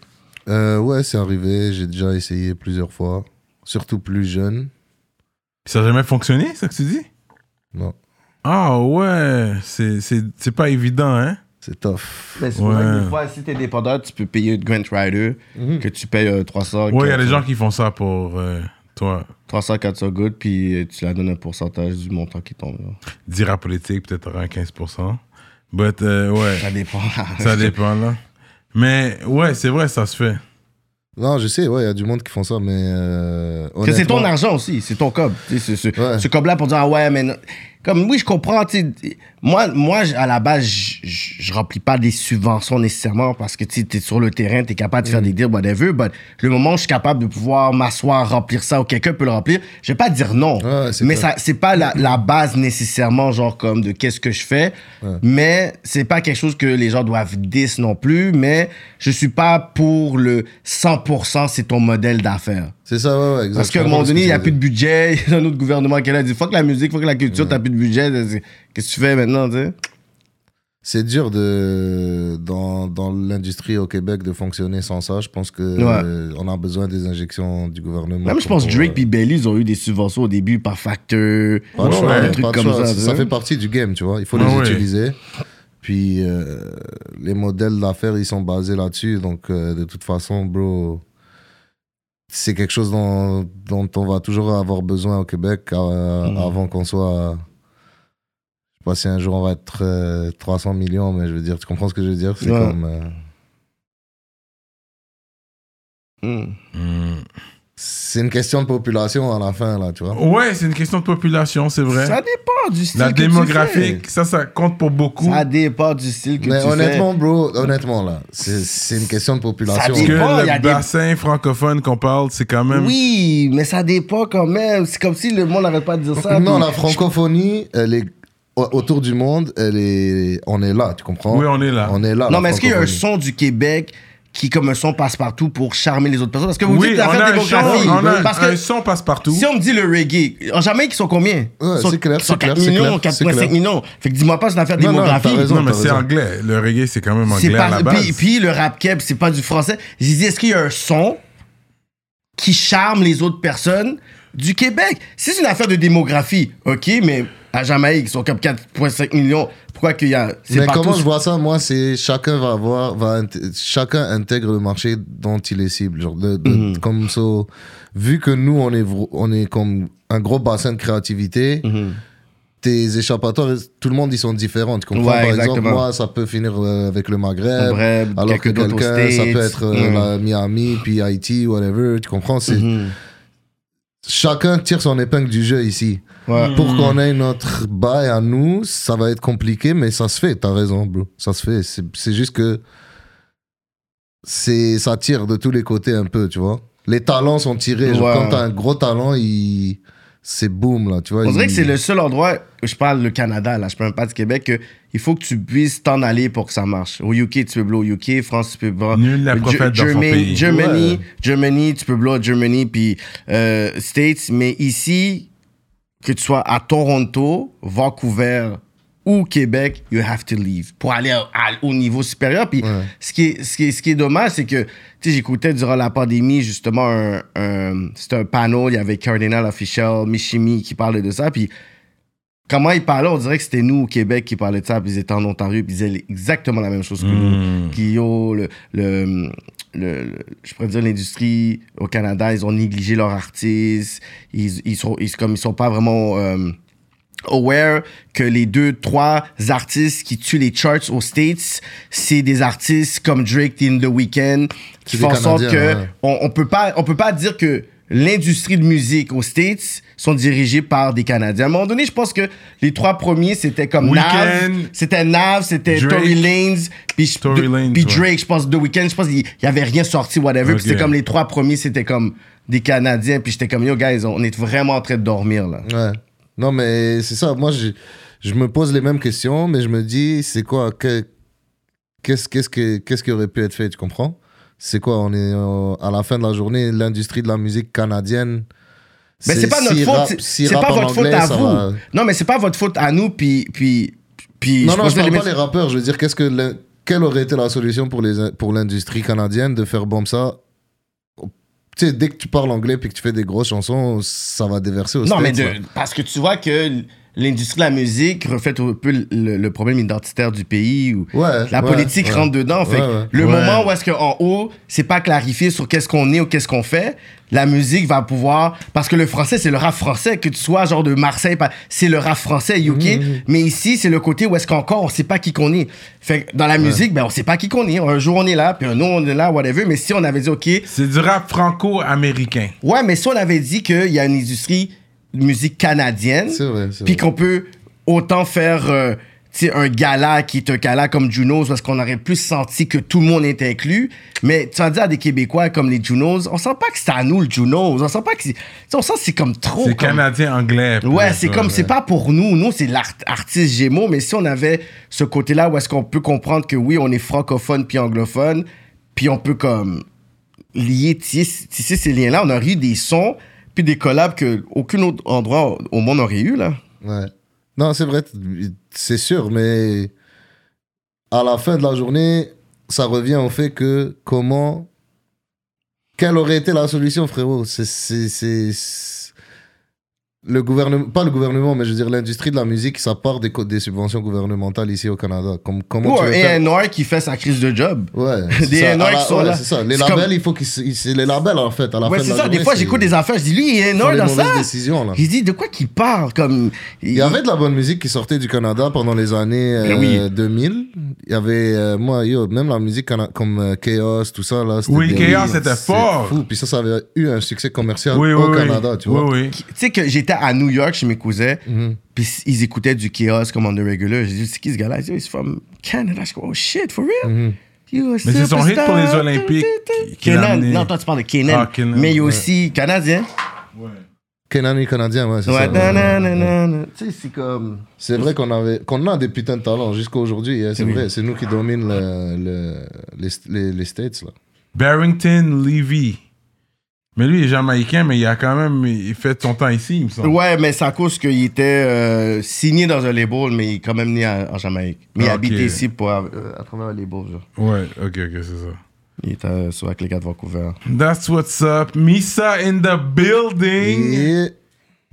euh, ouais, c'est arrivé. J'ai déjà essayé plusieurs fois. Surtout plus jeune. Ça n'a jamais fonctionné, ça que tu dis? Non, Ah ouais, c'est c'est- c'est pas évident, hein? C'est tough. Mais c'est vrai Ouais. que des fois, si t'es dépendant, tu peux payer une Grant Rider que tu payes euh, 300. Ouais, il y a des 400, gens qui font ça pour euh, toi. 300, 400 gouttes, puis euh, tu leur donnes un pourcentage du montant qui tombe. là. Dire à politique, peut-être aura un 15%. But, euh, ouais, Ça dépend. ça dépend, là. Mais ouais, c'est vrai, ça se fait. Non, je sais, ouais, il y a du monde qui font ça, mais. euh, c'est ton argent aussi, c'est ton cob. Sais, Ce, ce, Ouais. ce cob-là pour dire, ah ouais, mais. Comme oui, je comprends. Moi, moi, à la base, je- remplis pas des subventions nécessairement parce que tu es sur le terrain, tu es capable de faire des deals, whatever. But le moment où je suis capable de pouvoir m'asseoir, remplir ça ou quelqu'un peut le remplir, je vais pas dire non. Ouais, mais ça c'est pas la, la base nécessairement, genre comme de qu'est-ce que je fais. Mais c'est pas quelque chose que les gens doivent dis non plus. Mais je suis pas pour le 100% c'est ton modèle d'affaires. C'est ça, ouais, ouais, exactement. Parce qu'à un moment donné, il n'y a plus de budget. Il y a un autre gouvernement qui il dit fuck la musique, fuck la culture, t'as plus de budget. Qu'est-ce que tu fais maintenant, tu sais? C'est dur de, dans, dans l'industrie au Québec de fonctionner sans ça. Je pense Ouais. euh, on a besoin des injections du gouvernement. Même je pense pour, Drake euh, puis Belly, ils ont eu des subventions au début par facteur. pas choix, ouais, des trucs comme choix. ça. Ça fait partie du game, tu vois. Il faut Ouais, les ouais. utiliser. Puis euh, les modèles d'affaires, ils sont basés là-dessus. Donc euh, de toute façon, bro, c'est quelque chose dont, dont on va toujours avoir besoin au Québec euh, Mm. avant qu'on soit. Je sais pas si un jour on va être euh, 300 millions, mais je veux dire, tu comprends ce que je veux dire? C'est Ouais. comme. euh, Hmm. Hmm. C'est une question de population à la fin, là, tu vois. Ouais, c'est une question de population, c'est vrai. Ça dépend du style La que tu démographique, ça, ça compte pour fais. beaucoup. Ça dépend du style que Mais tu honnêtement, bro, honnêtement, là, c'est une question de population. Ça Parce que dépend, il y a le des- bassin francophone qu'on parle, c'est quand fais. même. Oui, mais ça dépend quand même. C'est comme si le monde n'arrête pas de dire ça. non, puis- la francophonie, elle est au- autour du monde, elle est, on est là, tu comprends? Oui, on est là. On est là. Non, mais est-ce qu'il y a un son du Québec qui, comme un son passe-partout pour charmer les autres personnes? Parce que vous Oui, dites l'affaire un, démographie. on a Parce un que son passe-partout. si on me dit le reggae, en Jamaïque, ils sont combien? Ouais, c'est clair, ils sont c'est clair, 4 c'est millions, clair, c'est 4,5 clair. millions. Fait que dis-moi pas, c'est une affaire Non, non, démographie. t'as raison. non, mais c'est anglais. Le reggae, c'est quand même anglais à pas, la base. puis, puis le rap keb, c'est pas du français. J'ai dit, est-ce qu'il y a un son qui charme les autres personnes du Québec? Si c'est une affaire de démographie, ok, mais à Jamaïque, ils sont comme 4,5 millions. Pourquoi qu'il y a. Mais partout- comment je vois ça, moi, c'est chacun va avoir, va chacun intègre le marché dont il est cible. Genre de, de- Mhm. comme ça, vu que nous, on est, on est comme un gros bassin de créativité, Mhm. tes échappatoires, tout le monde, ils sont différents. Tu comprends? Ouais, Par exactement. exemple, moi, ça peut finir euh, avec le Maghreb. Maghreb, alors que quelqu'un, ça peut être euh, Mhm. la Miami, puis Haïti, whatever. Tu comprends? C'est. Chacun tire son épingle du jeu ici. Ouais. Pour qu'on ait notre bail à nous, ça va être compliqué, mais ça se fait. T'as raison, bro. Ça se fait. C'est, juste que c'est, ça tire de tous les côtés un peu, tu vois. les talents sont tirés. Genre, quand t'as un gros talent, il... c'est boom, là, tu vois. On dirait il- que c'est le seul endroit, je parle le Canada, là, je parle pas du Québec, que il faut que tu puisses t'en aller pour que ça marche. Au UK, tu peux blow au UK, France, tu peux blow. Nul n'est prophète dans son Germany, pays. Germany, Ouais. Germany, tu peux blow Germany, puis euh, States, mais ici, que tu sois à Toronto, Vancouver ou Québec, you have to leave pour aller à- à- au niveau supérieur. Puis Ouais. ce, qui est, ce, qui est, ce qui est dommage, c'est que, tu sais, j'écoutais durant la pandémie, justement, un, un- c'était un panel, il y avait Cardinal Official, Michimi qui parlait de ça. Puis comment ils parlaient, on dirait que c'était nous au Québec qui parlaient de ça, puis ils étaient en Ontario, puis ils disaient exactement la même chose que nous. Qui, le, le, le- le- je pourrais dire l'industrie au Canada, ils ont négligé leurs artistes, ils, ils sont, ils, comme ils sont pas vraiment euh, aware que les deux, trois artistes qui tuent les charts aux States, c'est des artistes comme Drake, in The Weeknd, qui font en sorte que ouais. on, on peut pas, on peut pas dire que l'industrie de musique aux States sont dirigées par des Canadiens. À un moment donné, je pense que les trois premiers, c'était comme Nav, Weeknd, c'était Nav, c'était Tory Lanez, puis Tory de- Lanez, puis ouais. Drake, je pense, The Weeknd, je pense qu'il y avait rien sorti, whatever. Puis Ok. c'était comme les trois premiers, c'était comme des Canadiens. Puis j'étais comme, yo, guys, on est vraiment en train de dormir, là. Ouais. Non, mais c'est ça. Moi, je, je me pose les mêmes questions, mais je me dis, c'est quoi que- Qu'est-ce qu'est-ce que- qu'est-ce qui aurait pu être fait, tu comprends? C'est quoi On est euh, à la fin de la journée, l'industrie de la musique canadienne. Mais c'est pas notre faute, rappe- c'est- pas votre faute à vous. va- Non, mais c'est pas votre faute à nous, puis. puis, puis Non, non, je parle pas les- des rappeurs. Je veux dire, qu'est-ce que quelle aurait été la solution pour les pour l'industrie canadienne de faire bombe ça Tu sais, dès que tu parles anglais puis que tu fais des grosses chansons, ça va déverser au Non, mais de- parce que tu vois que l'industrie de la musique reflète un peu le, le problème identitaire du pays. Ou Ouais, la politique ouais. rentre dedans. Fait que Ouais, ouais. le Ouais. moment où est-ce qu'en haut, c'est pas clarifié sur qu'est-ce qu'on est ou qu'est-ce qu'on fait, la musique va pouvoir. Parce que le français, c'est le rap français. Que tu sois genre de Marseille, c'est le rap français, UK. Mhm. Mais ici, c'est le côté où est-ce qu'encore on sait pas qui qu'on est. Fait que dans la musique, ben on sait pas qui qu'on est. Un jour on est là, puis un autre on est là, whatever. Mais si on avait dit, OK, C'est du rap franco-américain. ouais, mais si on avait dit qu'il y a une industrie musique canadienne, C'est vrai, c'est puis vrai. qu'on peut autant faire euh, tu sais, un gala qui est un gala comme Junos parce qu'on aurait plus senti que tout le monde est inclus. Mais tu vas dire à des Québécois comme les Junos, on sent pas que c'est à nous le Junos. On sent pas que c'est. tu sais, On sent que c'est comme trop. C'est comme- canadien-anglais. Ouais, c'est comme, c'est pas pour nous. Nous, c'est l'artiste Gémeaux, mais si on avait ce côté-là où est-ce qu'on peut comprendre que oui, on est francophone puis anglophone, puis on peut comme lier, tisser, tisser ces liens-là, on aurait eu des sons puis des collabs que aucun autre endroit au monde aurait eu, là. Ouais. Non, c'est vrai, c'est sûr, mais à la fin de la journée, ça revient au fait que comment. Quelle aurait été la solution, frérot? C'est- Le gouvernement, pas le gouvernement, mais je veux dire l'industrie de la musique, ça part des, des subventions gouvernementales ici au Canada. Comme, comment Ou tu un faire? A&R qui fait sa crise de job. Ouais, Des c'est ça. A&R À la- qui sont ouais, là. c'est ça. Les labels, comme- il faut qu'ils. se- C'est les labels, en fait. À la Ouais, fin de c'est la ça. Des fois, j'écoute des affaires, je dis, lui, il est les dans ça. décisions, là. Il dit, de quoi qu'il parle? Comme... Il y avait de la bonne musique qui sortait du Canada pendant les années euh, Ben oui. 2000. Il y avait, euh, moi, yo, même la musique comme euh, Chaos, tout ça, là. c'était Oui, Chaos, c'était fort. fou. Puis ça, ça avait eu un succès commercial Oui, au Canada, tu vois. Oui, oui. Tu sais que j'étais à New York chez mes cousins, Mhm. puis ils écoutaient du chaos comme on the regular. J'ai dit, c'est qui ce gars-là? Ils disent, he's from Canada. Je dis, oh shit, for real? Mhm. A Mais c'est son hit pour les Olympiques Kenan. Non, toi, tu parles de Kenan. Ah, Kenan, Mais il y a ouais. aussi Canadien. Kenani canadien, ouais, c'est Ouais, ça. ouais. Tu sais, c'est comme. C'est vrai qu'on avait, qu'on a des putains de talents jusqu'à aujourd'hui. hein, c'est vrai, c'est nous qui dominent le- le- les, les, les States, là. Barrington Levy. Mais lui, il est jamaïcain, mais il a quand même il fait son temps ici, il me semble. Ouais, mais c'est à cause qu'il était euh, signé dans un label, mais il est quand même né en Jamaïque. Mais il Ah, habite ok. ici pour, euh, à travers un label. Genre. Ouais, ok, ok, c'est ça. Il est euh, sur avec les gars de Vancouver. That's what's up. Misa in the building. Et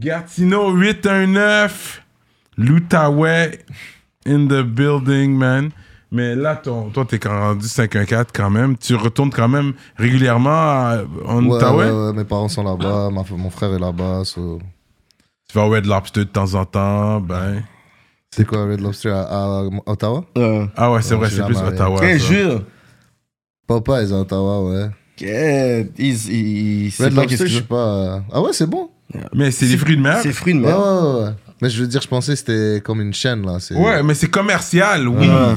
Gatineau 819. L'Outaouais in the building, man. Mais là, ton, toi, t'es quand- rendu 514 quand même. Tu retournes quand même régulièrement à- en ouais, Outaouais? ouais, ouais, mes parents sont là-bas, ma- mon frère est là-bas. so- Tu vas au Red Lobster de temps en temps. Ben. C'est quoi Red Lobster à, à Ottawa? Euh, Ah ouais, c'est vrai, c'est plus allé. Ottawa. Quel jure. Papa est à Ottawa, ouais. Il- il sait Red Lobster, je suis pas. euh, Ah ouais, c'est bon. Mais c'est des fruits de mer? C'est fruits de mer. ouais, ouais, ouais. Mais je veux dire, je pensais que c'était comme une chaîne, là. C'est Ouais, mais c'est commercial, oui. Ouais.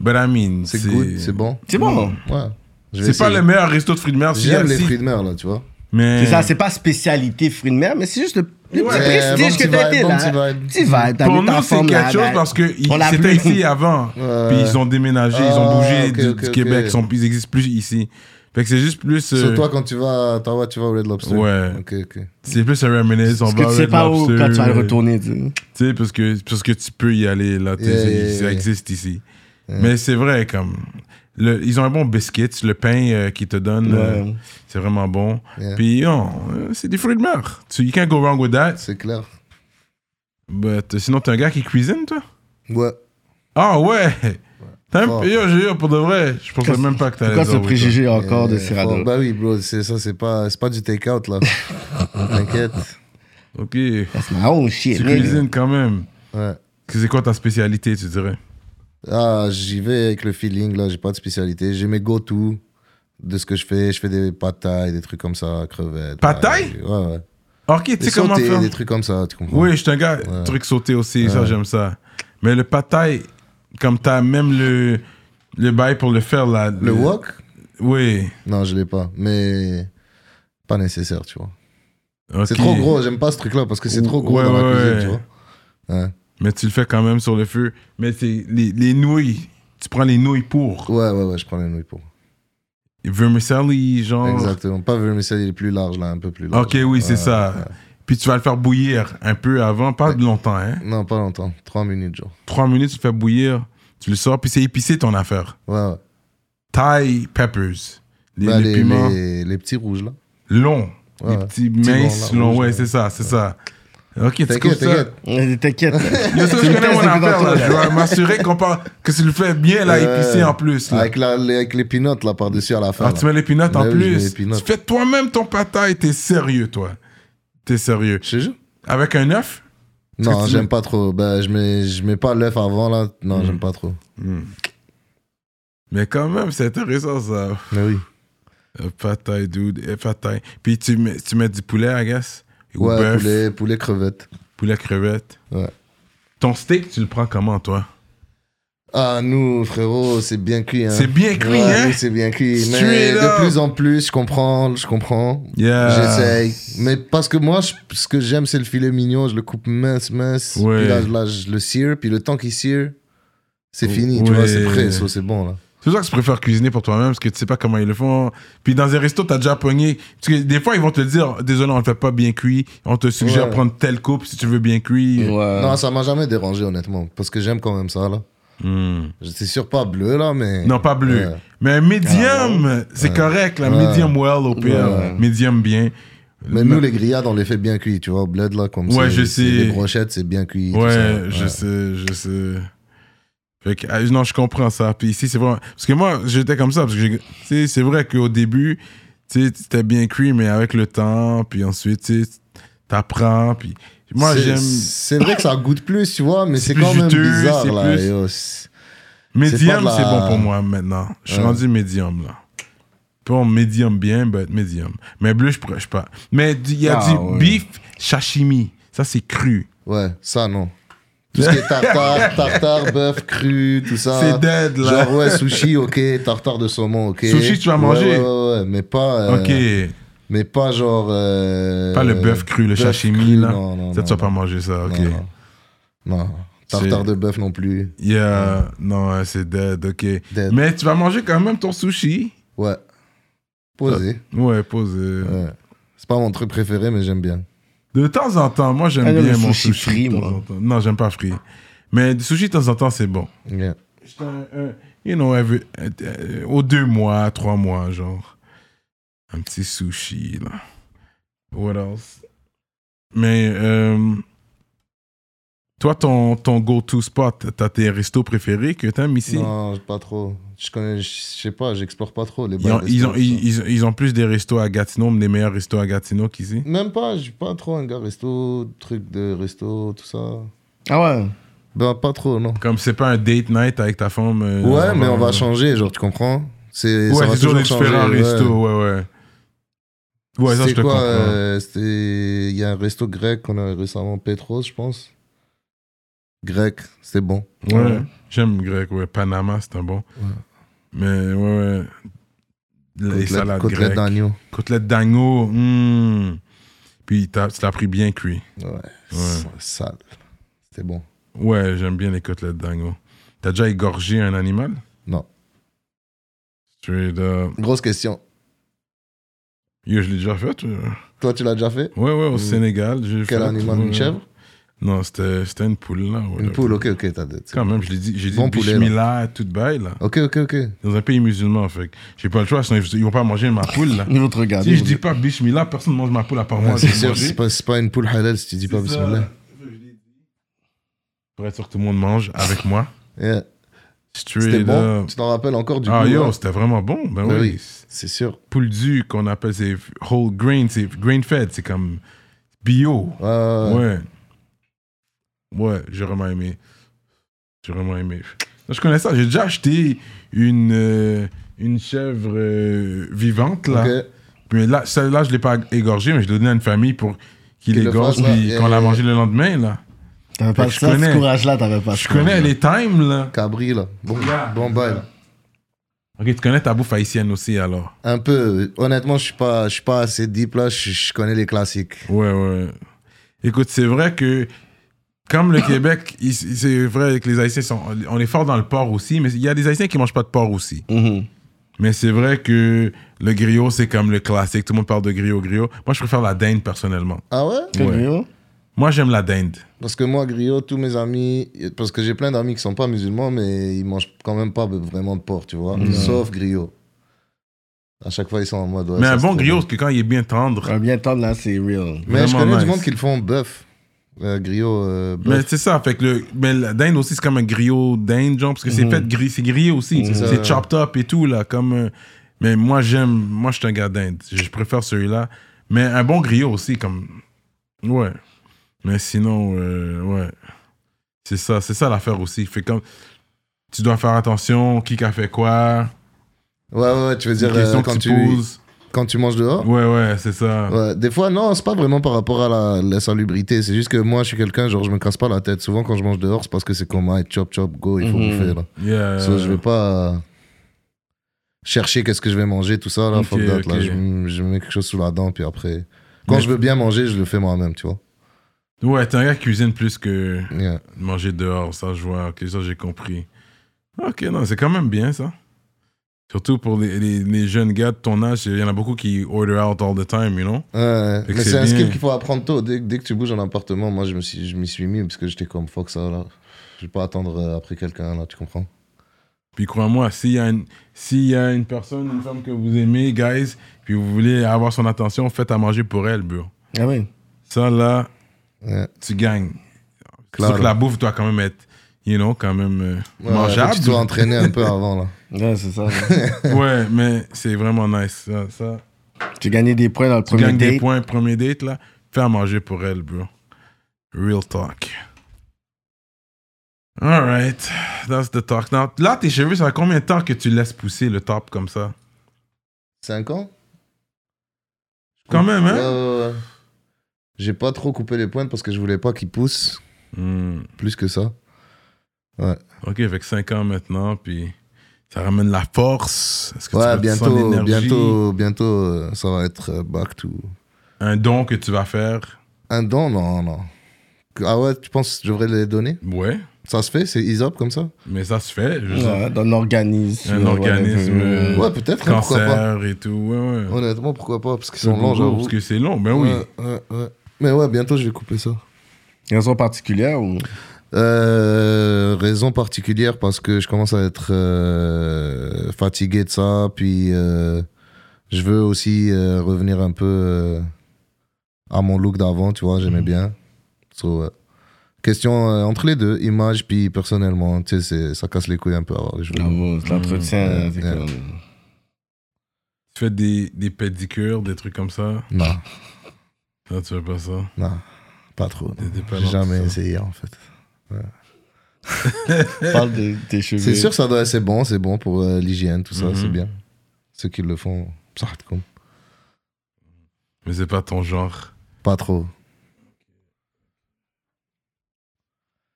But I mean, c'est good, c'est bon. C'est bon. Ouais. C'est pas le meilleur resto de fruits de mer. J'aime les fruits de mer, là, tu vois. Mais... C'est ça, c'est pas spécialité fruits de mer, mais c'est juste le, le Ouais, petit prestige que petit t'as vibe, été là. Petit vibe, t'as Pour nous, c'est quelque chose parce l'a c'était ici avant. Puis ils ont déménagé, ils ont Ah, bougé du. Québec, ils, sont, ils existent plus ici. Fait que c'est juste plus. euh, Sur toi, quand tu vas à Ottawa, tu vas au Red Lobster. Ouais. Ok, ok. c'est plus un reminisce. Parce que tu sais pas où quand tu vas le retourner. tu sais. Tu parce que, parce que tu peux y aller là. tu ça existe ici. Mais c'est vrai, comme. le- ils ont un bon biscuit, le pain euh, qu'ils te donnent, euh, Ouais. c'est vraiment bon. Yeah. Puis, non, euh, c'est des fruits de mer. Tu, you can't go wrong with that. C'est clair. But, euh, sinon, t'es un gars qui cuisine, toi? Ouais. Ah ouais! T'as un Fort. yo, j'ai eu pour de vrai. Je pensais même pas que t'allais Pourquoi ce toi. préjugé encore de Euh, Cyrano? Bah oui, bro, c'est ça, c'est pas, c'est pas du take-out, là. T'inquiète. Ok. Tu That's my own shit. nigga. cuisines quand même. Ouais. C'est quoi ta spécialité, tu dirais? Ah, j'y vais avec le feeling, là, j'ai pas de spécialité. J'ai mes go-to de ce que je fais. Je fais des patailles, des trucs comme ça, crevettes. Pareil. Ouais, ouais. Ok, tu sais comment faire? des trucs comme ça, tu comprends Oui, je suis un gars, Ouais. truc sauté aussi, ça j'aime ça. Mais le pataille, comme t'as même le, le bail pour le faire là. Le wok? Oui. Non, je l'ai pas. Mais pas nécessaire, tu vois. C'est trop gros, j'aime pas ce truc-là parce que c'est trop gros Ouais, dans la ouais, cuisine, tu vois. Ouais. Mais tu le fais quand même sur le feu. Mais c'est les, les nouilles. Tu prends les nouilles pour. ouais, ouais, ouais, je prends les nouilles pour. Vermicelli, genre. Exactement. Pas vermicelli, il est plus large, là, un peu plus large. Ok, oui, c'est Ouais, ça. ouais. Puis tu vas le faire bouillir un peu avant, pas longtemps, hein? Non, pas longtemps. Trois minutes, genre. Trois minutes, tu le fais bouillir, tu le sors, puis c'est épicé ton affaire. Ouais, ouais. Thai peppers. Les, Bah, les les, piments les- les petits rouges, là. longs. Les petits Petits minces longs, longs, ouais, c'est ça, c'est ça. Ok, tu T'inquiète, coupes ça. t'inquiète. Euh, T'inquiète. Yo, ça, je connais mon affaire, là. Je vais m'assurer qu'on parle, que tu le fais bien, là, Euh, épicé en plus, là. Avec, la, les, avec les peanuts, là, par-dessus à la fin. Ah, là. tu mets les peanuts en oui, je mets plus. peanuts. Tu fais toi-même ton pataille, t'es sérieux, toi. T'es sérieux. Je te jure. Avec un œuf? Non, j'aime pas trop. Ben, je mets, je mets pas l'œuf avant, là. Non, Mm. j'aime pas trop. Mais quand même, c'est intéressant, ça. Mais oui. Euh, Pataille, dude. Pataille. Puis tu mets, tu mets du poulet, I guess? Ouais, bœuf, poulet, poulet crevette. poulet crevette. Ouais. Ton steak, tu le prends comment, toi? Ah, nous, frérot, c'est bien cuit. Hein. C'est bien cuit, Ouais, hein? C'est bien cuit. Straight Mais up. de plus en plus, je comprends, je comprends. Yeah. J'essaye. Mais parce que moi, je- ce que j'aime, c'est le filet mignon. Je le coupe mince, mince. Ouais. Puis là, là, je le cire. Puis le temps qu'il cire, c'est fini. Tu vois, c'est prêt. c'est bon, là. C'est pour ça que je préfère cuisiner pour toi-même parce que tu sais pas comment ils le font. Puis dans un resto, t'as déjà pogné. Parce que des fois, ils vont te dire désolé, on le fait pas bien cuit. On te suggère Ouais. prendre telle coupe si tu veux bien cuit. Ouais. Non, ça m'a jamais dérangé, honnêtement. Parce que j'aime quand même ça, là. Hmm. C'est sûr pas bleu, là, mais. Non, pas bleu. Ouais. Mais un medium, c'est correct. La Ouais. medium well au pire. Ouais. Medium bien. Mais nous, les grillades, on les fait bien cuits, tu vois, au bled, là, comme Ouais, c'est- je sais. Les brochettes, c'est bien cuit. tout Ouais, ça. je Ouais. sais, je sais. Fait que, ah, non, je comprends ça. Puis ici, c'est vraiment. Parce que moi, j'étais comme ça. Parce que c'est vrai qu'au début, tu c'était bien cuit, mais avec le temps, puis ensuite, t'apprends. Puis moi, C'est- j'aime. C'est vrai que ça goûte plus, tu vois, mais C'est quand même juteux, bizarre, là. plus- yo. De la- c'est bon pour moi maintenant. Je suis Ouais. rendu médium, là. Pas médium bien, mais médium. Mais bleu, je je pas. Mais il y a Ah, du ouais. beef sashimi. Ça, c'est cru. Ouais, ça, non. Tout ce qui est tartare, tartare, bœuf cru, tout ça. C'est dead, là. Genre, ouais, sushi, ok, tartare de saumon, ok. Sushi, tu vas manger? Ouais, ouais, ouais, mais pas. euh, ok. Mais pas genre. euh, Pas le bœuf cru, le bœuf sashimi, cru, là. Non, non. Ça, tu vas pas manger ça, ok. Non, non. Non. Tartare C'est- de bœuf non plus. Yeah, non, ouais, c'est dead, ok. Dead. Mais tu vas manger quand même ton sushi. Ouais. Posé. Ouais, posé. Ouais. C'est pas mon truc préféré, mais j'aime bien. De temps en temps, moi j'aime Ah, bien mon sushi sushi. frit, de temps moi. en temps. Non, j'aime pas frit. Mais du sushi de temps en temps, c'est bon. Yeah. Un- un- you know, every- euh, aux deux mois, trois mois, genre. Un petit sushi, là. What else? Mais, euh, toi, ton, ton go-to spot, t'as tes restos préférés que t'aimes ici? Non, pas trop. Je connais, je sais pas, j'explore pas trop les Ils ont, ils, ont, ils, ont plus des restos à Gatineau, des meilleurs restos à Gatineau qu'ici. Même pas, je suis pas trop un gars resto, truc de resto, tout ça. Ah ouais. Ben, pas trop, non. Comme c'est pas un date night avec ta femme. euh, Ouais, mais on va changer, genre, tu comprends? C'est Ouais, ça va c'est toujours des différents ouais. restos, ouais, ouais. Ouais, ça, je C'est te quoi comprends. euh, c'était- Il y a un resto grec qu'on a récemment, Petros, je pense. Grec, c'est bon. Ouais, j'aime grec, ouais. Panama, c'est un bon. Ouais. Mais ouais, ouais. les Côtelette, salades côtelette grecques. d'agneau. Côtelette d'agneau. hmm. Puis tu l'as pris bien cuit. Ouais, sale. C'était bon. Ouais, j'aime bien les côtelettes d'agneau. T'as déjà égorgé un animal? Non. Straight up. Grosse question. Yo, je l'ai déjà fait. euh. Toi, tu l'as déjà fait? Ouais, ouais, au Sénégal. j'ai Quel fait, animal? Une chèvre? Non, c'était c'était une poule, là. ouais. Une poule, ok, ok. t'as dit- Quand même, je l'ai dit, j'ai dit Bon poulet, là. bismillah, toute bail, là. Ok, ok, ok. Dans un pays musulman, fait que j'ai pas le choix, sinon ils vont pas manger ma poule, là. Ils vont te regarder. Si je dis pas bismillah, personne ne mange ma poule à part moi. C'est sûr, c'est pas, une poule halal si tu dis pas bismillah. Pour être sûr que tout le monde mange avec moi. Yeah. Straight C'était bon? Tu t'en rappelles encore du Ah yo, hein? c'était vraiment bon. Ben Ben oui. oui. C'est sûr. Poule du qu'on appelle, c'est whole grain, c'est grain fed, c'est comme bio. Ouais, ouais, ouais. J'ai vraiment aimé. J'ai vraiment aimé. Je connais ça. J'ai déjà acheté une, euh, une chèvre euh, vivante, là. Mais là, celle-là, je l'ai pas égorgée, mais je l'ai donnée à une famille pour qu'il là. puis qu'on l'a yeah, mangé le lendemain, là. T'avais pas ça, connais. ce courage-là, t'avais pas Je connais les times, là. Cabri, là. Bon, Yeah. bon bail. là. Ok, tu connais ta bouffe haïtienne aussi, alors? Un peu. Honnêtement, je suis pas, je suis pas assez deep là. Je, je connais les classiques. Ouais, ouais. Écoute, c'est vrai que, comme le Québec, c'est vrai que les Haïtiens sont. On est fort dans le porc aussi, mais il y a des Haïtiens qui mangent pas de porc aussi. Mhm. Mais c'est vrai que le griot, c'est comme le classique. Tout le monde parle de griot, griot. Moi, je préfère la dinde, personnellement. Ah ouais? Ouais. griot? Moi, j'aime la dinde. Parce que moi, griot, tous mes amis, parce que j'ai plein d'amis qui sont pas musulmans, mais ils mangent quand même pas vraiment de porc, tu vois. Sauf griot. À chaque fois, ils sont en mode. ouais, mais un bon griot, parce que quand il est bien tendre. Un bien tendre, là, c'est real. Mais je connais nice. du monde qui le font bœuf. Euh, griot, euh, Mais c'est ça, fait que le, mais la dinde aussi, c'est comme un griot dinde, genre, parce que c'est Mhm. fait gris, c'est grillé aussi. C'est chopped up et tout, là, comme. euh, mais moi, j'aime, moi, je suis un gars d'inde. Je, préfère celui-là. Mais un bon griot aussi, comme. Ouais. Mais sinon, euh, ouais. C'est ça, c'est ça l'affaire aussi. Fait comme. Tu dois faire attention, qui a fait quoi. Ouais, ouais, tu veux dire euh, que quand, tu tu, poses. Quand tu manges dehors Ouais, ouais, c'est ça. Ouais, des fois, non, c'est pas vraiment par rapport à la, la salubrité. C'est juste que moi, je suis quelqu'un, genre, je me casse pas la tête. Souvent, quand je mange dehors, c'est parce que c'est comme, ah, chop, chop, go, il faut Mhm. bouffer, là. Yeah. So, je vais pas chercher qu'est-ce que je vais manger, tout ça, là. Ok, fuck that, là. Je, mets quelque chose sous la dent, puis après. Quand Mais- je veux bien manger, je le fais moi-même, tu vois. Ouais, t'es un gars qui cuisine plus que Yeah. manger dehors. Ça, je vois. Ok, ça, j'ai compris. Ok, non, c'est quand même bien, ça. Surtout pour les, les, les jeunes gars de ton âge, il y en a beaucoup qui order out all the time, you know? Ouais, mais c'est un skill qu'il faut apprendre tôt. Dès, dès que tu bouges en appartement, moi, je me suis, je m'y suis mis parce que j'étais comme fuck ça, là. Je vais pas attendre euh, après quelqu'un, là, tu comprends? Puis crois-moi, s'il y, a une- y a une personne, une femme que vous aimez, guys, puis vous voulez avoir son attention, faites à manger pour elle, bro. Ah oui. Ça, là, Ouais. tu gagnes. Sauf que la bouffe doit quand même être, you know, quand même euh, Ouais, mangeable. Tu dois entraîner un peu avant, là. Ouais, c'est ça. ouais, mais c'est vraiment nice. Ça, ça. tu gagné des points dans le Tu premier gagnes des date? points, premier date, là. Fais à manger pour elle, bro. Real talk. Alright, that's the talk. Now, là, tes cheveux, ça fait combien de temps que tu laisses pousser le top comme ça? 5 ans? Quand même, Ouais, hein? Ouais, ouais. J'ai pas trop coupé les pointes parce que je voulais pas qu'ils poussent Hmm. plus que ça. Ok, fait que 5 ans maintenant, puis ça ramène la force. Est-ce que tu Ouais, sentir bientôt, bientôt, bientôt, euh, ça va être euh, back to. Un don que tu vas faire? Un don, non, non. Ah ouais, tu penses que je devrais les donner? Ouais, Ça se fait? C'est ISOP comme ça? Mais ça se fait. Je veux dire, Ouais, dans l'organisme. Un organisme. Ouais, peut-être, hein, pourquoi pas. cancer et tout, ouais, ouais. Honnêtement, pourquoi pas Parce qu'ils C'est sont longs, j'avoue. Parce que c'est long, ben oui. Ouais, ouais, ouais. Mais ouais, bientôt, je vais couper ça. Raison particulière ou. Euh, raison particulière parce que je commence à être euh, fatigué de ça, puis euh, je veux aussi euh, revenir un peu euh, à mon look d'avant, tu vois, j'aimais bien. So. Question euh, entre les deux, image puis personnellement, tu sais, ça casse les couilles un peu. Bravo, l'entretien. Ouais. comme- Tu fais des, des pédicures, des trucs comme ça? Non, Là, tu fais pas ça? non, pas trop. non. J'ai jamais essayé en fait. Parle de tes cheveux. C'est sûr, ça doit, c'est bon, c'est bon pour euh, l'hygiène, tout ça, Mhm. c'est bien. Ceux qui le font, ça reste comme Mais c'est pas ton genre. pas trop.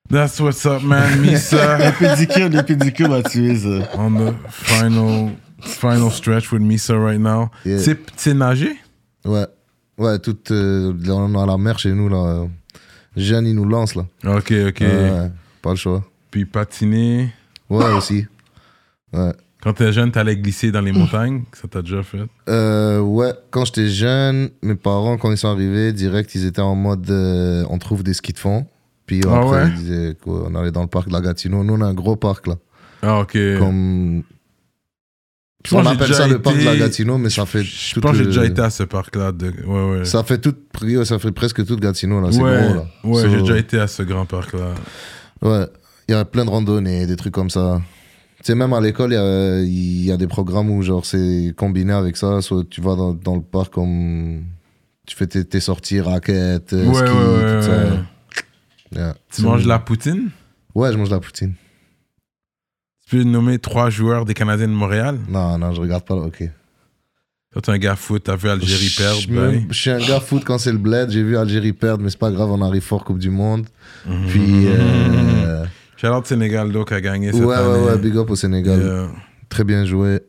That's what's up, man. Misa Les pédicures, les pédicures m'a tué ça. on the final Final stretch with Misa right now. Yeah. C'est nager? Ouais. Ouais, tout. euh, on a la mer chez nous, là. Jeanne, il nous lance, là. Ok, ok. Ouais, pas le choix. Puis patiner. Ouais, aussi. Ouais. Quand t'es jeune, t'allais glisser dans les montagnes? Ça t'a déjà fait? Euh, ouais, quand j'étais jeune, mes parents, quand ils sont arrivés, direct, ils étaient en mode euh, on trouve des skis de fond. Puis Ah après, ouais? ils disaient qu'on allait dans le parc de la Gatineau. Nous, on a un gros parc là. Ah, ok. Comme. Je On appelle ça le parc de la Gatineau, mais ça fait. Je pense que j'ai le- déjà été à ce parc-là. De... Ouais, ouais. Ça fait tout. Ça fait presque tout Gatineau là. C'est ouais, gros là. ouais So, j'ai déjà été à ce grand parc-là. Ouais, il y a plein de randonnées, des trucs comme ça. Tu sais, même à l'école, il y a, il y a des programmes où genre c'est combiné avec ça. Soit tu vas dans, dans le parc comme. Tu fais tes, tes sorties, raquettes, euh, Ouais, ski, tout ça. Yeah. Tu manges la poutine? Ouais, je mange la poutine. Peux nommer trois joueurs des Canadiens de Montréal? Non, non, je regarde pas le hockey. Toi, t'es un gars foot, t'as vu Algérie Je- perdre. je, me- je suis un gars foot quand c'est le bled. J'ai vu Algérie perdre, mais c'est pas grave, on arrive fort Coupe du Monde. Mhm. Puis. euh, Shout-out Sénégal, donc, a gagné cette ouais, année. ouais, ouais, big up au Sénégal. Yeah. Très bien joué.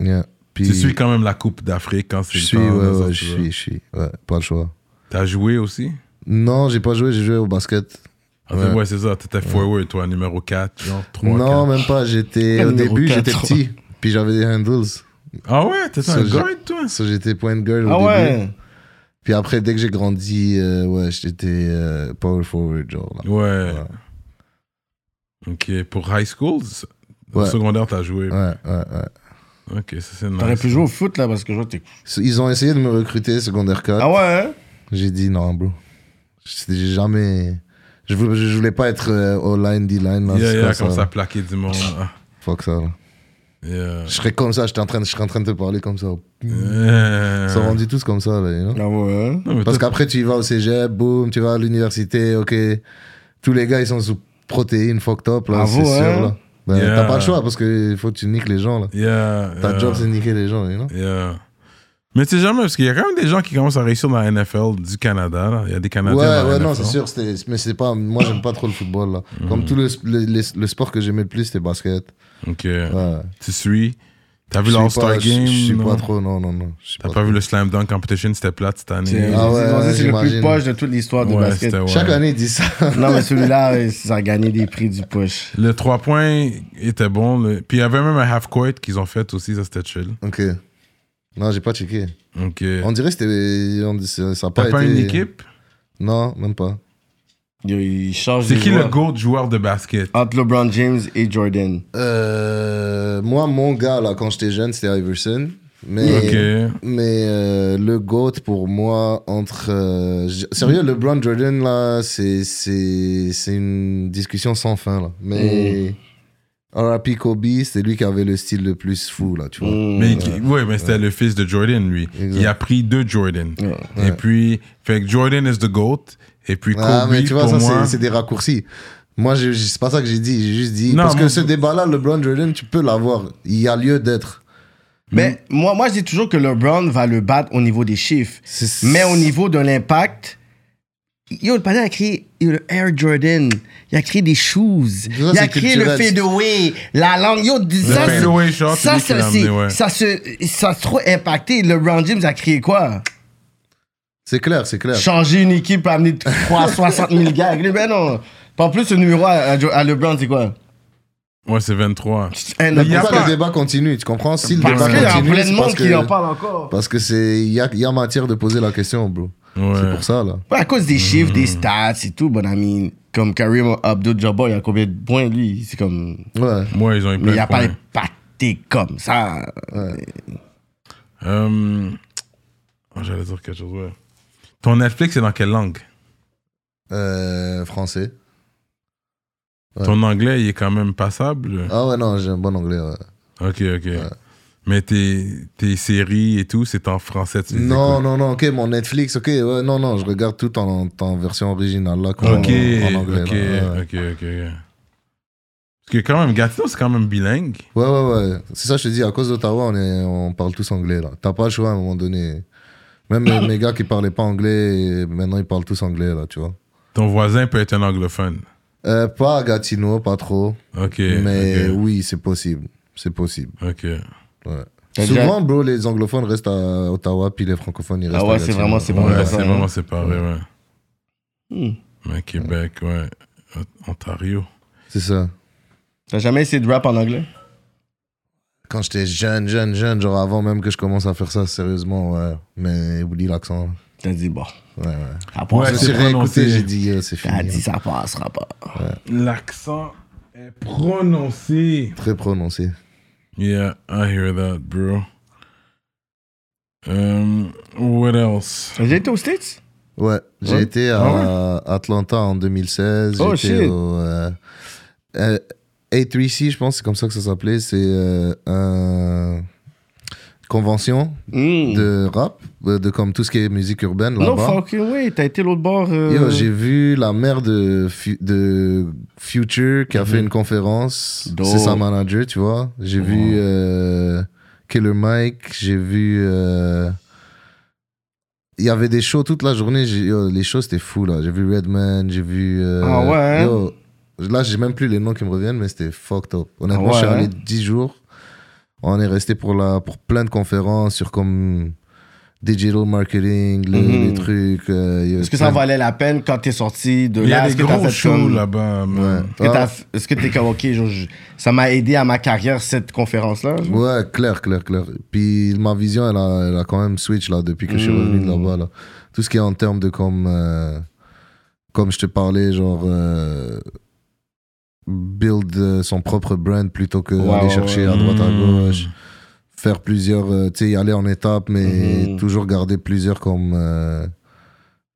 Yeah. Puis, Tu suis quand même la Coupe d'Afrique quand c'est Je suis, temps, ouais, tu je suis, je suis. Ouais, pas le choix. T'as joué aussi? Non, j'ai pas joué, j'ai joué au basket. Fait, Ouais. ouais, c'est ça. T'étais forward, toi, numéro 4, genre 3, non, 4. même pas. J'étais au Numéro début, j'étais petit. Puis j'avais des handles. Ah ouais, t'étais Ça, un guard, toi? So, j'étais point guard au Ah début. Puis après, dès que j'ai grandi, euh, ouais, j'étais euh, power forward, genre. Là. Ouais. Ouais. Ok, pour high school, au Ouais. secondaire, t'as joué. Ouais, ouais, ouais. Ok, ça c'est T'aurais nice. pu jouer au foot là parce que je t'es. So, Ils ont essayé de me recruter secondaire 4. Ah ouais, hein? J'ai dit non, bro. J'ai jamais. Je voulais, je voulais pas être euh, all-line, D-line. là, Yeah, comme ça. ça, plaquer du monde. Ah, Fuck ça. là. yeah. Je serais comme ça, j'étais en train je serais en train de te parler comme ça. Yeah. Ils sont rendus tous comme ça, là, you know? Ah ouais? Non, mais Parce qu'après, tu y vas au cégep, boum, tu vas à l'université, ok. Tous les gars, ils sont sous protéines, fucked up, là, Bravo, c'est sûr, là. Ben, Yeah. T'as pas le choix parce qu'il faut que tu niques les gens, là. Yeah, Ta yeah. job, c'est de niquer les gens, you know? Mais tu sais jamais, parce qu'il y a quand même des gens qui commencent à réussir dans la NFL du Canada. là. Il y a des Canadiens Ouais, dans la ouais, non, NFL. c'est sûr, mais c'est pas. Moi, j'aime pas trop le football, là. Mhm. Comme tout le, le, le- le sport que j'aimais le plus, c'était basket. Ok. Ouais. Tu suis? T'as vu l'All-Star Game? Je suis non? pas trop, non, non, non. T'as pas vu le Slam Dunk Competition? C'était plate cette année? C'est Ah ouais, c'est- c'est le plus poche de toute l'histoire du Ouais, basket. c'était- ouais. Chaque année, ils disent ça. Non, mais celui-là, ça a gagné des prix du push. Le 3 points était bon. le- Puis il y avait même un half-court qu'ils ont fait aussi, ça c'était chill. ok. Non, j'ai pas checké. Ok. On dirait que c'était. on- Ça a pas T'as été. pas une équipe? Non, même pas. Yo, Il change C'est de qui le joueur. GOAT joueur de basket? Entre LeBron James et Jordan. Euh, moi, mon gars, là, quand j'étais jeune, c'était Iverson. Mais, Ok. mais euh, le GOAT, pour moi, entre. euh, j- sérieux, LeBron Jordan, là, c'est c'est- c'est une discussion sans fin, là. Mais. R.I.P. Kobe, c'est lui qui avait le style le plus fou, là, tu vois. Mm. Mais ouais, mais c'était le fils de Jordan, lui. Exact. Il a pris deux Jordan. Ouais. Et puis, fait que Jordan is the GOAT. Et puis Kobe, Ah, mais tu vois, pour ça, moi... c'est- des raccourcis. Moi, c'est pas ça que j'ai dit. J'ai juste dit. Non, parce que ce débat-là, LeBron Jordan, tu peux l'avoir. Il y a lieu d'être. Mais moi, moi, je dis toujours que LeBron va le battre au niveau des chiffres. Mais au niveau de l'impact, yo, le panel a créé yo, le Air Jordan. Il a créé des shoes. il a créé le culturel. fadeaway, la langue. Yo, ça, c'est ça, ça, amené, ouais. ça, se, ça se trop impacté. LeBron James a créé quoi? C'est clair, c'est clair. Changer une équipe pour amener 3, 60 000 gars. Ben non. En plus, le numéro à, à- à LeBron, c'est quoi? Ouais, c'est 23. Un Mais il y a Pourquoi pas- le débat continue Tu comprends? Si le Parce débat qu'il y a plein de monde parce qui en que parle encore. parce que c'est il y a, il y a matière de poser la question, bro. Ouais. C'est pour ça là. Ouais, à cause des chiffres, des stats et tout, bon ami. Comme Karim Abdul-Jabbar, il a combien de points, lui? C'est comme... Ouais. Ouais, ils ont eu Mais plein il n'y a pas points. épaté comme ça. Euh, oh, J'allais dire quelque chose, ouais. Ton Netflix, c'est dans quelle langue? Euh, français. Ouais. Ton anglais, il est quand même passable? Ah ouais non, j'ai un bon anglais. Ouais. Ok, ok. Mais tes, tes séries et tout, c'est en français, tu Non non non. Ok mon Netflix. Ok ouais non non. Je regarde tout en, en version originale là. comme Ok, en, en anglais. ok, là, ouais. ok, ok. Parce que quand même, Gatineau, c'est quand même bilingue. Ouais, ouais, ouais. C'est ça, je te dis, à cause d'Ottawa, on, est, on parle tous anglais, là. T'as pas le choix à un moment donné. Même mes, gars qui parlaient pas anglais, maintenant ils parlent tous anglais, là, tu vois. Ton voisin peut être un anglophone? Euh, pas à Gatineau, pas trop. Ok. mais oui, c'est possible. C'est possible. Ok. T'as Souvent, bro, les anglophones restent à Ottawa, puis les francophones, ils restent Ah à ouais, c'est vraiment séparé. Ouais, Ouais, c'est ouais. vraiment séparé, ouais. Hmm. Mais Québec, ouais. Ontario. C'est ça. T'as jamais essayé de rap en anglais? Quand j'étais jeune, jeune, jeune, genre avant même que je commence à faire ça sérieusement, ouais. Mais oublie l'accent. T'as dit, bon, Ouais, ouais. ça Ouais, suis réécouté, j'ai dit, euh, c'est T'as fini. dit, ça passera pas. L'accent est prononcé. Très prononcé. Yeah, I hear that, bro. Um, what else? Déjà été aux States? Ouais, j'ai Ouais. été à Atlanta en 2016. Oh, J'étais shit. au euh, euh, A3C, je pense, c'est comme ça que ça s'appelait. C'est euh, un convention Hmm. de rap, euh, de comme tout ce qui est musique urbaine Non, là-bas. fucking oui, t'as été l'autre bord. euh, Yo, j'ai vu la mère de, de Future qui a fait une conférence. C'est sa manager, tu vois. J'ai vu euh, Killer Mike, j'ai vu. euh, Il y avait des shows toute la journée. yo, les shows, c'était fou, là. J'ai vu Redman, j'ai vu. euh, Ah ouais, hein? yo, là, j'ai même plus les noms qui me reviennent, mais c'était fucked up. Honnêtement, Ah ouais, je suis allé hein? 10 jours. On est resté pour, la, pour plein de conférences sur comme digital marketing, le- Mhm. les trucs. euh, Est-ce que ça valait la peine quand t'es sorti de Il y là? a Est-ce des que t'as gros fait shows comme- là-bas. Ouais. Est-ce que Ah, t'es comme, ok, genre, je- ça m'a aidé à ma carrière, cette conférence-là? Ouais, clair, clair, clair. Puis ma vision, elle a, elle a quand même switch là depuis que je suis Mm. revenu de là-bas. Là. Tout ce qui est en termes de comme. euh, comme je te parlais, genre. euh, build euh, son propre brand plutôt que Ouais, aller chercher ouais. à droite à Mm. gauche. Faire plusieurs. euh, tu sais, y aller en étapes, mais Mhm. toujours garder plusieurs comme. euh,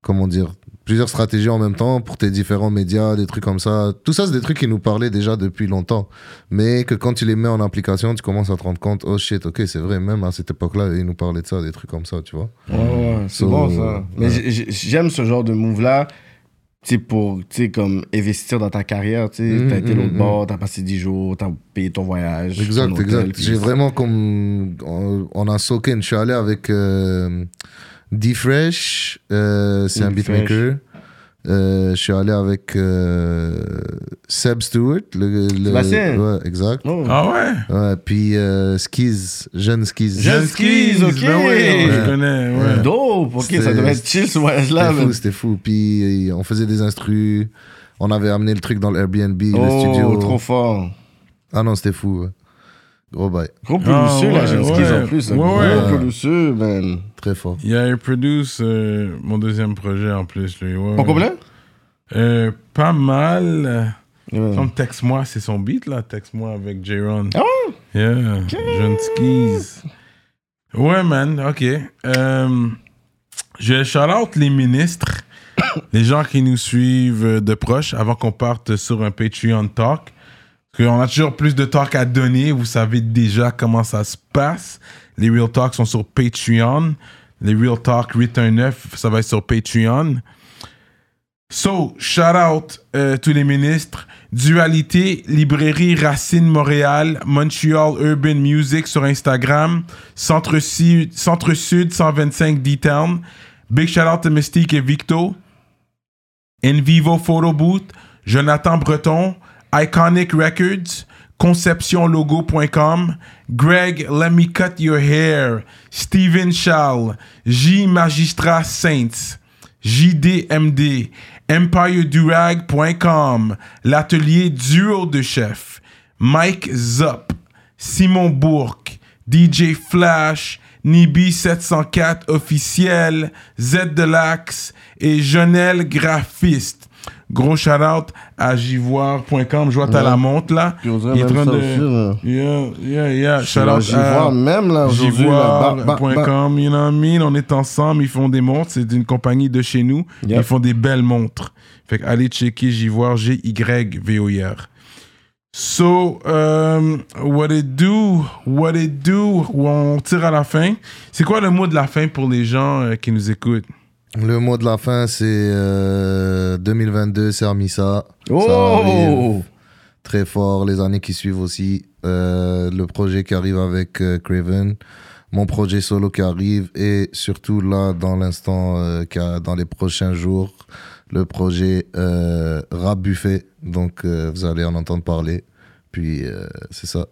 comment dire Plusieurs stratégies en même temps pour tes différents médias, des trucs comme ça. Tout ça, c'est des trucs qui nous parlaient déjà depuis longtemps. Mais que quand tu les mets en application, tu commences à te rendre compte, oh shit, ok, c'est vrai, même à cette époque-là, ils nous parlaient de ça, des trucs comme ça, tu vois. Ouais, ouais, c'est bon ça. Mais ouais. j'aime ce genre de move-là, sais, pour, tu sais, comme investir dans ta carrière, tu sais. Mhm, T'as été mhm, l'autre mhm. bord, t'as passé 10 jours, t'as payé ton voyage. Exact, ton hôtel, exact. J'ai vraiment comme. On, on a soaké. Je suis allé avec euh, D-Fresh, euh, c'est un beatmaker. Euh, je suis allé avec euh, Seb Stewart. Le, le- Sébastien. Ouais, exact. Oh. Ah ouais? Ouais, puis euh, Skiz, jeune Skiz. Jeune Skiz, ok. Ben ouais, je connais, ouais. Dope, ok, ça devait être chill ce voyage-là. C'était fou, c'était fou. Puis euh, on faisait des instrus. On avait amené le truc dans l'Airbnb, le Oh, studio. trop fort. Ah non, c'était fou. Ouais. Gros bail. Gros Ah, pelouseux, ouais, là, jeune skis ouais. en plus. Ouais, Gros ouais. pelouseux, man. Très fort. Il a produce euh, mon deuxième projet en plus, lui. Ouais, ouais. complet? Euh, pas mal. Ouais. Comme Texte-moi, c'est son beat là. Texte-moi avec J-Ron. Ah ouais? Yeah, jeune skis. Ouais, man, ok. Euh, je shout out les ministres, les gens qui nous suivent de proche avant qu'on parte sur un Patreon talk. Parce qu'on a toujours plus de talk à donner. Vous savez déjà comment ça se passe. Les Real Talks sont sur Patreon. Les Real Talk Return 9, ça va être sur Patreon. So, shout out euh, tous les ministres. Dualité, librairie Racine Montréal, Montreal Urban Music sur Instagram, Centre Sud, Centre Sud 125 D-Town. Big shout out to Mystique et Victo. In Vivo Photo Booth, Jonathan Breton, Iconic Records, conceptionlogo.com, Greg Let Me Cut Your Hair, Steven Charles, J Magistrat Saints, JDMD, EmpireDurag.com, l'atelier Duo de chef, Mike Zup, Simon Bourque, DJ Flash, Nibi704 officiel, Z Delax et Jonel Graphiste. Gros shout-out à jivoire.com. Je vois t'as Ouais. la montre là. Puis on dirait Il est même en train ça de... aussi. Yeah, yeah, yeah. J'y à vois même là aujourd'hui. Jivoire.com, you know what I mean? On est ensemble, ils font des montres. C'est une compagnie de chez nous. Yep. Ils font des belles montres. Fait que allez checker Jivoire, G-Y-V-O-I-R. So, um, what it do, what it do, on tire à la fin. C'est quoi le mot de la fin pour les gens euh, qui nous écoutent? Le mot de la fin, c'est euh, 2022, c'est Amisa. Ça Oh! arrive très fort. Les années qui suivent aussi. Euh, le projet qui arrive avec euh, Craven. Mon projet solo qui arrive. Et surtout là, dans l'instant, euh, dans les prochains jours, le projet euh, Rap Buffet. Donc, vous allez en entendre parler. Puis, c'est ça.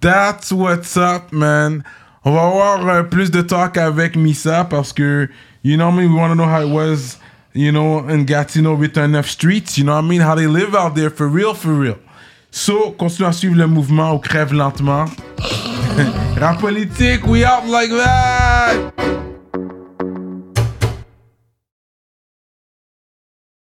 That's what's up, man. On va avoir plus de talk avec Misa parce que, you know what I mean, we want to know how it was, you know, in Gatineau with enough streets, you know what I mean, how they live out there for real, for real. So, continue à suivre le mouvement, on crève lentement. Rap politique, we out like that!